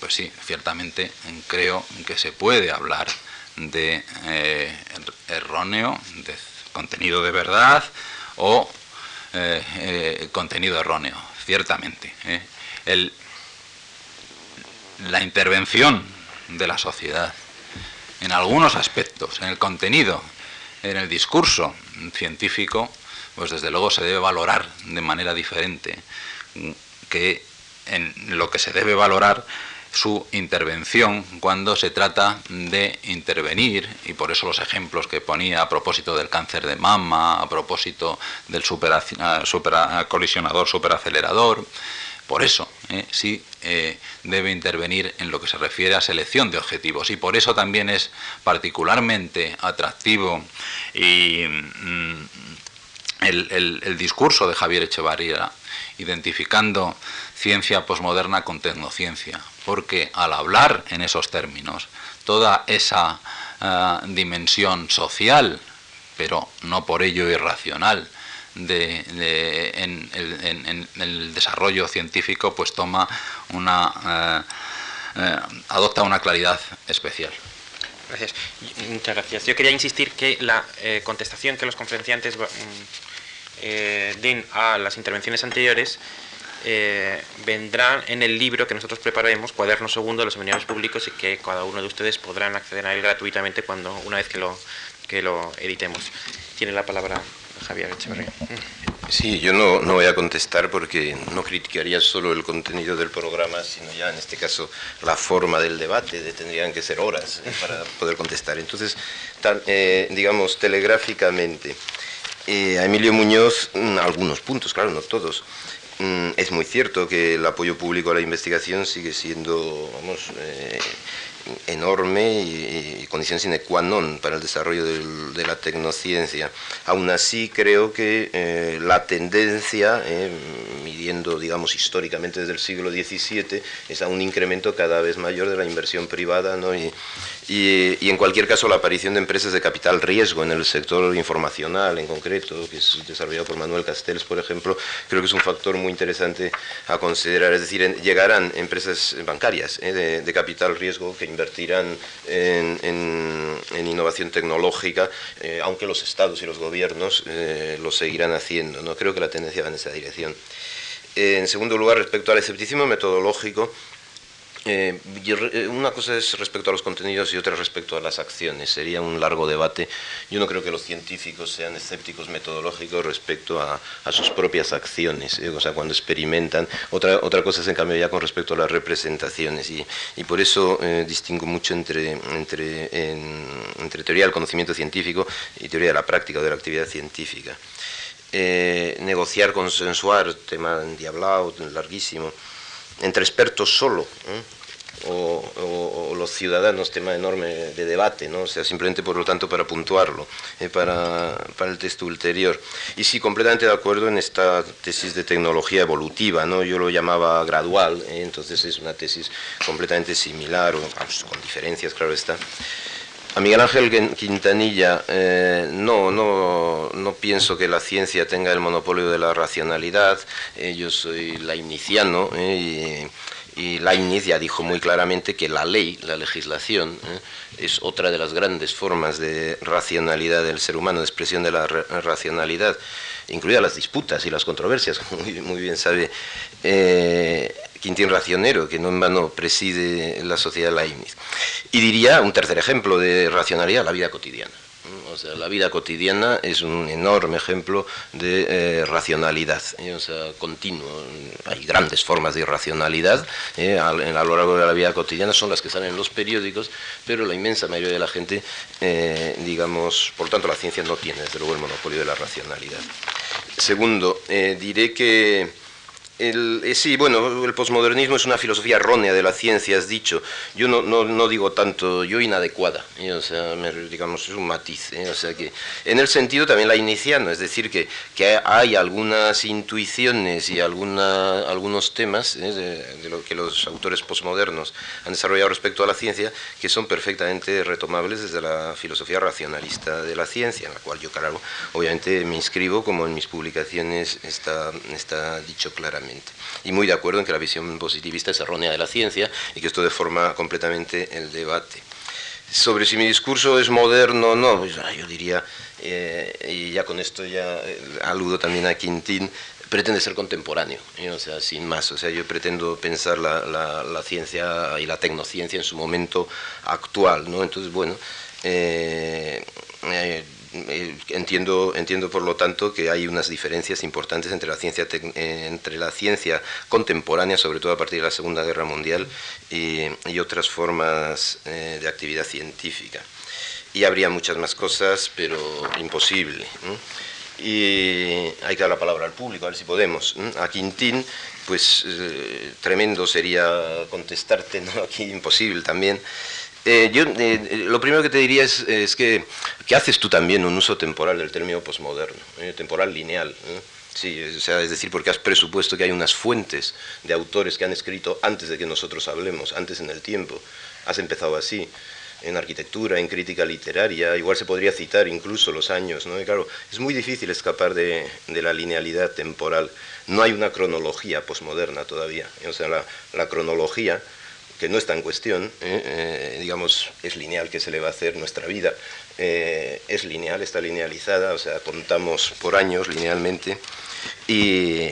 B: pues sí, ciertamente creo que se puede hablar de erróneo, de contenido de verdad o eh, eh, contenido erróneo, ciertamente. Eh. La intervención de la sociedad en algunos aspectos, en el contenido, en el discurso científico, pues desde luego se debe valorar de manera diferente que en lo que se debe valorar su intervención cuando se trata de intervenir, y por eso los ejemplos que ponía a propósito del cáncer de mama, a propósito del colisionador, superacelerador, por eso eh, sí eh, debe intervenir en lo que se refiere a selección de objetivos. Y por eso también es particularmente atractivo mm, el, el, discurso de Javier Echevarría identificando ciencia posmoderna con tecnociencia, porque al hablar en esos términos, toda esa eh, dimensión social, pero no por ello irracional, de, en, el desarrollo científico, pues toma una, eh, eh, adopta una claridad especial.
A: Gracias. Muchas gracias. Yo quería insistir que la contestación que los conferenciantes mm, den a las intervenciones anteriores eh, en el libro que nosotros prepararemos, Cuaderno Segundo de los Seminarios Públicos, y que cada uno de ustedes podrán acceder a él gratuitamente cuando una vez que lo, que lo editemos. Tiene la palabra Javier Echeverría.
C: Sí, yo no, no, voy a contestar porque no criticaría solo el contenido del programa, sino ya en este caso la forma del debate, de, tendrían que ser horas eh, para poder contestar. Entonces, eh, digamos, telegráficamente, a Emilio Muñoz, mm, algunos puntos, claro, no todos. Mm, es muy cierto que el apoyo público a la investigación sigue siendo, vamos, eh, enorme y, condición sine qua non para el desarrollo de la tecnociencia. Aún así, creo que eh, la tendencia, eh, midiendo, digamos, históricamente desde el siglo XVII, es a un incremento cada vez mayor de la inversión privada y, y, en cualquier caso la aparición de empresas de capital riesgo en el sector informacional en concreto, que es desarrollado por Manuel Castells, por ejemplo, creo que es un factor muy interesante a considerar. Es decir, llegarán empresas bancarias eh, de, capital riesgo que invertirán en, innovación tecnológica, eh, aunque los estados y los gobiernos eh, lo seguirán haciendo. ¿no? Creo que la tendencia va en esa dirección. en segundo lugar, respecto al escepticismo metodológico, eh, eh, una cosa es respecto a los contenidos y otra respecto a las acciones. Sería un largo debate. Yo no creo que los científicos sean escépticos metodológicos respecto a, sus propias acciones, ¿eh? o sea, cuando experimentan. Otra, otra cosa es en cambio ya con respecto a las representaciones. Y, por eso distingo mucho entre, entre, entre teoría del conocimiento científico y teoría de la práctica o de la actividad científica. negociar, consensuar, tema endiablado, larguísimo entre expertos solo, o, los ciudadanos, tema enorme de debate, ¿no? o sea, simplemente por lo tanto para puntuarlo, eh, para, para, el texto ulterior. Y sí, completamente de acuerdo en esta tesis de tecnología evolutiva, ¿no? yo lo llamaba gradual, ¿eh? entonces es una tesis completamente similar, o, con diferencias, claro está. A Miguel Ángel Quintanilla, eh, no, no, no pienso que la ciencia tenga el monopolio de la racionalidad, yo soy lainiciano y Y Leibniz ya dijo muy claramente que la ley, la legislación, es otra de las grandes formas de racionalidad del ser humano, de expresión de la racionalidad, incluidas las disputas y las controversias, como muy, bien sabe Quintín Racionero, que no en vano preside la sociedad Leibniz. Y diría un tercer ejemplo de racionalidad, la vida cotidiana. O sea, la vida cotidiana es un enorme ejemplo de eh, racionalidad, ¿eh? o sea, continuo. Hay grandes formas de irracionalidad ¿eh? a, lo largo de la vida cotidiana, son las que salen en los periódicos, pero la inmensa mayoría de la gente, digamos, por tanto, la ciencia no tiene, desde luego, el monopolio de la racionalidad. Segundo, diré que el, eh, sí, bueno, el posmodernismo es una filosofía errónea de la ciencia, has dicho. Yo no, no, no digo tanto, yo inadecuada, ¿eh? o sea, digamos, es un matiz. ¿eh? O sea que, en el sentido también la iniciana, es decir, que, que hay algunas intuiciones y alguna, algunos temas de, lo que los autores posmodernos han desarrollado respecto a la ciencia que son perfectamente retomables desde la filosofía racionalista de la ciencia, en la cual yo, claro, obviamente me inscribo, como en mis publicaciones está, está dicho claramente. Y muy de acuerdo en que la visión positivista es errónea de la ciencia y que esto deforma completamente el debate. Sobre si mi discurso es moderno o no, pues, ah, yo diría, eh, y ya con esto ya eh, aludo también a Quintín, pretende ser contemporáneo, ¿eh? o sea, sin más. O sea, yo pretendo pensar la, la, ciencia y la tecnociencia en su momento actual, ¿no? Entonces, bueno, eh, entiendo, entiendo, por lo tanto, que hay unas diferencias importantes entre la ciencia, eh, entre la ciencia contemporánea, sobre todo a partir de la Segunda Guerra Mundial, y, otras formas eh, de actividad científica. Y habría muchas más cosas, pero imposible. Y hay que dar la palabra al público, a ver si podemos. A Quintín, pues tremendo sería contestarte, ¿no? aquí imposible también. Eh, yo eh, lo primero que te diría es, que, haces tú también un uso temporal del término posmoderno, eh, temporal lineal. Sí, o sea, es decir, porque has presupuesto que hay unas fuentes de autores que han escrito antes de que nosotros hablemos, antes en el tiempo. Has empezado así, en arquitectura, en crítica literaria, igual se podría citar incluso los años, ¿no? Claro, es muy difícil escapar de, la linealidad temporal. No hay una cronología posmoderna todavía. O la cronología que no está en cuestión, ¿eh? Eh, digamos, es lineal que se le va a hacer nuestra vida, eh, es lineal, está linealizada, o sea, contamos por años linealmente y,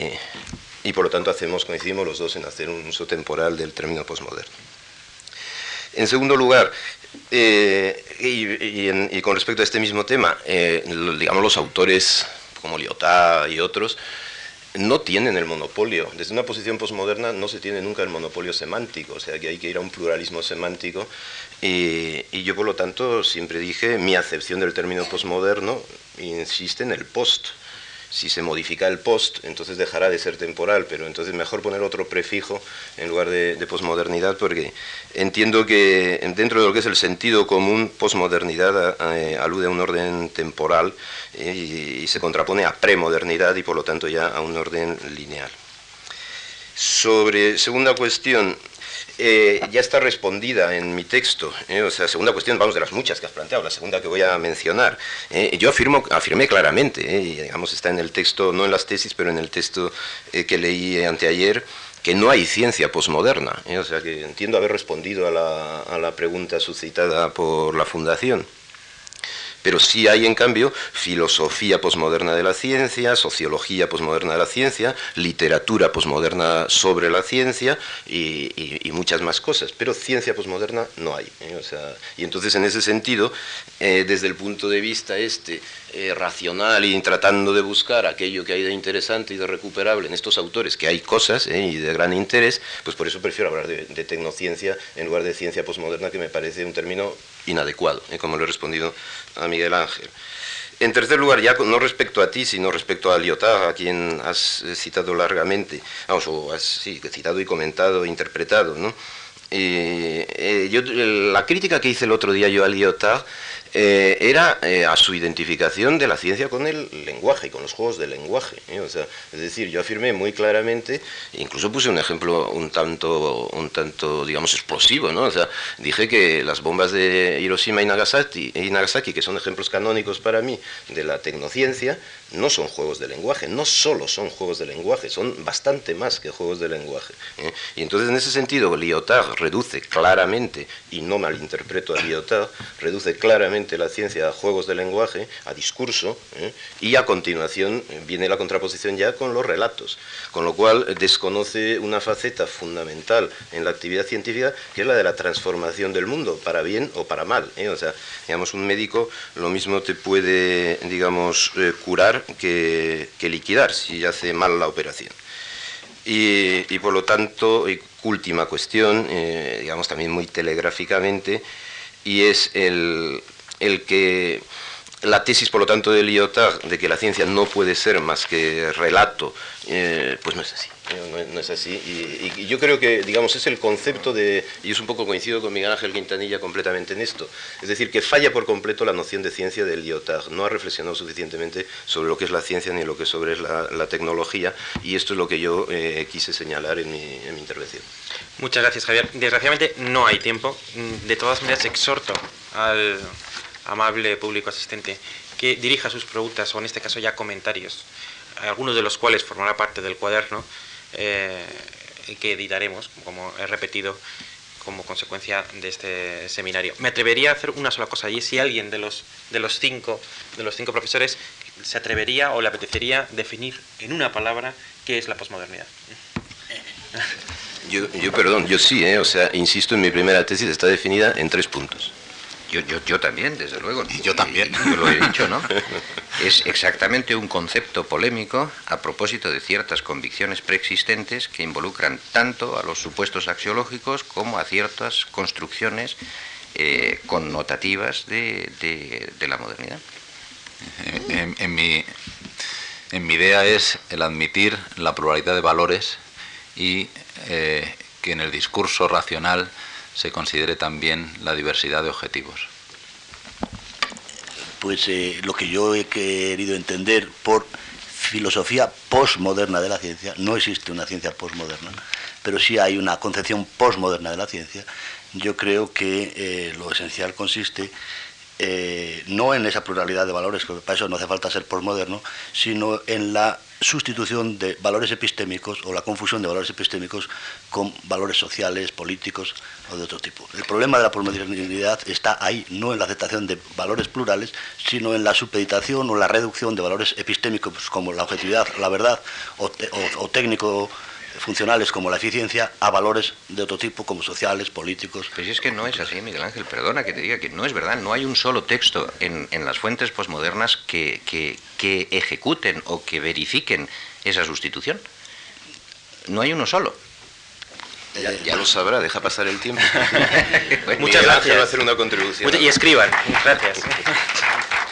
C: y, por lo tanto hacemos, coincidimos los dos en hacer un uso temporal del término posmoderno. En segundo lugar, y, y, con respecto a este mismo tema, digamos los autores como Lyotard y otros, no tienen el monopolio. Desde una posición posmoderna no se tiene nunca el monopolio semántico, o sea que hay que ir a un pluralismo semántico. Y, yo, por lo tanto, siempre dije, mi acepción del término posmoderno insiste en el post si se modifica el post, entonces dejará de ser temporal, pero entonces mejor poner otro prefijo en lugar de, posmodernidad, porque entiendo que dentro de lo que es el sentido común, posmodernidad eh, alude a un orden temporal eh, y, se contrapone a premodernidad y por lo tanto ya a un orden lineal. Sobre segunda cuestión, eh, ya está respondida en mi texto. Eh, o sea, segunda cuestión, vamos, de las muchas que has planteado, la segunda que voy a mencionar. Eh, yo afirmo, afirmé claramente, y digamos está en el texto, no en las tesis, pero en el texto que leí anteayer, que no hay ciencia posmoderna. o sea, que entiendo haber respondido a la, a la pregunta suscitada por la Fundación pero sí hay en cambio filosofía posmoderna de la ciencia, sociología posmoderna de la ciencia, literatura posmoderna sobre la ciencia y, muchas más cosas, pero ciencia posmoderna no hay. ¿eh? y entonces en ese sentido, eh, desde el punto de vista este eh, racional y tratando de buscar aquello que hay de interesante y de recuperable en estos autores, que hay cosas y de gran interés, pues por eso prefiero hablar de, de tecnociencia en lugar de ciencia posmoderna, que me parece un término inadecuado, como lo he respondido a Miguel Ángel. En tercer lugar, ya no respecto a ti, sino respecto a Lyotard, a quien has citado largamente, o has citado y comentado, interpretado, ¿no? Eh, yo, la crítica que hice el otro día yo a Lyotard eh, era eh, a su identificación de la ciencia con el lenguaje con los juegos del lenguaje. ¿eh? O sea, es decir, yo afirmé muy claramente, incluso puse un ejemplo un tanto, un tanto digamos, explosivo, ¿no? O sea, dije que las bombas de Hiroshima y Nagasaki, y Nagasaki, que son ejemplos canónicos para mí de la tecnociencia, no son juegos de lenguaje, no solo son juegos de lenguaje, son bastante más que juegos de lenguaje. Y entonces, en ese sentido, Lyotard reduce claramente, y no malinterpreto a Lyotard, reduce claramente la ciencia a juegos de lenguaje, a discurso, ¿eh? y a continuación viene la contraposición ya con los relatos, con lo cual desconoce una faceta fundamental en la actividad científica, que es la de la transformación del mundo, para bien o para mal. ¿eh? O sea, digamos, un médico lo mismo te puede, digamos, eh, curar que, liquidar si hace mal la operación. Y, por lo tanto, última cuestión, digamos también muy telegráficamente, y es el, el que la tesis, por lo tanto, de Lyotard de que la ciencia no puede ser más que relato, eh, pues no es así. No, es así. Y, yo creo que, digamos, es el concepto de, y es un poco coincido con Miguel Ángel Quintanilla completamente en esto, es decir, que falla por completo la noción de ciencia de Lyotard. No ha reflexionado suficientemente sobre lo que es la ciencia ni lo que sobre es la, tecnología, y esto es lo que yo eh, quise señalar en mi, en mi intervención.
A: Muchas gracias, Javier. Desgraciadamente no hay tiempo. De todas maneras, exhorto al amable público asistente, que dirija sus preguntas o en este caso ya comentarios, algunos de los cuales formará parte del cuaderno eh, que editaremos, como he repetido, como consecuencia de este seminario. Me atrevería a hacer una sola cosa y si alguien de los, de los, cinco, de los cinco profesores se atrevería o le apetecería definir en una palabra qué es la posmodernidad.
C: Yo, yo perdón, yo sí, ¿eh? o sea, insisto en mi primera tesis, está definida en tres puntos.
F: Yo, yo, yo también, desde luego.
G: Y yo también.
F: Yo lo he dicho, ¿no? Es exactamente un concepto polémico a propósito de ciertas convicciones preexistentes que involucran tanto a los supuestos axiológicos como a ciertas construcciones eh, connotativas de, la modernidad.
B: En, mi, en mi idea es el admitir la pluralidad de valores y eh, que en el discurso racional se considere también la diversidad de objetivos?
E: Pues eh, lo que yo he querido entender por filosofía postmoderna de la ciencia, no existe una ciencia postmoderna, pero sí hay una concepción postmoderna de la ciencia, yo creo que eh, lo esencial consiste eh, no en esa pluralidad de valores, que para eso no hace falta ser postmoderno, sino en la sustitución de valores epistémicos o la confusión de valores epistémicos con valores sociales, políticos o de otro tipo. El problema de la posmodernidad está ahí, no en la aceptación de valores plurales, sino en la supeditación o la reducción de valores epistémicos como la objetividad, la verdad o técnico funcionales como la eficiencia a valores de otro tipo como sociales, políticos.
F: Pero si es que no es así, Miguel Ángel, perdona que te diga que no es verdad, no hay un solo texto en, las fuentes posmodernas que, que, ejecuten o que verifiquen esa sustitución. No hay uno solo.
C: Ya, lo sabrá, deja pasar el tiempo.
A: Muchas gracias.
C: hacer una contribución.
A: Y escriban. Gracias.